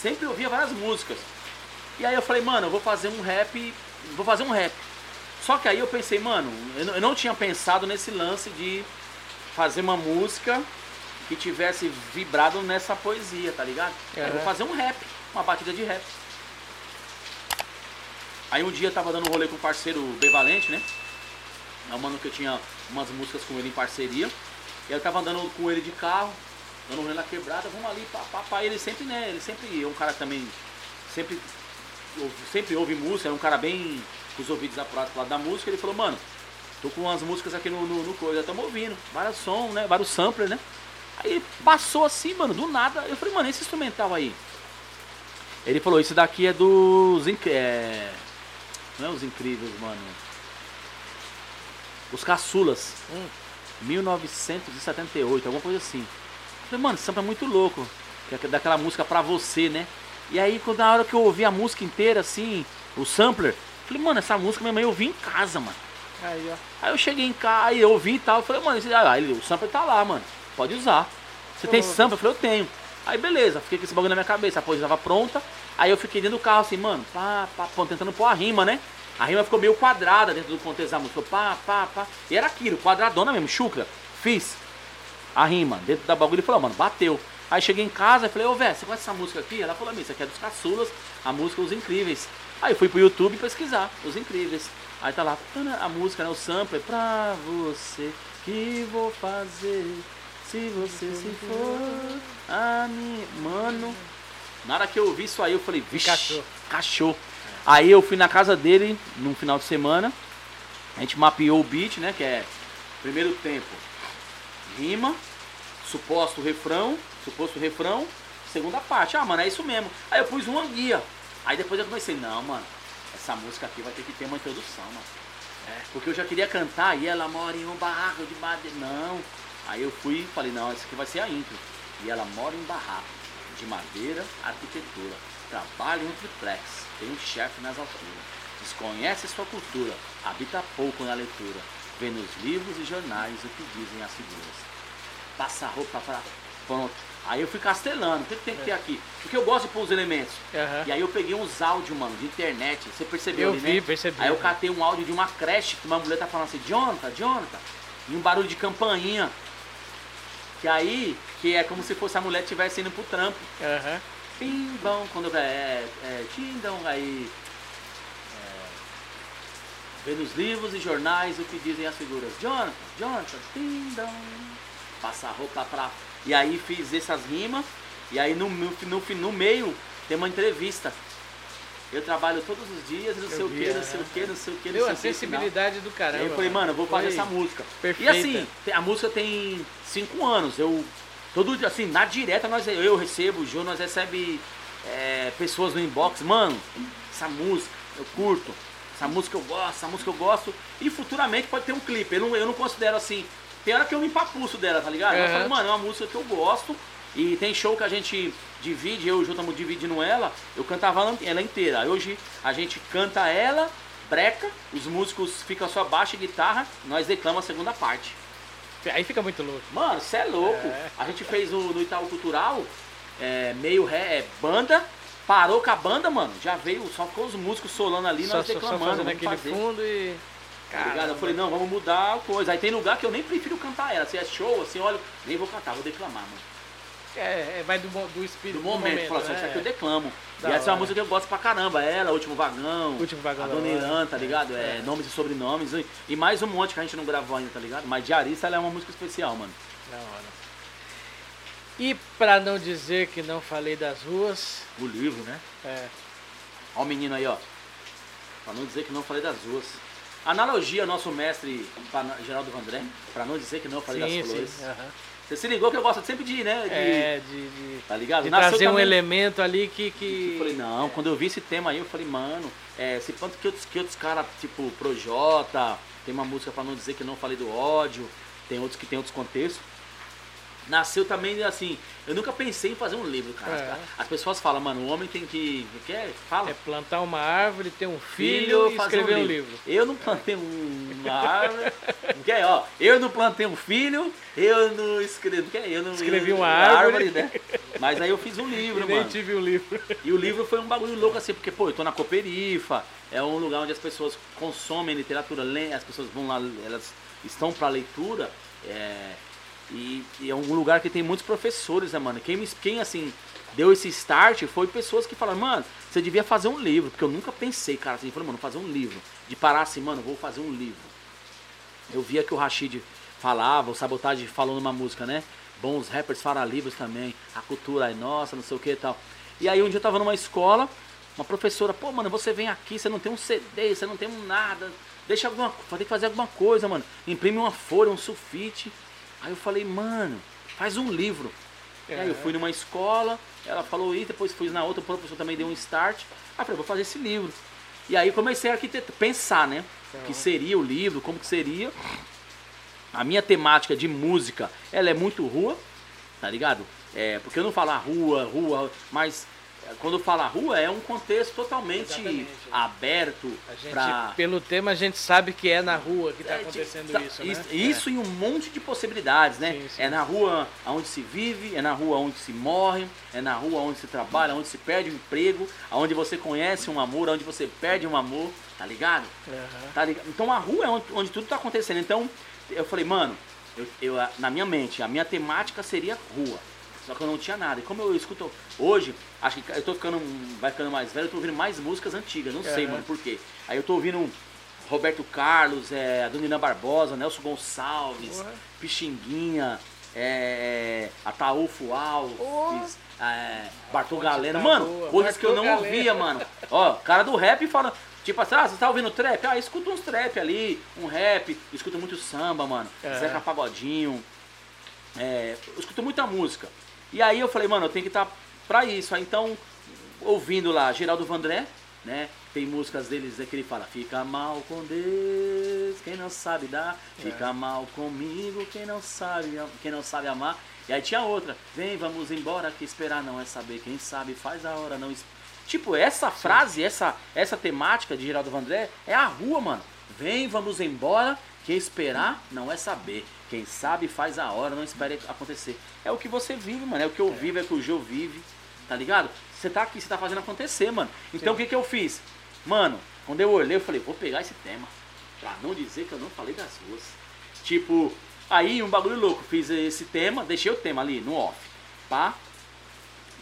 Sempre ouvia várias músicas. E aí eu falei, mano, eu vou fazer um rap, vou fazer um rap. Só que aí eu pensei, mano, eu não- tinha pensado nesse lance de fazer uma música que tivesse vibrado nessa poesia, tá ligado? Aí eu vou fazer um rap, uma batida de rap. Aí um dia eu tava dando um rolê com o parceiro Bevalente, né? É um mano que eu tinha umas músicas com ele em parceria. E aí eu tava andando com ele de carro, dando um rolê na quebrada, vamos ali, pá, pá, pá. Ele sempre, né? Ele sempre é um cara também sempre, ouve- sempre ouve música, é um cara bem com os ouvidos apurados pro lado da música. Ele falou, mano, tô com umas músicas aqui no, no, no coisa, estamos ouvindo, vários sons, né? Vários samplers, né? Aí passou assim, mano, do nada. Eu falei, mano, esse instrumental aí. Ele falou, isso daqui é dos. É... Não é os incríveis, mano. Os caçulas. Hum. 1978, alguma coisa assim. Falei, mano, esse sample é muito louco. Que é daquela música pra você, né? E aí, quando na hora que eu ouvi a música inteira, assim, o sampler, falei, mano, essa música minha mãe eu ouvi em casa, mano. Aí, ó. Aí eu cheguei em casa, aí eu ouvi e tal, eu falei, mano, esse, ah, o sampler tá lá, mano. Pode usar. Você tem sampler? Eu falei, eu tenho. Aí beleza, fiquei com esse bagulho na minha cabeça, a poesia tava pronta. Aí eu fiquei dentro do carro assim, mano, pá, pá, pá, tentando pôr a rima, né? A rima ficou meio quadrada dentro do contexto da música. Pá, pá, pá. E era aquilo, quadradona mesmo, chucra. Fiz a rima dentro da bagulho e falou, mano, bateu. Aí cheguei em casa e falei, ô velho, você conhece essa música aqui? Ela falou, isso aqui é dos caçulas, a música Os Incríveis. Aí eu fui pro YouTube pesquisar, Os Incríveis. Aí tá lá, a música, né, o sample, pra você que vou fazer, se você se for, a mim, mano. Na hora que eu ouvi isso aí, eu falei, vixe, Encaixou. cachou. Aí eu fui na casa dele, num final de semana, a gente mapeou o beat, né, que é primeiro tempo, rima, suposto refrão, suposto refrão, segunda parte. Ah, mano, é isso mesmo. Aí eu pus uma guia. Aí depois eu comecei, não, mano, essa música aqui vai ter que ter uma introdução, mano. É, porque eu já queria cantar e ela mora em um barraco de madeira. Não. Aí eu fui e falei, não, essa aqui vai ser a intro. E ela mora em um barraco de madeira, arquitetura. Trabalha em um triplex, tem um chefe nas alturas. Desconhece sua cultura, habita pouco na leitura. Vê nos livros e jornais o que dizem as figuras passa a roupa pra. Pronto. Aí eu fui castelando. O que, tem que ter aqui? Porque eu gosto de pôr os elementos. Aham. E aí eu peguei uns áudios, mano, de internet. Você percebeu Eu ali, vi, né? percebi. Aí eu catei um áudio de uma creche que uma mulher tá falando assim, Jonathan, Jonathan. E um barulho de campainha. Que aí, que é como se fosse a mulher estivesse indo pro trampo. Aham. Pim, bom, quando. É, é, tindão, aí. Vê nos livros e jornais o que dizem as figuras. Jonathan, Jonathan, tindão. Passa a roupa pra. E aí fiz essas rimas. E aí no, no, no, no meio tem uma entrevista. Eu trabalho todos os dias, não sei o que, não é. sei o que, não sei o que, não Deu sei a o que. sensibilidade do caramba. aí eu falei, mano, eu vou fazer essa música. perfeita. E assim, a música tem cinco anos. Eu Todo dia, assim, na direta, nós, eu recebo, o Jô, nós recebe é, pessoas no inbox, mano, essa música, eu curto, essa música eu gosto, essa música eu gosto, e futuramente pode ter um clipe. Eu não, eu não considero assim. Tem hora que eu me empapuço dela, tá ligado? Eu falo, mano, é uma música que eu gosto. E tem show que a gente divide, eu e o Jô estamos dividindo ela, eu cantava ela- inteira. Aí Hoje a gente canta ela, breca, os músicos ficam só baixo e guitarra, nós declamamos a segunda parte. Aí fica muito louco. Mano, você é louco. É. A gente fez no, no Itaú Cultural, é, meio ré, é, banda, parou com a banda, mano. Já veio, só ficou os músicos solando ali, Só, nós só, só declamando. fazendo vamos aquele fazer. fundo e. Tá ligado? Eu falei, não, vamos mudar a coisa. Aí tem lugar que eu nem prefiro cantar ela. Se é show, assim, olha, nem vou cantar, vou declamar, mano. É, é, vai do, do espírito Do momento, fala assim, né? essa aqui eu declamo. Da e essa é uma hora. música que eu gosto pra caramba. Ela, Último Vagão, Último Vagão a Dona hora. Irã, tá ligado? É, É. nomes e sobrenomes. E, e mais um monte que a gente não gravou ainda, tá ligado? Mas Diarista, ela é uma música especial, mano. Da hora. E pra não dizer que não falei das ruas, O livro, né? é, Ó o menino aí, ó. Pra não dizer que não falei das ruas. Analogia, nosso mestre Geraldo Vandré. Pra não dizer que não falei sim, das flores. sim. aham. Você se ligou que eu gosto sempre de, né? De, É, de, de, Tá ligado? de Nasceu trazer um também- elemento ali que. que... Eu falei, não, quando eu vi esse tema aí, eu falei, mano, é, esse quanto que outros, que outros caras, tipo, Projota, tem uma música pra não dizer que não falei do ódio, tem outros que tem outros contextos. Nasceu também assim, eu nunca pensei em fazer um livro, cara. É. As pessoas falam, mano, o homem tem que. Quer? Fala. É plantar uma árvore, ter um filho, e fazer escrever um livro. Eu não plantei um- uma árvore. Quer, ó, eu não plantei um filho, eu não escrevi. Quer, eu não Escrevi eu- uma árvore. né? Mas aí eu fiz um livro, E nem mano. tive o livro. E o livro foi um bagulho louco assim, porque, pô, eu tô na Cooperifa, é um lugar onde as pessoas consomem literatura, leem, as pessoas vão lá, elas estão pra leitura, é, e, e é um lugar que tem muitos professores, né, mano? Quem, quem assim, deu esse start foi pessoas que falaram, mano, você devia fazer um livro, porque eu nunca pensei, cara, assim, falei, mano, fazer um livro, de parar assim, mano, vou fazer um livro. Eu via que o Rashid falava, o Sabotage falou numa música, né? Bons rappers fará livros também, a cultura é nossa, não sei o que e tal. E aí um dia eu tava numa escola, uma professora, pô, mano, você vem aqui, você não tem um CD, você não tem nada, deixa alguma ter que fazer alguma coisa, mano. Imprime uma folha, um sulfite. Aí eu falei, mano, faz um livro. E aí eu fui numa escola, ela falou isso, depois fui na outra, o professor também deu um start. Aí eu falei, vou fazer esse livro. E aí comecei a pensar, né? O que seria o livro, como que seria. A minha temática de música, ela é muito rua, tá ligado? É, porque eu não falo a rua, rua, mas é, quando eu falo a rua é um contexto totalmente Exatamente. aberto A gente, pra... Pelo tema, a gente sabe que é na rua que tá É, acontecendo tá- isso, né? Isso e um monte de possibilidades, né? Sim, sim. É na rua onde se vive, é na rua onde se morre, é na rua onde se trabalha, onde se perde o emprego, onde você conhece um amor, onde você perde um amor, tá ligado? É. Aham. Tá ligado? Então a rua é onde, onde tudo tá acontecendo. Então eu falei, mano, eu, eu, na minha mente, a minha temática seria rua. Só que eu não tinha nada. E como eu escuto hoje, acho que eu tô ficando, vai ficando mais velho, eu tô ouvindo mais músicas antigas, não sei, Aham. mano, por quê. Aí eu tô ouvindo Roberto Carlos, é, a Dona Ina Barbosa, Nelson Gonçalves, Porra. Pixinguinha, é, Ataúfo Alves, Porra. é, Bartol tá Mano, boa. coisas que eu não Galeno. ouvia, mano. Ó, cara do rap fala, tipo assim, ah, você tá ouvindo trap? Ah, escuta uns trap ali, um rap, escuta muito samba, mano. É. Zeca Pagodinho. É, eu escuto muita música. E aí eu falei, mano, eu tenho que estar pra isso. Aí então, ouvindo lá Geraldo Vandré, né? Tem músicas deles né, que ele fala, fica mal com Deus, quem não sabe dar, fica mal comigo, quem não sabe, quem não sabe amar. E aí tinha outra, vem, vamos embora, que esperar não é saber, quem sabe faz a hora, não Tipo, essa frase, essa, essa temática de Geraldo Vandré é a rua, mano. Vem, vamos embora, que esperar não é saber. Quem sabe faz a hora, não espere acontecer. É o que você vive, mano. É o que eu vivo, é o que o Gil vive. Tá ligado? Você tá aqui, você tá fazendo acontecer, mano. Então o que que eu fiz? Mano, quando eu olhei, eu falei, vou pegar esse tema. Pra não dizer que eu não falei das ruas. Tipo, aí um bagulho louco. Fiz esse tema, deixei o tema ali no off. Pá.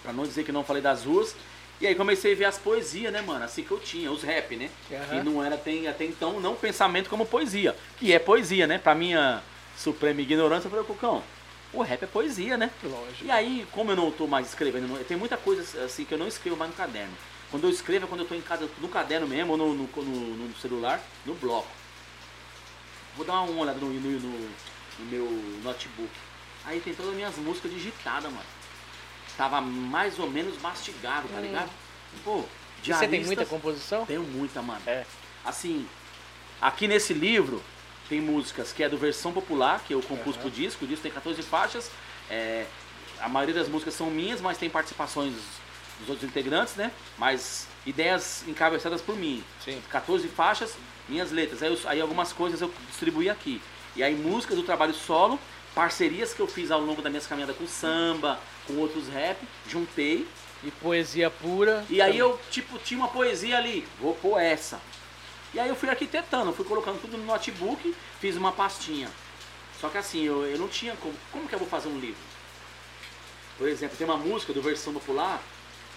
Pra não dizer que eu não falei das ruas. E aí comecei a ver as poesias, né, mano? Assim que eu tinha, os rap, né? Aham. E não era tem, até então não pensamento como poesia. Que é poesia, né? Pra minha suprema ignorância, eu falei, Cocão, o rap é poesia, né? Lógico. E aí, como eu não tô mais escrevendo, tem muita coisa assim que eu não escrevo mais no caderno. Quando eu escrevo é quando eu tô em casa, no caderno mesmo, ou no, no, no- no celular, no bloco. Vou dar uma olhada no, meu notebook. Aí tem todas as minhas músicas digitadas, mano. Tava mais ou menos mastigado, tá Hum. ligado? Pô, E Você tem diaristas- muita composição? Tenho muita, mano. É. Assim, aqui nesse livro tem músicas que é do versão popular, que eu compus Aham. pro disco. O disco tem 14 faixas. É, a maioria das músicas são minhas, mas tem participações dos outros integrantes, né? Mas ideias encabeçadas por mim. Sim. 14 faixas, minhas letras. Aí, eu- aí algumas coisas eu distribuí aqui. E aí músicas do trabalho solo, parcerias que eu fiz ao longo da minha caminhada com samba, com outros rap, juntei. E poesia pura. E aí eu, tipo, tinha uma poesia ali, vou pôr essa. E aí eu fui arquitetando, fui colocando tudo no notebook, fiz uma pastinha. Só que assim, eu, eu não tinha como. Como que eu vou fazer um livro? Por exemplo, tem uma música do versão popular,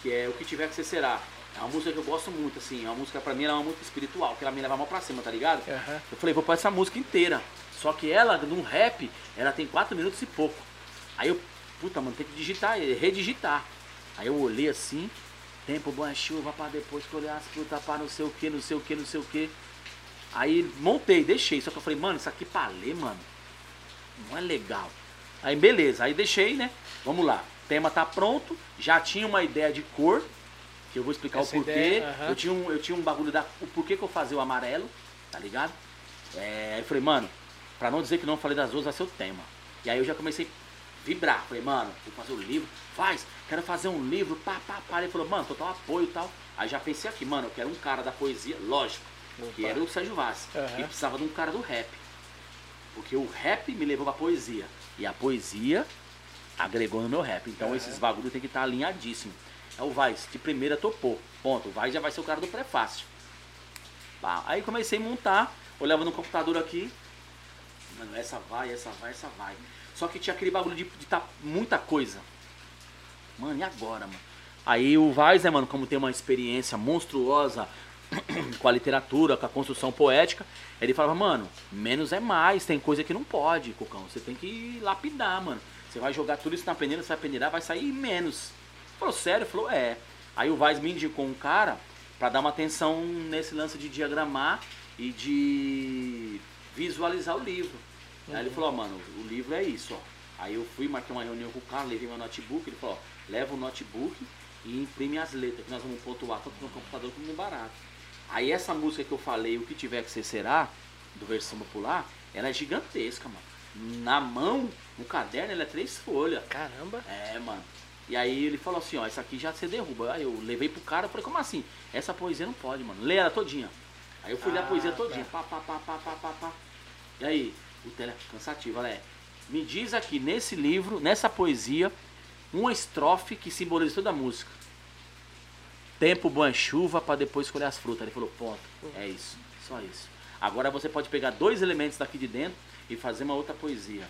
que é O Que Tiver Que Ser Será. É uma música que eu gosto muito, assim, é uma música pra mim ela é uma música espiritual, que ela me leva mal pra cima, tá ligado? Aham. Eu falei, vou pôr essa música inteira. Só que ela, num rap, ela tem 4 minutos e pouco. Aí eu, puta, mano, tem que digitar, redigitar. Aí eu olhei assim, tempo bom é chuva pra depois colher as frutas pra não sei o que, não sei o que, não sei o que. Aí montei, deixei. Só que eu falei, mano, isso aqui pra ler, mano, não é legal. Aí beleza, aí deixei, né? Vamos lá. O tema tá pronto, já tinha uma ideia de cor, que eu vou explicar Essa o porquê. ideia, aham. eu, tinha um, eu tinha um bagulho da. O porquê que eu fazia o amarelo, tá ligado? É, aí eu falei, mano, pra não dizer que não falei das duas, vai ser o tema. E aí eu já comecei a vibrar. Falei, mano, vou fazer o livro. Faz, quero fazer um livro, pá, pá, pá. Ele falou, mano, total apoio e tal. Aí já pensei aqui, mano, eu quero um cara da poesia, lógico, que Opa. era o Sérgio Vaz. Aham. E precisava de um cara do rap. Porque o rap me levou pra poesia. E a poesia agregou no meu rap. Então Aham. esses bagulho tem que estar alinhadíssimo. É o Vaz, de primeira topou. Ponto. O Vaz já vai ser o cara do prefácio. Pá. Aí comecei a montar, olhava no computador aqui. Mano, essa vai, essa vai, essa vai. Só que tinha aquele bagulho de, de tá muita coisa. Mano, e agora, mano? Aí o Vaz, né, mano, como tem uma experiência monstruosa com a literatura, com a construção poética, ele falava, mano, menos é mais, tem coisa que não pode, Cocão. Você tem que lapidar, mano. Você vai jogar tudo isso na peneira, você vai peneirar, vai sair menos. Falou, sério? Falou, é. Aí o Vaz me indicou um cara pra dar uma atenção nesse lance de diagramar e de visualizar o livro. Aí ele falou, ó, mano, o livro é isso, ó. Aí eu fui, marquei uma reunião com o cara, levei meu notebook, ele falou, ó, leva o notebook e imprime as letras, que nós vamos pontuar tanto no computador como no barato. Aí essa música que eu falei, o que tiver que ser será, do versão popular, ela é gigantesca, mano. Na mão, no caderno, ela é três folhas. Caramba. É, mano. E aí ele falou assim, ó, essa aqui já você derruba. Aí eu levei pro cara, falei, como assim? Essa poesia não pode, mano. Lê ela todinha. Aí eu fui ler a Ah, poesia todinha. tá. Pá, pá, pá, pá, pá, pá, pá. E aí, o tele é cansativo, olha. é, Me diz aqui nesse livro, nessa poesia, uma estrofe que simboliza toda a música. Tempo bom é chuva para depois escolher as frutas. Ele falou, ponto. É isso. Só isso. Agora você pode pegar dois elementos daqui de dentro e fazer uma outra poesia.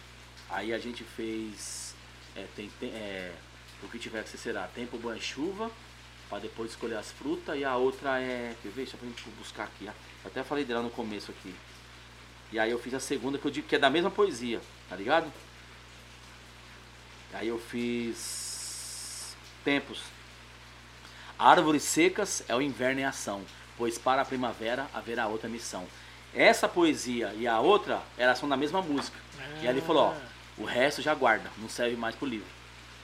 Aí a gente fez. é, tem, tem- é, o que tiver que ser será. Tempo bom é chuva para depois escolher as frutas. E a outra é. Quer ver? Deixa eu buscar aqui. Eu até falei dela no começo aqui. E aí eu fiz a segunda que eu digo que é da mesma poesia, tá ligado? Aí eu fiz tempos. Árvores secas é o inverno em ação, pois para a primavera haverá outra missão. Essa poesia e a outra, elas são da mesma música. E aí ele falou, ó, o resto já guarda, não serve mais pro livro.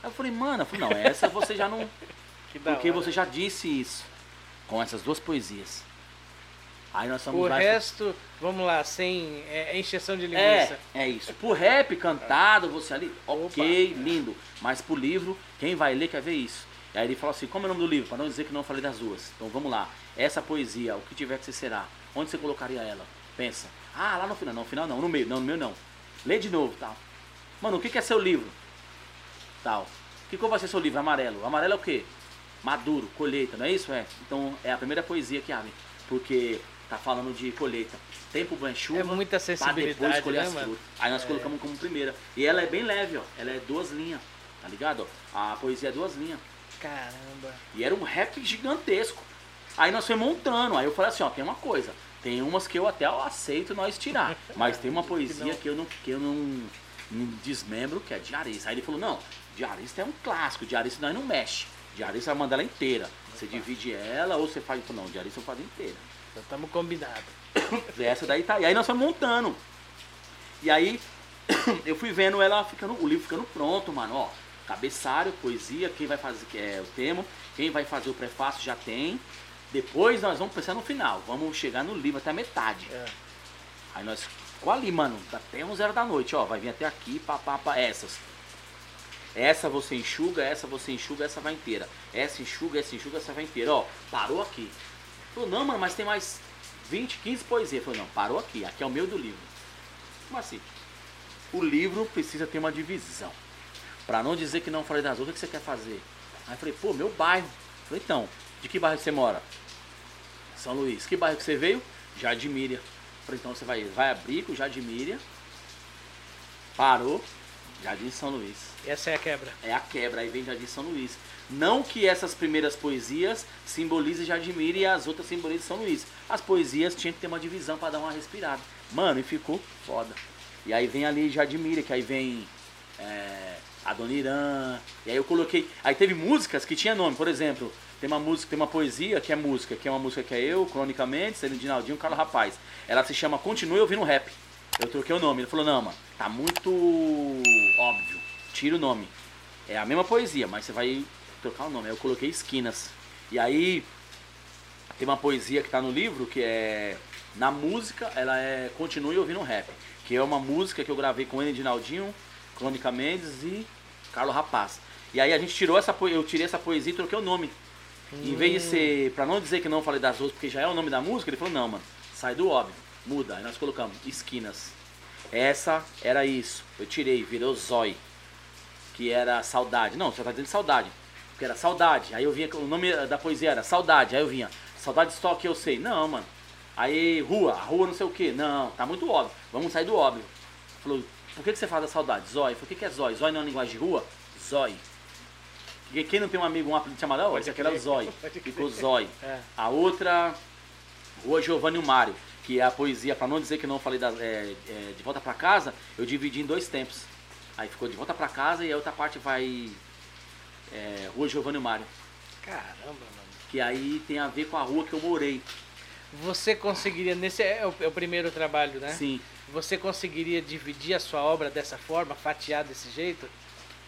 Aí eu falei, mano, eu falei, não, essa você já não. Porque hora. você já disse isso. Com essas duas poesias. Aí nós somos O resto, vamos lá, sem é, encheção de é, linguiça. é isso. Pro rap cantado, você ali, ok, lindo. Mas pro livro, quem vai ler quer ver isso. E aí ele falou assim, como é o nome do livro? Para não dizer que não falei das duas. Então vamos lá. Essa poesia, o que tiver que ser será. Onde você colocaria ela? Pensa. Ah, lá no final. Não, no final não. No meio. Não, no meio não. Lê de novo, tal. Mano, o que que é seu livro? Tal. Que cor vai ser seu livro? Amarelo. Amarelo é o quê? Maduro, colheita, não é isso? É. Então é a primeira poesia que abre. Porque tá falando de colheita. Tempo é chuva. É muita Pra depois sensibilidade, escolher né, as mano? frutas. Aí nós colocamos como primeira. E ela é bem leve, ó. Ela é duas linhas. Tá ligado? A poesia é duas linhas. Caramba. E era um rap gigantesco. Aí nós fomos montando. Aí eu falei assim, ó, tem uma coisa. Tem umas que eu até aceito nós tirar. Mas tem uma poesia que eu não, que eu não, não desmembro, que é diarista. Aí ele falou, não, diarista é um clássico, diarista nós não mexe. Diarista vai mandar ela inteira. Você divide ela ou você faz. Não, diarista eu faço inteira. Então estamos combinados. Essa daí tá. E aí nós fomos montando. E aí, eu fui vendo ela ficando, o livro ficando pronto, mano, ó. Cabeçário, poesia, quem vai fazer que é o tema, quem vai fazer o prefácio já tem. Depois nós vamos pensar no final, vamos chegar no livro até a metade. É. Aí nós ficou ali, mano, até 11 horas da noite, ó, vai vir até aqui, pá, pá, pá, essas. Essa você enxuga, essa você enxuga, essa vai inteira. Essa enxuga, essa enxuga, essa vai inteira. Ó, parou aqui. Falou, não, mano, mas tem mais 20, 15 poesias. Falou, não, parou aqui, aqui é o meu do livro. Como assim? O livro precisa ter uma divisão. Pra não dizer que não falei das outras, o que você quer fazer? Aí eu falei, pô, meu bairro. Eu falei, então, de que bairro você mora? São Luís. Que bairro que você veio? Jardim Miriam. Eu falei, então você vai, vai abrir com Jardim Miriam. Parou, Jardim São Luís. Essa é a quebra. É a quebra, aí vem Jardim São Luís. Não que essas primeiras poesias simbolizem Jardim Miriam e as outras simbolizem São Luís. As poesias tinham que ter uma divisão para dar uma respirada. Mano, e ficou foda. E aí vem ali Jardim Miriam, que aí vem é, Adoniran. E aí eu coloquei. Aí teve músicas que tinha nome, por exemplo, tem uma música, tem uma poesia que é música, que é uma música que é eu, cronicamente, Celino Dinaldinho, Carlos Rapaz. Ela se chama Continue ouvindo rap. Eu troquei o nome. Ele falou, não, mano, tá muito óbvio. Tira o nome. É a mesma poesia, mas você vai trocar o nome. Aí eu coloquei esquinas. E aí tem uma poesia que tá no livro que é. Na música, ela é Continue ouvindo rap. Que é uma música que eu gravei com ele, Dinaldinho, Crônica Mendes e Carlos Rapaz. E aí a gente tirou essa poesia, eu tirei essa poesia e troquei o nome. Em vez de ser, pra não dizer que não falei das outras, porque já é o nome da música, ele falou, não, mano, sai do óbvio, muda. Aí nós colocamos esquinas. Essa era isso. Eu tirei, virou Zói. Que era saudade. Não, você tá dizendo saudade. Porque era saudade. Aí eu vinha, o nome da poesia era saudade. Aí eu vinha, saudade só que eu sei. Não, mano. Aí, rua, rua não sei o que. Não, tá muito óbvio. Vamos sair do óbvio. Falou, por que, que você fala da saudade? Zói. Falei, o que, que é zói? Zói não é uma linguagem de rua? Zói. Porque quem não tem um amigo, um apelido chamado, oh, esse aqui era o Zói. Ficou Zói. É. A outra, Rua Giovanni e o Mário, que é a poesia, pra não dizer que não falei da, é, é, de volta pra casa, eu dividi em dois tempos. Aí ficou de volta pra casa e a outra parte vai é, Rua Giovanni Mário. Caramba, mano. Que aí tem a ver com a rua que eu morei. Você conseguiria, nesse é o, é o primeiro trabalho, né? Sim. Você conseguiria dividir a sua obra dessa forma, fatiar desse jeito?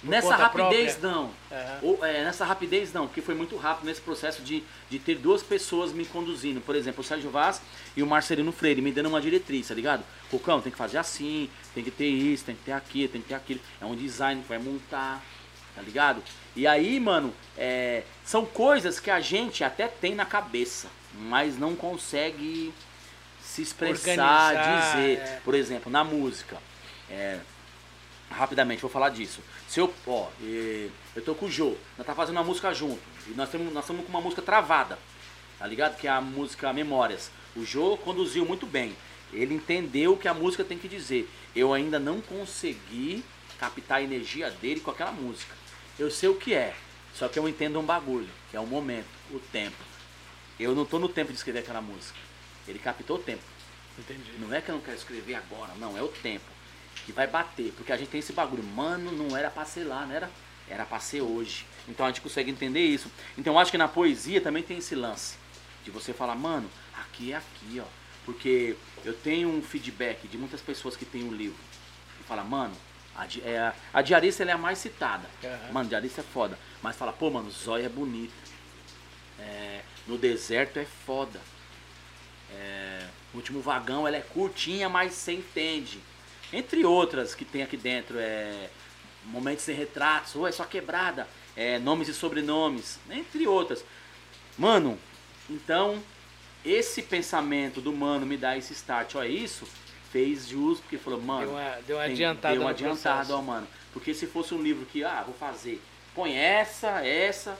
Nessa rapidez própria? não. Aham. Ou, é, nessa rapidez não, porque foi muito rápido nesse processo de, de ter duas pessoas me conduzindo. Por exemplo, o Sérgio Vaz e o Marcelino Freire me dando uma diretriz, tá ligado? Cocão, tem que fazer assim, tem que ter isso, tem que ter aquilo, tem que ter aquilo. É um design que vai montar, tá ligado? E aí, mano, é, são coisas que a gente até tem na cabeça, mas não consegue se expressar, Organizar, dizer. é. Por exemplo, na música. É, rapidamente, vou falar disso. Se eu, ó, eu tô com o Jô, nós tá fazendo uma música junto, e nós estamos nós com uma música travada, tá ligado? Que é a música Memórias. O Jô conduziu muito bem, ele entendeu o que a música tem que dizer. Eu ainda não consegui captar a energia dele com aquela música. Eu sei o que é, só que eu entendo um bagulho, que é o momento, o tempo. Eu não tô no tempo de escrever aquela música. Ele captou o tempo. Entendi. Não é que eu não quero escrever agora, não, é o tempo que vai bater, porque a gente tem esse bagulho, mano, não era pra ser lá, não era, era pra ser hoje. Então a gente consegue entender isso. Então eu acho que na poesia também tem esse lance de você falar, mano, aqui é aqui, ó. Porque eu tenho um feedback de muitas pessoas que têm um livro e fala, mano, a, di- é, a, a diarista é a mais citada. Aham. Mano, diarista é foda. Mas fala, pô, mano, zóia é bonito. É, no deserto é foda. É, o último vagão ela é curtinha, mas você entende. Entre outras que tem aqui dentro, é Momentos sem retratos, ou é só quebrada, é nomes e sobrenomes, entre outras. Mano, então esse pensamento do mano me dar esse start, ó, isso fez jus, porque falou, mano, Deu uma, deu uma tem- adiantada Deu uma adiantada, ó, mano. Porque se fosse um livro que, ah, vou fazer, põe essa, essa.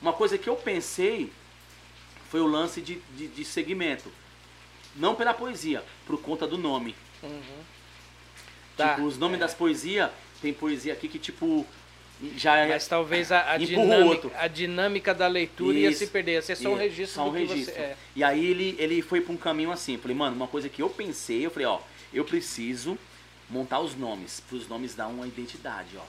Uma coisa que eu pensei foi o lance de, de, de segmento. Não pela poesia, por conta do nome. Uhum. Tá, tipo, os nomes é. das poesias, tem poesia aqui que, tipo, já é. Mas talvez a, a, dinâmica, outro. a dinâmica da leitura ia Isso. se perder. Ia ser só um registro só um registro. você é. E aí ele, ele foi pra um caminho assim. Falei, mano, uma coisa que eu pensei, eu falei, ó, eu preciso montar os nomes, para os nomes dar uma identidade, ó.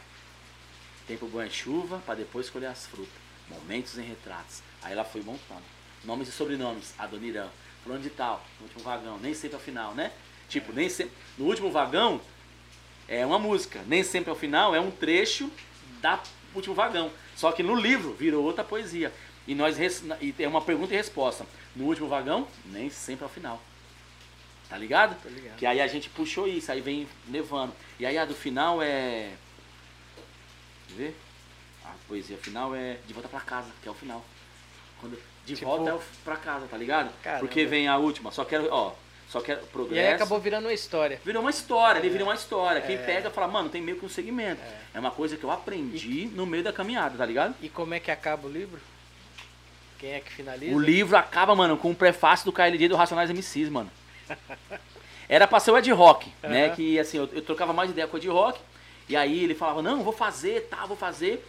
Tempo bom é chuva, para depois escolher as frutas. Momentos em retratos. Aí ela foi montando. Nomes e sobrenomes, Adoniran, fulano de tal, no último vagão, nem sempre ao final, né? Tipo, nem sempre. No último vagão, é uma música. Nem sempre ao final é um trecho da último vagão. Só que no livro virou outra poesia. E nós e é uma pergunta e resposta. No último vagão, nem sempre ao final. Tá ligado? Ligado. Que aí a gente puxou isso, aí vem levando. E aí a do final é. Quer ver? A poesia final é De Volta Pra Casa, que é o final. Quando... De Tipo- volta é o- pra casa, tá ligado? Caramba. Porque vem a última, só quero, ó, só quero E progresso. aí acabou virando uma história. Virou uma história, ele virou uma história. Quem É. pega fala, mano, tem meio que um segmento. É, uma coisa que eu aprendi no meio da caminhada, tá ligado? E como é que acaba o livro? Quem é que finaliza? O livro acaba, mano, com um prefácio do KLJ do Racionais MCs, mano. Era pra ser o Ed Rock, né? Aham. Que assim, eu, eu trocava mais ideia com o Ed Rock. E aí ele falava, não, vou fazer, tá, vou fazer.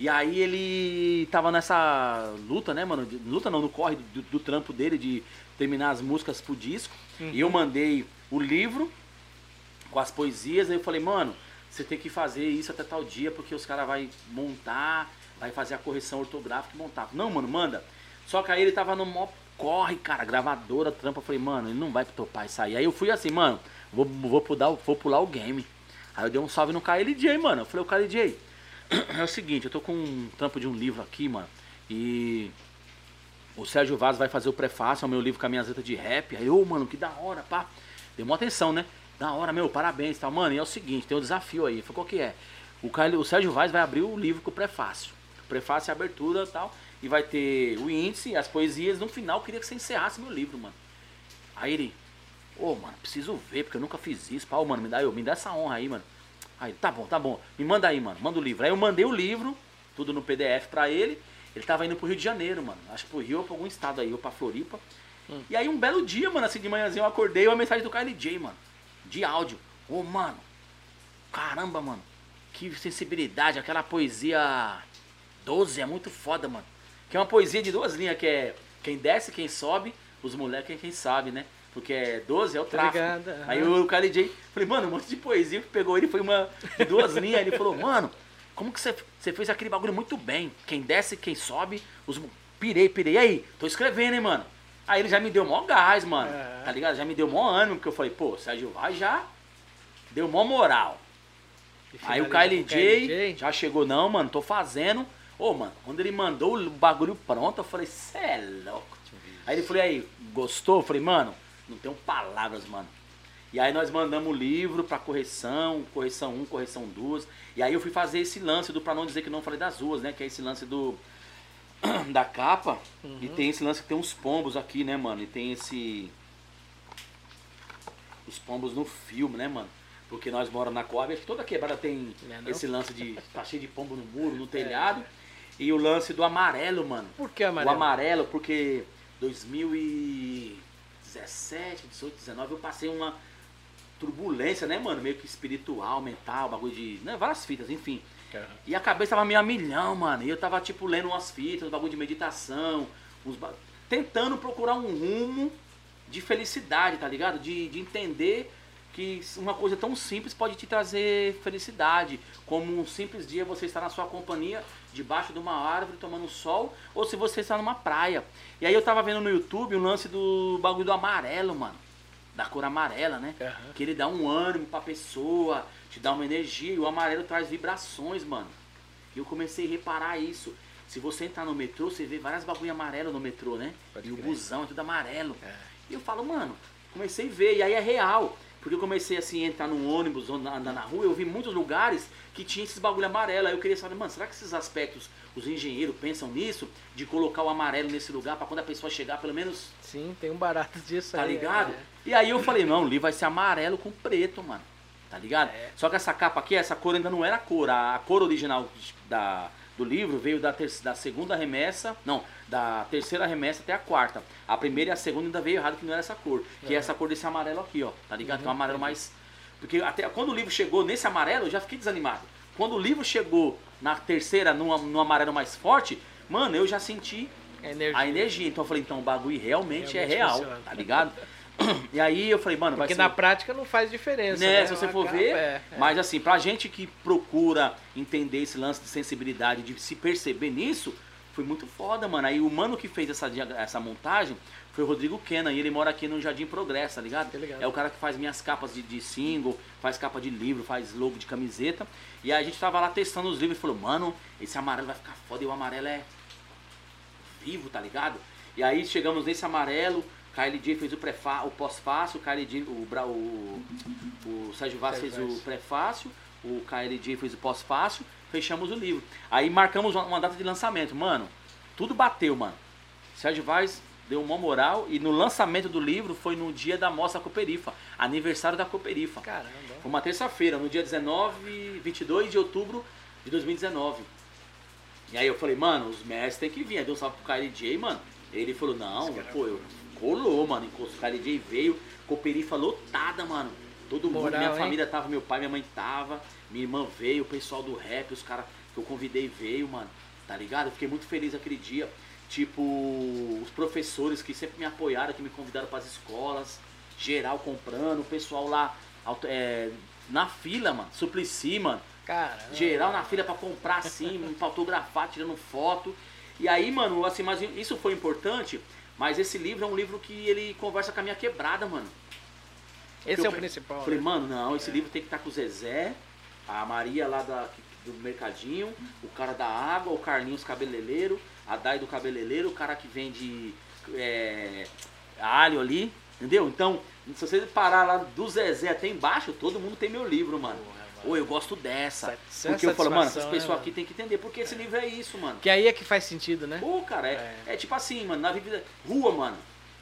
E aí ele tava nessa luta, né, mano? luta não, no corre do, do trampo dele de terminar as músicas pro disco. E eu mandei o livro com as poesias. Aí eu falei, mano, você tem que fazer isso até tal dia, porque os caras vai montar, vai fazer a correção ortográfica e montar. Não, mano, manda. Só que aí ele tava no mó corre, cara, gravadora, trampa. Eu falei, mano, ele não vai topar isso aí. Aí eu fui assim, mano, vou, vou, pular, vou pular o game. Aí eu dei um salve no KLJ, mano. Eu falei, o KLJ, é o seguinte, eu tô com um trampo de um livro aqui, mano. E o Sérgio Vaz vai fazer o prefácio ao meu livro Caminhas Letras de Rap. Aí, ô, mano, que da hora, pá. Deu uma atenção, né? Da hora, meu, parabéns e tal. Mano, e é o seguinte, tem um desafio aí. Falei, qual que é? O, Caio- o Sérgio Vaz vai abrir o livro com o prefácio. Prefácio é a abertura e tal. E vai ter o índice, as poesias. No final, eu queria que você encerrasse meu livro, mano. Aí ele, ô, mano, preciso ver, porque eu nunca fiz isso. Pau, mano, me dá, eu, me dá essa honra aí, mano. Aí, ele, tá bom, tá bom. Me manda aí, mano. Manda o livro. Aí eu mandei o livro, tudo no PDF pra ele. Ele tava indo pro Rio de Janeiro, mano. Acho que pro Rio ou pra algum estado aí, ou pra Floripa. E aí um belo dia, mano, assim de manhãzinho eu acordei uma mensagem do KLJ, mano. De áudio. Ô, mano. Caramba, mano. Que sensibilidade. Aquela poesia 12 é muito foda, mano. Que é uma poesia de duas linhas, que é quem desce, quem sobe, os moleques é quem sabe, né? Porque é 12 é o tráfico. ligado, aham. Aí o KLJ, falei, mano, um monte de poesia que pegou ele, foi uma de duas linhas. Ele falou, mano, como que você, você fez aquele bagulho muito bem? Quem desce, quem sobe, os. Pirei, pirei. E aí, tô escrevendo, hein, mano? Aí ele já me deu mó gás, mano. Aham. Tá ligado? Já me deu mó ânimo, porque eu falei, pô, Sérgio vai já deu mó moral. Aí o com KLJ já chegou, não, mano, tô fazendo. Ô, mano, quando ele mandou o bagulho pronto, eu falei, cê é louco. Aí ele falou, e aí, gostou? Eu falei, mano, não tenho palavras, mano. E aí nós mandamos o livro pra correção, correção 1, correção 2. E aí eu fui fazer esse lance do Pra Não Dizer Que Não Falei das Ruas, né? Que é esse lance do da capa. E tem esse lance que tem uns pombos aqui, né, mano? E tem esse... Os pombos no filme, né, mano? Porque nós moramos na Coab, toda quebrada tem Não é não? esse lance de tá cheio de pombo no muro, no telhado. E o lance do amarelo, mano. Por que amarelo? O amarelo, porque 2017, 18, 19, eu passei uma turbulência, né, mano? Meio que espiritual, mental, bagulho de. Né, várias fitas, enfim. Aham. E a cabeça tava meio a milhão, mano. E eu tava, tipo, lendo umas fitas, um bagulho de meditação, uns ba- tentando procurar um rumo de felicidade, tá ligado? De, de entender que uma coisa tão simples pode te trazer felicidade. Como um simples dia você estar na sua companhia, debaixo de uma árvore, tomando sol, ou se você está numa praia. E aí eu tava vendo no YouTube o lance do bagulho do amarelo, mano. Da cor amarela, né? Aham. Que ele dá um ânimo pra pessoa, te dá uma energia. E o amarelo traz vibrações, mano. E eu comecei a reparar isso. Se você entrar no metrô, você vê várias bagulho amarelo no metrô, né? Pode e o crer. busão é tudo amarelo. É. E eu falo, mano, comecei a ver, e aí é real. Porque eu comecei assim a entrar num ônibus, ou na- andar na rua, eu vi muitos lugares que tinha esses bagulho amarelo. Aí eu queria saber, mano, será que esses aspectos, os engenheiros pensam nisso? De colocar o amarelo nesse lugar pra quando a pessoa chegar, pelo menos Sim, tem um barato disso Tá aí. ligado? é. E aí eu falei, não, o livro vai ser amarelo com preto, mano. Tá ligado? É. Só que essa capa aqui, essa cor ainda não era a cor. A cor original da, do livro veio da, ter, da segunda remessa. Não, da terceira remessa até a quarta. A primeira e a segunda ainda veio errado, que não era essa cor. Que é essa cor desse amarelo aqui, ó. Tá ligado? que é um amarelo mais. Porque até quando o livro chegou nesse amarelo, eu já fiquei desanimado. Quando o livro chegou na terceira, no, no amarelo mais forte, mano, eu já senti É energia. a energia. Então eu falei, então o bagulho realmente, é Realmente real, funciona. tá ligado? E aí eu falei, mano, Porque ser... na prática não faz diferença. né, Né? se você Uma for capa, ver, é, é. mas assim, pra gente que procura entender esse lance de sensibilidade, de se perceber nisso, foi muito foda, mano. Aí o mano que fez essa, essa montagem foi o Rodrigo Kenan, e ele mora aqui no Jardim Progresso, tá ligado? Tô ligado. É o cara que faz minhas capas de, de single, faz capa de livro, faz logo de camiseta. E aí a gente tava lá testando os livros e falou, mano, esse amarelo vai ficar foda, e o amarelo é vivo, tá ligado? E aí chegamos nesse amarelo, KLJ fez o, prefá, o pós-fácil, o KLJ, o, Bra- o, o Sérgio Vaz fez o prefácio, o KLJ fez o pós-fácil, fechamos o livro. Aí marcamos uma, data de lançamento, mano, tudo bateu, mano. Sérgio Vaz deu uma moral e no lançamento do livro foi no dia da mostra Cooperifa, aniversário da Cooperifa. Caramba. Foi uma terça-feira, no dia 19, 22 de outubro de 2019. E aí eu falei, mano, os mestres tem que vir. Aí deu um salve pro KLJ, mano. Ele falou, não, pô, eu colou, mano. Enquanto o KLJ veio, Cooperifa lotada, mano. Todo mundo, Moral, minha hein? família tava, meu pai, minha mãe tava, minha irmã veio, o pessoal do rap, os caras que eu convidei veio, mano. Tá ligado? Eu fiquei muito feliz aquele dia. Tipo, os professores que sempre me apoiaram, que me convidaram para as escolas, geral comprando, o pessoal lá é, na fila, mano, Suplicy, mano. Caramba. Geral na fila pra comprar assim, pra autografar, tirando foto. E aí, mano, assim, mas isso foi importante, mas esse livro é um livro que ele conversa com a minha quebrada, mano. Esse Eu é o principal. Falei, né? mano, não, esse livro tem que estar com o Zezé, a Maria lá da, do Mercadinho, o cara da água, o Carlinhos Cabeleleiro, a Dai do Cabeleleiro, o cara que vende é, alho ali, entendeu? Então, se você parar lá do Zezé até embaixo, todo mundo tem meu livro, mano. Porra, mano. Ou eu gosto dessa. Sa- Porque eu falo, mano, essas né, pessoas aqui tem que entender, porque esse livro é isso, mano. Que aí é que faz sentido, né? Pô, cara, é, é tipo assim, mano, na vida. Rua, mano.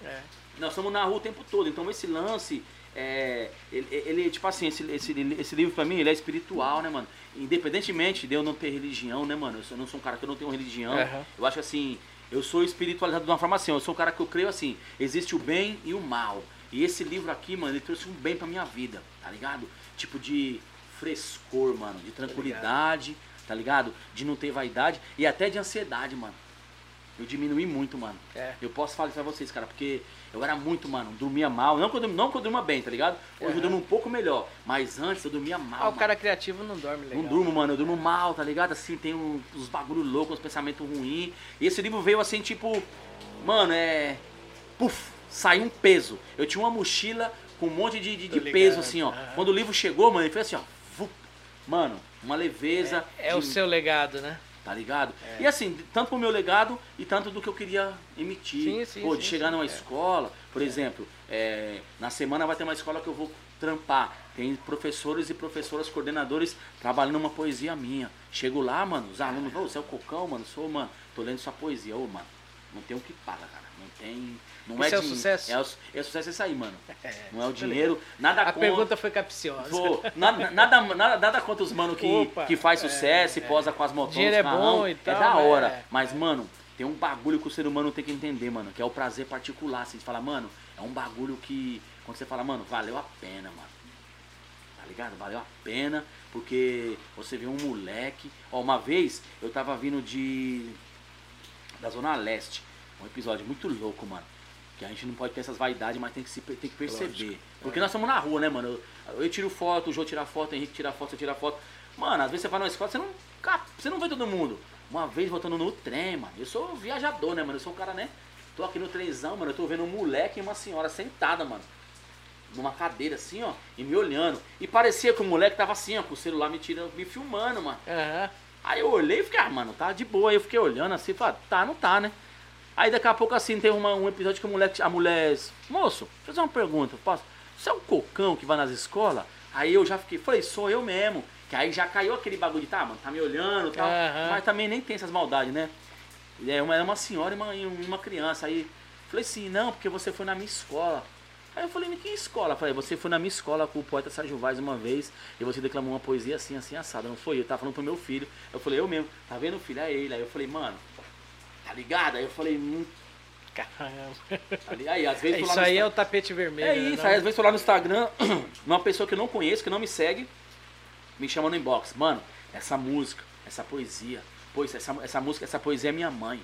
É. Nós estamos na rua o tempo todo, então esse lance, é, ele, ele, tipo assim, esse, esse, esse livro pra mim, ele é espiritual, né, mano? Independentemente de eu não ter religião, né, mano? Eu, não sou um cara que eu não tenho religião. Aham. Eu acho assim, eu sou espiritualizado de uma forma assim, eu sou um cara que eu creio assim, existe o bem e o mal. E esse livro aqui, mano, ele trouxe um bem pra minha vida, tá ligado? Tipo de frescor, mano, de tranquilidade, tá ligado? De não ter vaidade e até de ansiedade, mano. Eu diminui muito, mano. É. Eu posso falar isso pra vocês, cara, porque eu era muito, mano, dormia mal. Não que eu, dormia- não que eu durma bem, tá ligado? Hoje Aham. eu durmo um pouco melhor. Mas antes eu dormia mal. Ah, o cara criativo não dorme legal. Não durmo, mano, eu durmo mal, tá ligado? Assim, tem um- uns bagulho louco, uns pensamentos ruins. E esse livro veio assim, tipo, mano, é. Puf, saiu um peso. Eu tinha uma mochila com um monte de, de, de ligado, peso, assim, ó. aham. Quando o livro chegou, mano, ele fez assim, ó. Mano, uma leveza. É de- o seu legado, né? Tá ligado? É. E assim, tanto pro meu legado e tanto do que eu queria emitir. Sim, sim, Pô, sim, de chegar numa é. escola, por exemplo, é, na semana vai ter uma escola que eu vou trampar. Tem professores e professoras, coordenadores trabalhando uma poesia minha. Chego lá, mano, os alunos, ô, você é o Cocão, mano, sou, mano, tô lendo sua poesia. Ô, mano, não tem o que paga, cara. Não tem. Não Isso é o din- sucesso? É o, é o sucesso isso aí, mano. É, Não é o dinheiro, nada A contra. pergunta foi capciosa. Pô, nada, nada, nada, nada contra os mano que, Opa, que faz é, sucesso e é. posa com as motoras. Dinheiro é bom e tal, É da né? hora. É. Mas, mano, tem um bagulho que o ser humano tem que entender, mano, que é o prazer particular. Assim, de falar, mano, é um bagulho que. Quando você fala, mano, valeu a pena, mano. Tá ligado? Valeu a pena, porque você vê um moleque. Ó, uma vez eu tava vindo de. da Zona Leste. Um episódio muito louco, mano. Que a gente não pode ter essas vaidades, mas tem que, se, tem que perceber. Lógico. Porque nós estamos na rua, né, mano? Eu, eu tiro foto, o Jô tira foto, o Henrique tira foto, você tira foto. Mano, às vezes você vai numa escola, você não, você não vê todo mundo. Uma vez voltando no trem, mano. Eu sou viajador, né, mano? Eu sou um cara, né? Tô aqui no trenzão, mano. Eu tô vendo um moleque e uma senhora sentada, mano. Numa cadeira assim, ó, e me olhando. E parecia que o moleque tava assim, ó, com o celular me tirando, me filmando, mano. Aham. Aí eu olhei e fiquei, ah, mano, tá de boa. Aí eu fiquei olhando assim, falei, tá, não tá, né? Aí daqui a pouco assim tem uma- um episódio que a mulher, a mulher, moço, deixa eu fazer uma pergunta, posso? Você é um cocão que vai nas escolas? Aí eu já fiquei, falei, sou eu mesmo. Que aí já caiu aquele bagulho de, tá, mano, tá me olhando e tal. Aham. Mas também nem tem essas maldades, né? É uma, é uma senhora e uma, uma criança. Aí falei assim, não, porque você foi na minha escola. Aí eu falei, que escola? Eu falei, você foi na minha escola com o poeta Sérgio Vaz uma vez e você declamou uma poesia assim, assim, assada. Não foi eu, tava falando pro meu filho. Eu falei, eu mesmo, tá vendo, filho? É ele. Aí eu falei, mano, tá ligado? Aí eu falei, hum, Caramba. tá ligado? Aí às vezes lá Isso aí é Insta- o tapete vermelho. é né, isso, não? aí às vezes tô lá no Instagram, uma pessoa que eu não conheço, que não me segue, me chama no inbox. Mano, essa música, essa poesia, pois essa, essa música, essa poesia é minha mãe.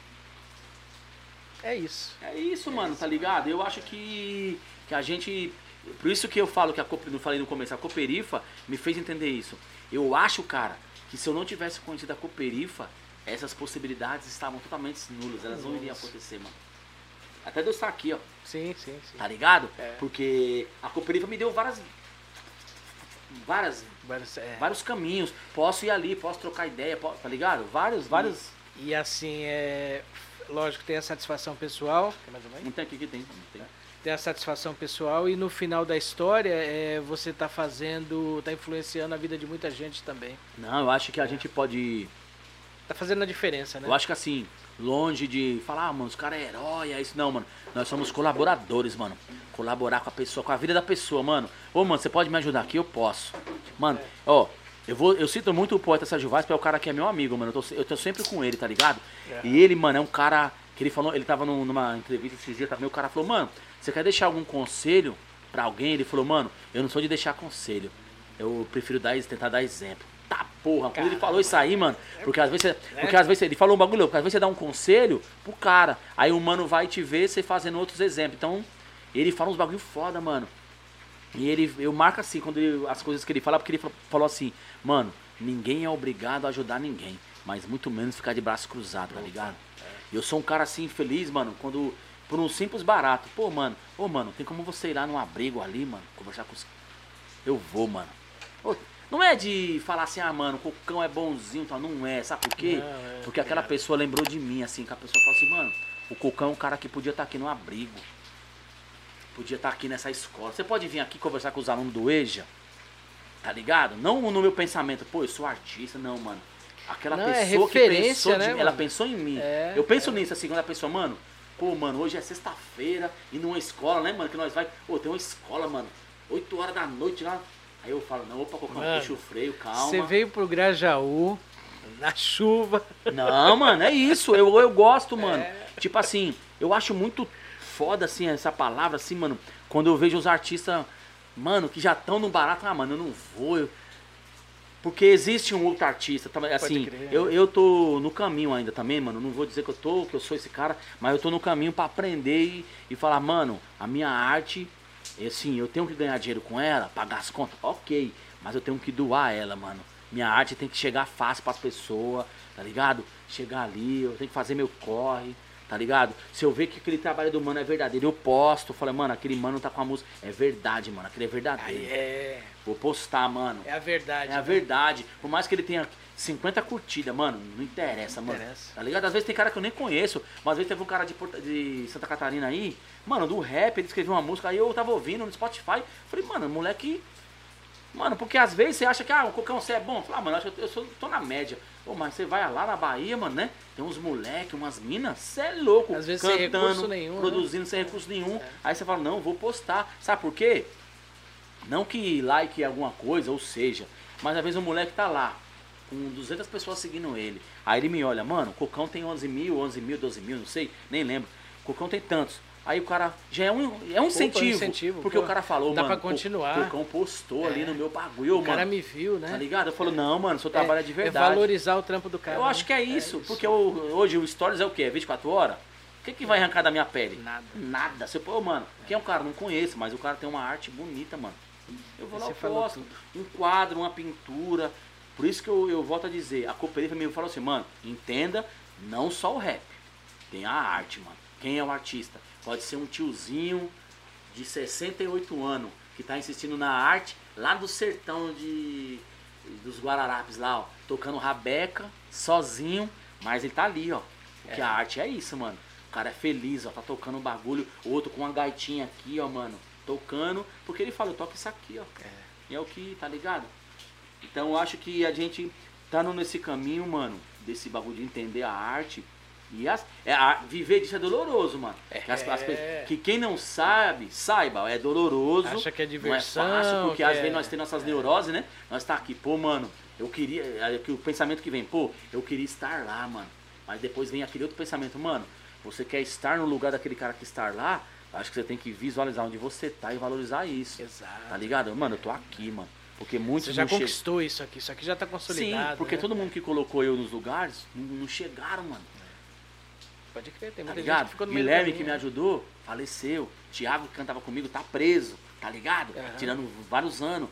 É isso. É isso, mano, tá ligado? Eu acho que, que a gente. Por isso que eu falo que a não falei no começo, a Cooperifa me fez entender isso. Eu acho, cara, que se eu não tivesse conhecido a Cooperifa, essas possibilidades estavam totalmente nulas, elas não iriam acontecer, mano. até de eu estar aqui, ó. Sim, sim, sim. Tá ligado? É. Porque a cooperativa me deu várias. Várias, Vários- é. vários caminhos. Posso ir ali, posso trocar ideia, posso, tá ligado? Vários, vários. E assim, é. Lógico, tem a satisfação pessoal. Quer mais uma aí? Não tem aqui que tem. Tem. Tem a satisfação pessoal e no final da história é, você tá fazendo. tá influenciando a vida de muita gente também. Não, eu acho que a gente pode. Tá fazendo a diferença, né? Eu acho que assim, longe de falar, ah, mano, os caras é herói, é isso. Não, mano. Nós somos colaboradores, mano. Colaborar com a pessoa, com a vida da pessoa, mano. Ô, mano, você pode me ajudar aqui? Eu posso. Mano, ó, eu vou. Eu cito muito o poeta Sérgio Vaz, porque é o cara que é meu amigo, mano. Eu tô, eu tô sempre com ele, tá ligado? E ele, mano, é um cara que ele falou, ele tava num- numa entrevista esses dias também, o cara falou, mano, você quer deixar algum conselho pra alguém? Ele falou, mano, eu não sou de deixar conselho. Eu prefiro dar, tentar dar exemplo. Tá porra, quando ele falou isso aí, mano, porque às vezes, você- porque às vezes ele falou um bagulho, porque às vezes você dá um conselho pro cara, aí o mano vai te ver você fazendo outros exemplos. Então, ele fala uns bagulho foda, mano. E ele, eu marco assim, quando ele- as coisas que ele fala, porque ele fa- falou assim, mano, ninguém é obrigado a ajudar ninguém, mas muito menos ficar de braço cruzado, tá ligado? E Eu sou um cara assim, feliz, mano, quando, por um simples barato, pô, mano, ô, mano, tem como você ir lá num abrigo ali, mano, conversar com os... Eu vou, mano. Ô, não é de falar assim, ah, mano, o cocão é bonzinho, tal, não é, sabe por quê? Não, é, Porque aquela pessoa lembrou de mim, assim, que a pessoa falou assim, mano, o cocão é um cara que podia estar aqui no abrigo. Podia estar aqui nessa escola. Você pode vir aqui conversar com os alunos do EJA? Tá ligado? Não no meu pensamento, pô, eu sou artista, não, mano. Aquela Não, é pessoa que referência, pensou né, de, ela pensou em mim. É, eu penso nisso assim, quando a pessoa, mano, pô, mano, hoje é sexta-feira e numa escola, né, mano, que nós vai, pô, tem uma escola, mano, 8 horas da noite lá. Aí eu falo, não, opa, colocar um Mano, puxa o freio, calma. Você veio pro Grajaú, na chuva. Não, mano, é isso. Eu, eu gosto, mano. É. Tipo assim, eu acho muito foda, assim, essa palavra, assim, mano. Quando eu vejo os artistas, mano, que já estão no barato, ah, mano, eu não vou. eu- Porque existe um outro artista, assim, eu, eu tô no caminho ainda também, mano. Não vou dizer que eu tô, que eu sou esse cara, mas eu tô no caminho pra aprender e, e falar, mano, a minha arte, assim, eu tenho que ganhar dinheiro com ela, pagar as contas, ok, mas eu tenho que doar ela, mano. Minha arte tem que chegar fácil pras pessoas, tá ligado? Chegar ali, eu tenho que fazer meu corre, tá ligado? Se eu ver que aquele trabalho do mano é verdadeiro, eu posto. Falei, mano, aquele mano tá com a música. É verdade, mano, aquele é verdadeiro. Aí é. Vou postar, mano. É a verdade. É a né? verdade. Por mais que ele tenha 50 curtidas, mano, não interessa, Não mano. interessa. Tá ligado? Às vezes tem cara que eu nem conheço, mas às vezes teve um cara de, Porta- de Santa Catarina aí, mano, do rap, ele escreveu uma música, aí eu tava ouvindo no Spotify. Falei, mano, moleque. Mano, porque às vezes você acha que, ah, qualquer um você é bom. Fala, ah, mano, eu, acho que eu sou, tô na média. Pô, mas você vai lá na Bahia, mano, né? Tem uns moleque, umas minas, você é louco. Às vezes sem recurso nenhum, né? Produzindo sem recurso nenhum. Aí você fala, não, vou postar. Sabe por quê? Não que like alguma coisa, ou seja, mas às vezes o moleque tá lá, com 200 pessoas seguindo ele. Aí ele me olha, mano, o Cocão tem 11 mil, 11 mil, 12 mil, não sei, nem lembro. O Cocão tem tantos. Aí o cara já é um, é um incentivo, incentivo, porque pô. o cara falou, Dá mano, pra continuar. o Cocão postou ali É. no meu bagulho, O cara mano. me viu, né? Tá ligado? Eu falo, não, mano, seu trabalho é, de É verdade. valorizar o trampo do cara. Eu né? acho que é isso, porque o- hoje o Stories é o quê? É 24 horas? O que, que vai arrancar da minha pele? Nada. Nada. Você, pô, mano, quem é um cara? Não conheço, mas o cara tem uma arte bonita, mano. Eu vou lá, Você eu posto um quadro, uma pintura. Por isso que eu, eu volto a dizer, a cooperativa me falou assim, mano, entenda, não só o rap. Tem a arte, mano. Quem é o artista? Pode ser um tiozinho de 68 anos que tá insistindo na arte lá do sertão de dos Guararapes lá, ó, tocando rabeca, sozinho, mas ele tá ali, ó. Porque a arte é isso, mano. O cara é feliz, ó, tá tocando um bagulho, outro com uma gaitinha aqui, ó, mano, tocando, porque ele fala, eu toco isso aqui, ó. E é o que, tá ligado? Então eu acho que a gente tá nesse caminho, mano, desse bagulho de entender a arte. E as, é, a- viver disso é doloroso, mano. Que, as- as É. que quem não sabe, saiba, é doloroso. Acha que é Não é diversão, fácil, porque que às é- vezes nós temos nossas neuroses, né? Nós tá aqui, pô, mano, eu queria. é que o pensamento que vem, pô, eu queria estar lá, mano. Mas depois vem aquele outro pensamento, mano, você quer estar no lugar daquele cara que está lá, acho que você tem que visualizar onde você tá e valorizar isso. Exato. Tá ligado? Mano, eu tô aqui, mano. Porque muitos Você já conquistou isso aqui. Isso aqui já tá consolidado. Sim, porque né? todo mundo que colocou eu nos lugares não, não chegaram, mano. Pode crer, tem Tá muita gente ligado? que ficou no Guilherme que me né? ajudou, faleceu. Tiago que cantava comigo tá preso, tá ligado? Aham. Tirando vários anos.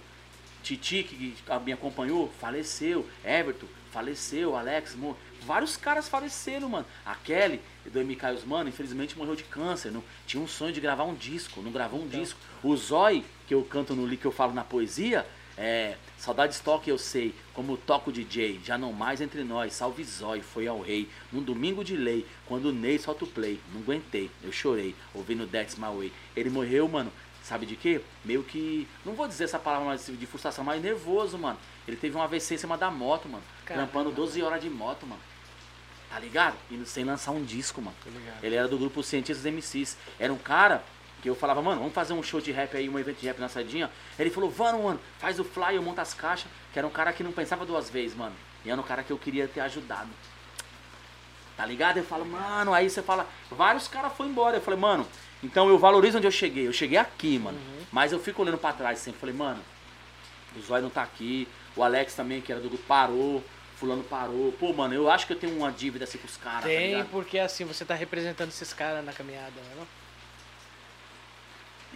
Titi que me acompanhou, faleceu. Everton, faleceu. Alex, mo- Vários caras faleceram, mano. A Kelly, do MK os Mano, infelizmente morreu de câncer. Não, tinha um sonho de gravar um disco, não gravou um Então. disco. O Zói, que eu canto no li que eu falo na poesia, é. Saudades toque eu sei, como toco DJ, já não mais entre nós, salve Zói, foi ao rei, num domingo de lei, quando o Ney solta o play, não aguentei, eu chorei, ouvindo Dex My Way. Ele morreu, mano, sabe de quê? Meio que, não vou dizer essa palavra mas de frustração, mas nervoso, mano. Ele teve um AVC em cima da moto, mano, Caramba. trampando 12 horas de moto, mano. Tá ligado? E sem lançar um disco, mano. Ele era do grupo Cientistas MCs. Era um cara que eu falava, mano, vamos fazer um show de rap aí, um evento de rap na Sadinha. Ele falou, vamos, mano, faz o fly, eu monto as caixas. Que era um cara que não pensava duas vezes, mano. E era um cara que eu queria ter ajudado. Tá ligado? Eu falo, mano, aí você fala, vários caras foram embora. Eu falei, mano, então eu valorizo onde eu cheguei. Eu cheguei aqui, mano. Mas eu fico olhando pra trás sempre. Falei, mano, o Zóio não tá aqui. O Alex também, que era do grupo, parou. Fulano parou. Pô, mano, eu acho que eu tenho uma dívida assim com os caras, tá Tem, ligado? porque assim, você tá representando esses caras na caminhada, né? não?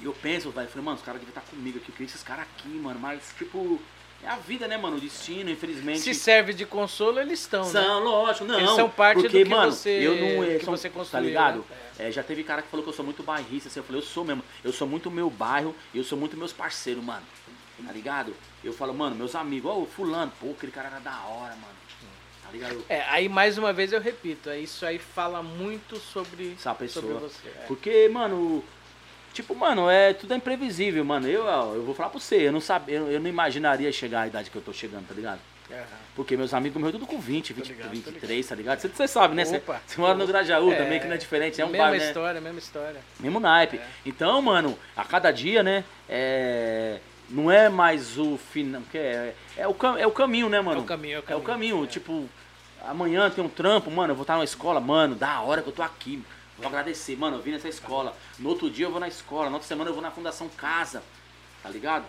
E eu penso, velho, falei, mano, os caras devem estar comigo aqui, eu queria esses caras aqui, mano, mas, tipo, é a vida, né, mano, o destino, infelizmente. Se serve de consolo, eles estão, né? São, lógico, não. Eles são parte do porque, que mano, você- eu não, é, que são- você Tá construiu, ligado? né? É, já teve cara que falou que eu sou muito bairrista, assim, eu falei, eu sou mesmo. Eu sou muito meu bairro e eu sou muito meus parceiros, mano. Tá ligado? Eu falo, mano, meus amigos, ó, o fulano, pô, aquele cara era da hora, mano. Tá ligado? É, aí mais uma vez eu repito, é isso aí fala muito sobre, Essa pessoa. sobre você. é. Porque, mano, tipo, mano, é tudo é imprevisível, mano. Eu, eu vou falar pra você, eu não sabia, eu, eu não imaginaria chegar à idade que eu tô chegando, tá ligado? Aham. Porque meus amigos morreram tudo com 20, 20 ligado, tô 23, tá ligado? Você, você sabe, né? Você, mora no Grajaú É, também, que não é diferente, é um mesma bairro, né? história, mesma história. Mesmo naipe. É. Então, mano, a cada dia, né? É, não é mais o final. que É, é, o, é o caminho, né, mano? É o caminho, é o É o caminho, caminho. é. Tipo, amanhã tem um trampo, mano, eu vou estar na escola, mano, da hora que eu tô aqui. Vou agradecer, mano, eu vim nessa escola. No outro dia eu vou na escola, na outra semana eu vou na Fundação Casa, tá ligado?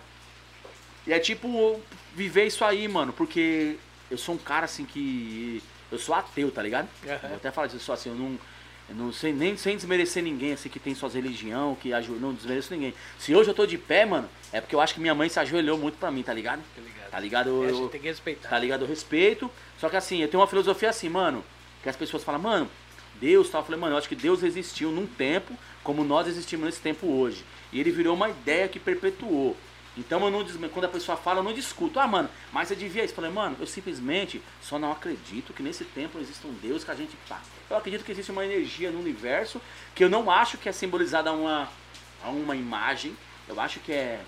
E é tipo, viver isso aí, mano, porque eu sou um cara assim que. Eu sou ateu, tá ligado? Aham. Vou até falar disso assim, eu não. Eu não sei nem sem desmerecer ninguém, assim, que tem suas religião, que ajuda. Não desmereço ninguém. Se hoje eu tô de pé, mano, é porque eu acho que minha mãe se ajoelhou muito pra mim, tá ligado? Tá ligado? Tá ligado? Eu- É, eu- gente tem que respeitar. Tá ligado? Eu respeito. Só que assim, eu tenho uma filosofia assim, mano, que as pessoas falam, mano, Deus. Eu falei, mano, eu acho que Deus existiu num tempo como nós existimos nesse tempo hoje. E ele virou uma ideia que perpetuou. Então eu não quando a pessoa fala, eu não discuto. Ah, mano, mas você devia isso. Eu falei, mano, eu simplesmente só não acredito que nesse tempo exista um Deus que a gente pá. Eu acredito que existe uma energia no universo que eu não acho que é simbolizada a uma, a uma imagem. Eu acho que é.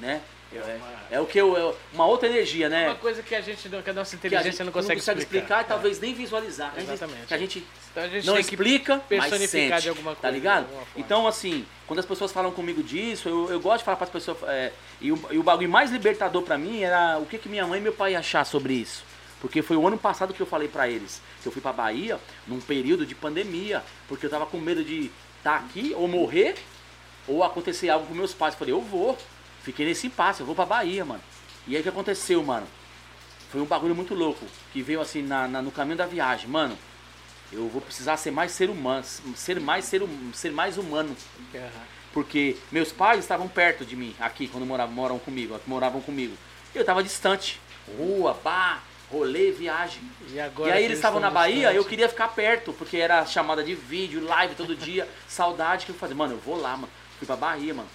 Né? É, é o que eu. é uma outra energia, né? Uma coisa que a gente, que a nossa que a inteligência gente não consegue explicar. e talvez nem visualizar. Gente- Exatamente. Que a gente Então a gente não explica, mas personificar sente, de alguma Tá coisa, ligado? alguma forma. Então, assim, quando as pessoas falam comigo disso, eu, eu gosto de falar para as pessoas. é, e, o, e o bagulho mais libertador para mim era o que, que minha mãe e meu pai achar sobre isso. Porque foi o ano passado que eu falei para eles que eu fui pra Bahia num período de pandemia, porque eu tava com medo de estar aqui ou morrer ou acontecer algo com meus pais. Eu falei, eu vou. Fiquei nesse impasse, eu vou pra Bahia, mano. E aí o que aconteceu, mano? Foi um bagulho muito louco, que veio assim na, na- no caminho da viagem, mano. Eu vou precisar ser mais ser humano, ser mais ser, hum- ser mais humano, porque meus pais estavam perto de mim, aqui quando moravam, moram comigo, moravam comigo. Eu tava distante. Rua, bar, rolê, viagem. E, agora E aí eles estavam na Bahia, eu queria ficar perto, porque era chamada de vídeo, live todo dia, saudade que eu fazia. Mano, eu vou lá, mano. Fui pra Bahia, mano.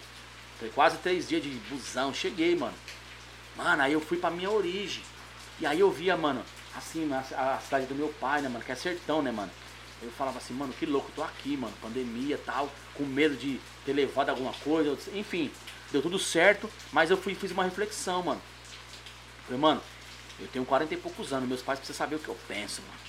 Foi quase três dias de busão, cheguei, mano. Mano, aí eu fui pra minha origem. E aí eu via, mano, assim, a, a cidade do meu pai, né, mano, que é sertão, né, mano. Eu falava assim, mano, que louco, tô aqui, mano, pandemia e tal, com medo de ter levado alguma coisa, enfim, deu tudo certo, mas eu fui fiz uma reflexão, mano. Falei, mano, eu tenho 40 e poucos anos, meus pais precisam saber o que eu penso, mano.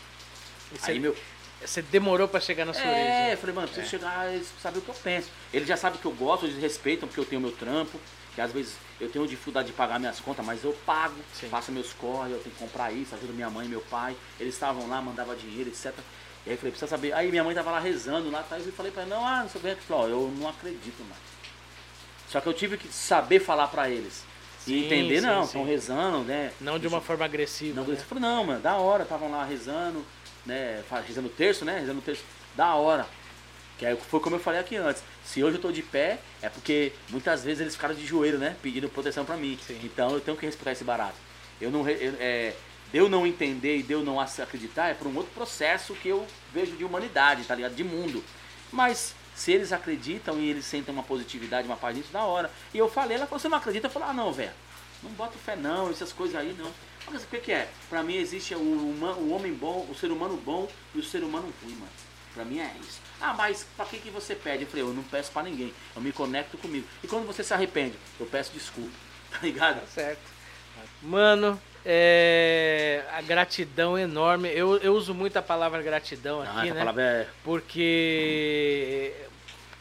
Você, Aí meu. Você demorou pra chegar na sua É, eu falei, mano, preciso É. chegar, eles sabem o que eu penso. Eles já sabem que eu gosto, eles respeitam porque eu tenho meu trampo, que às vezes eu tenho dificuldade de pagar minhas contas, mas eu pago, Sim. faço meus corre, eu tenho que comprar isso, ajudo minha mãe e meu pai. Eles estavam lá, mandava dinheiro, etc. E aí eu falei, precisa saber. Aí minha mãe tava lá rezando lá atrás e eu falei pra ela, não, ah, não sei bem, falou, ó, eu não acredito, mano. Só que eu tive que saber falar pra eles. Sim, e entender, sim, não, estão rezando, né? Não de uma forma agressiva. Não, né? eu falei, não, mano, da hora, estavam lá rezando, né? Rezando o terço, né? Rezando o terço, da hora. Que aí foi como eu falei aqui antes. Se hoje eu tô de pé, é porque muitas vezes eles ficaram de joelho, né? Pedindo proteção pra mim. Sim. Então eu tenho que respeitar esse barato. Eu não. eu- é, eu não entender e de eu não acreditar é por um outro processo que eu vejo de humanidade, tá ligado? De mundo. Mas se eles acreditam e eles sentem uma positividade, uma paz nisso, da hora. E eu falei, ela falou, você não acredita? Eu falei, ah não, velho, não bota fé não, essas coisas aí não. Mas o que, que é? Pra mim existe o, o homem bom, o ser humano bom e o ser humano ruim, mano. Pra mim é isso. Ah, mas pra que, que você pede? Eu falei, eu não peço pra ninguém. Eu me conecto comigo. E quando você se arrepende, eu peço desculpa. Tá ligado? Tá certo. Mano, é, a gratidão enorme. Eu, eu uso muito a palavra gratidão Ah, aqui, né? palavra é. Porque.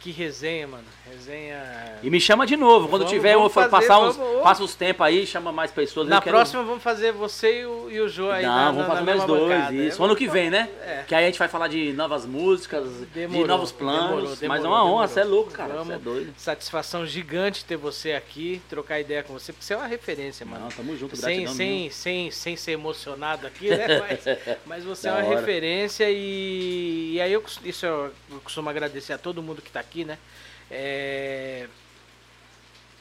Que resenha, mano. Resenha. E me chama de novo. Quando Vamos- tiver, eu vamos fazer, passar uns. vamos- Passa os tempos aí, chama mais pessoas. Na eu quero- próxima vamos fazer você e o, e o Jô aí Não, na, vamos na, fazer mesma dois, bancada. isso. É, Ano que vem, né? É. Que aí a gente vai falar de novas músicas, de Demorou, novos planos. demorou, mas é demorou, uma honra, demorou. você é louco, cara. Vamos. Você é doido. Satisfação gigante ter você aqui, trocar ideia com você, porque você é uma referência, mano. Não, tamo junto, sem, sem, mesmo. sem, sem ser emocionado aqui, né? Mas, mas você é uma hora. referência e, e aí eu, isso eu, eu costumo agradecer a todo mundo que tá aqui, né? É,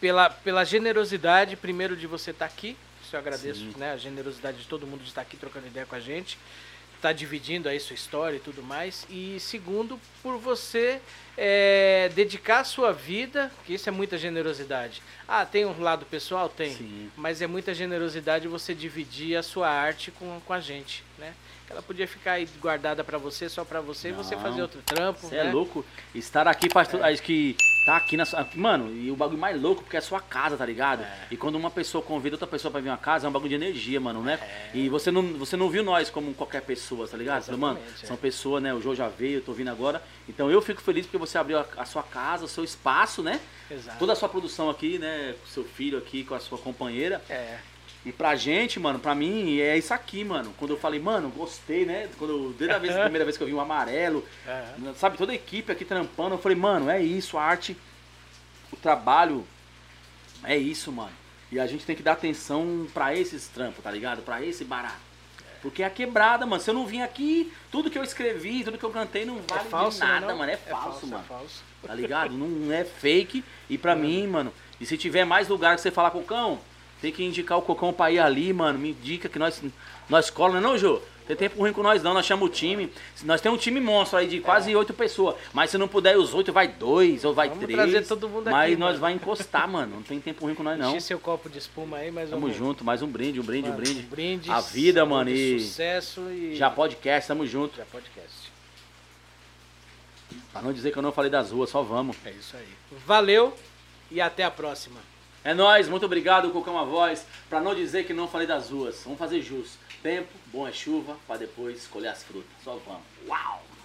pela, pela generosidade, primeiro, de você estar aqui. Isso eu agradeço, Sim. né? A generosidade de todo mundo de estar aqui trocando ideia com a gente. Tá dividindo aí sua história e tudo mais. E segundo, por você é, dedicar a sua vida, que isso é muita generosidade. Ah, tem um lado pessoal? Tem. Sim. Mas é muita generosidade você dividir a sua arte com, com a gente, né? Ela podia ficar aí guardada pra você, só pra você, e você fazer outro trampo, Você né? é louco. Estar aqui faz tudo. Acho que tá aqui na sua. Mano, e o bagulho mais louco porque é a sua casa, tá ligado? É. E quando uma pessoa convida outra pessoa pra vir uma casa, é um bagulho de energia, mano, né? É. E você não, você não viu nós como qualquer pessoa, tá ligado? Falei, mano, Exatamente, é. são pessoas, né? O João já veio, eu tô vindo agora. Então eu fico feliz porque você abriu a, a sua casa, o seu espaço, né? Exato. Toda a sua produção aqui, né? Com seu filho aqui, com a sua companheira. É. E pra gente, mano, pra mim é isso aqui, mano. Quando eu falei, mano, gostei, né? Quando eu, desde a vez, a primeira vez que eu vi o amarelo, Aham. sabe, toda a equipe aqui trampando, eu falei, mano, é isso, a arte, o trabalho, é isso, mano. E a gente tem que dar atenção pra esses trampos, tá ligado? Pra esse barato. Porque é a quebrada, mano. Se eu não vim aqui, tudo que eu escrevi, tudo que eu cantei não vale é falso, de nada, né, não? mano. É falso, mano. É falso. Tá ligado? Não é fake. E pra mim, mano, e se tiver mais lugar que você falar, Cocão, tem que indicar o Cocão pra ir ali, mano. Me indica que nós, nós cola, não é não, Jô? Tem tempo ruim com nós não, nós chamamos o time. Nós temos um time monstro aí de quase oito pessoas. Mas se não puder os oito, vai dois ou vai Vamos três. trazer todo mundo Mas aqui, nós mano. vai encostar, mano. Não tem tempo ruim com nós não. Enchi seu copo de espuma aí, mas Tamo junto, mais um brinde, um brinde, Mano, um brinde. um brinde. A vida, mano, e- Sucesso e... Já podcast, tamo junto. Já podcast. Pra não dizer que eu não falei das ruas, só vamos. É isso aí. Valeu e até a próxima. É nóis, muito obrigado, Cocão a Voz. Pra não dizer que não falei das ruas, vamos fazer jus. Tempo, bom é chuva, pra depois colher as frutas. Só vamos. Uau!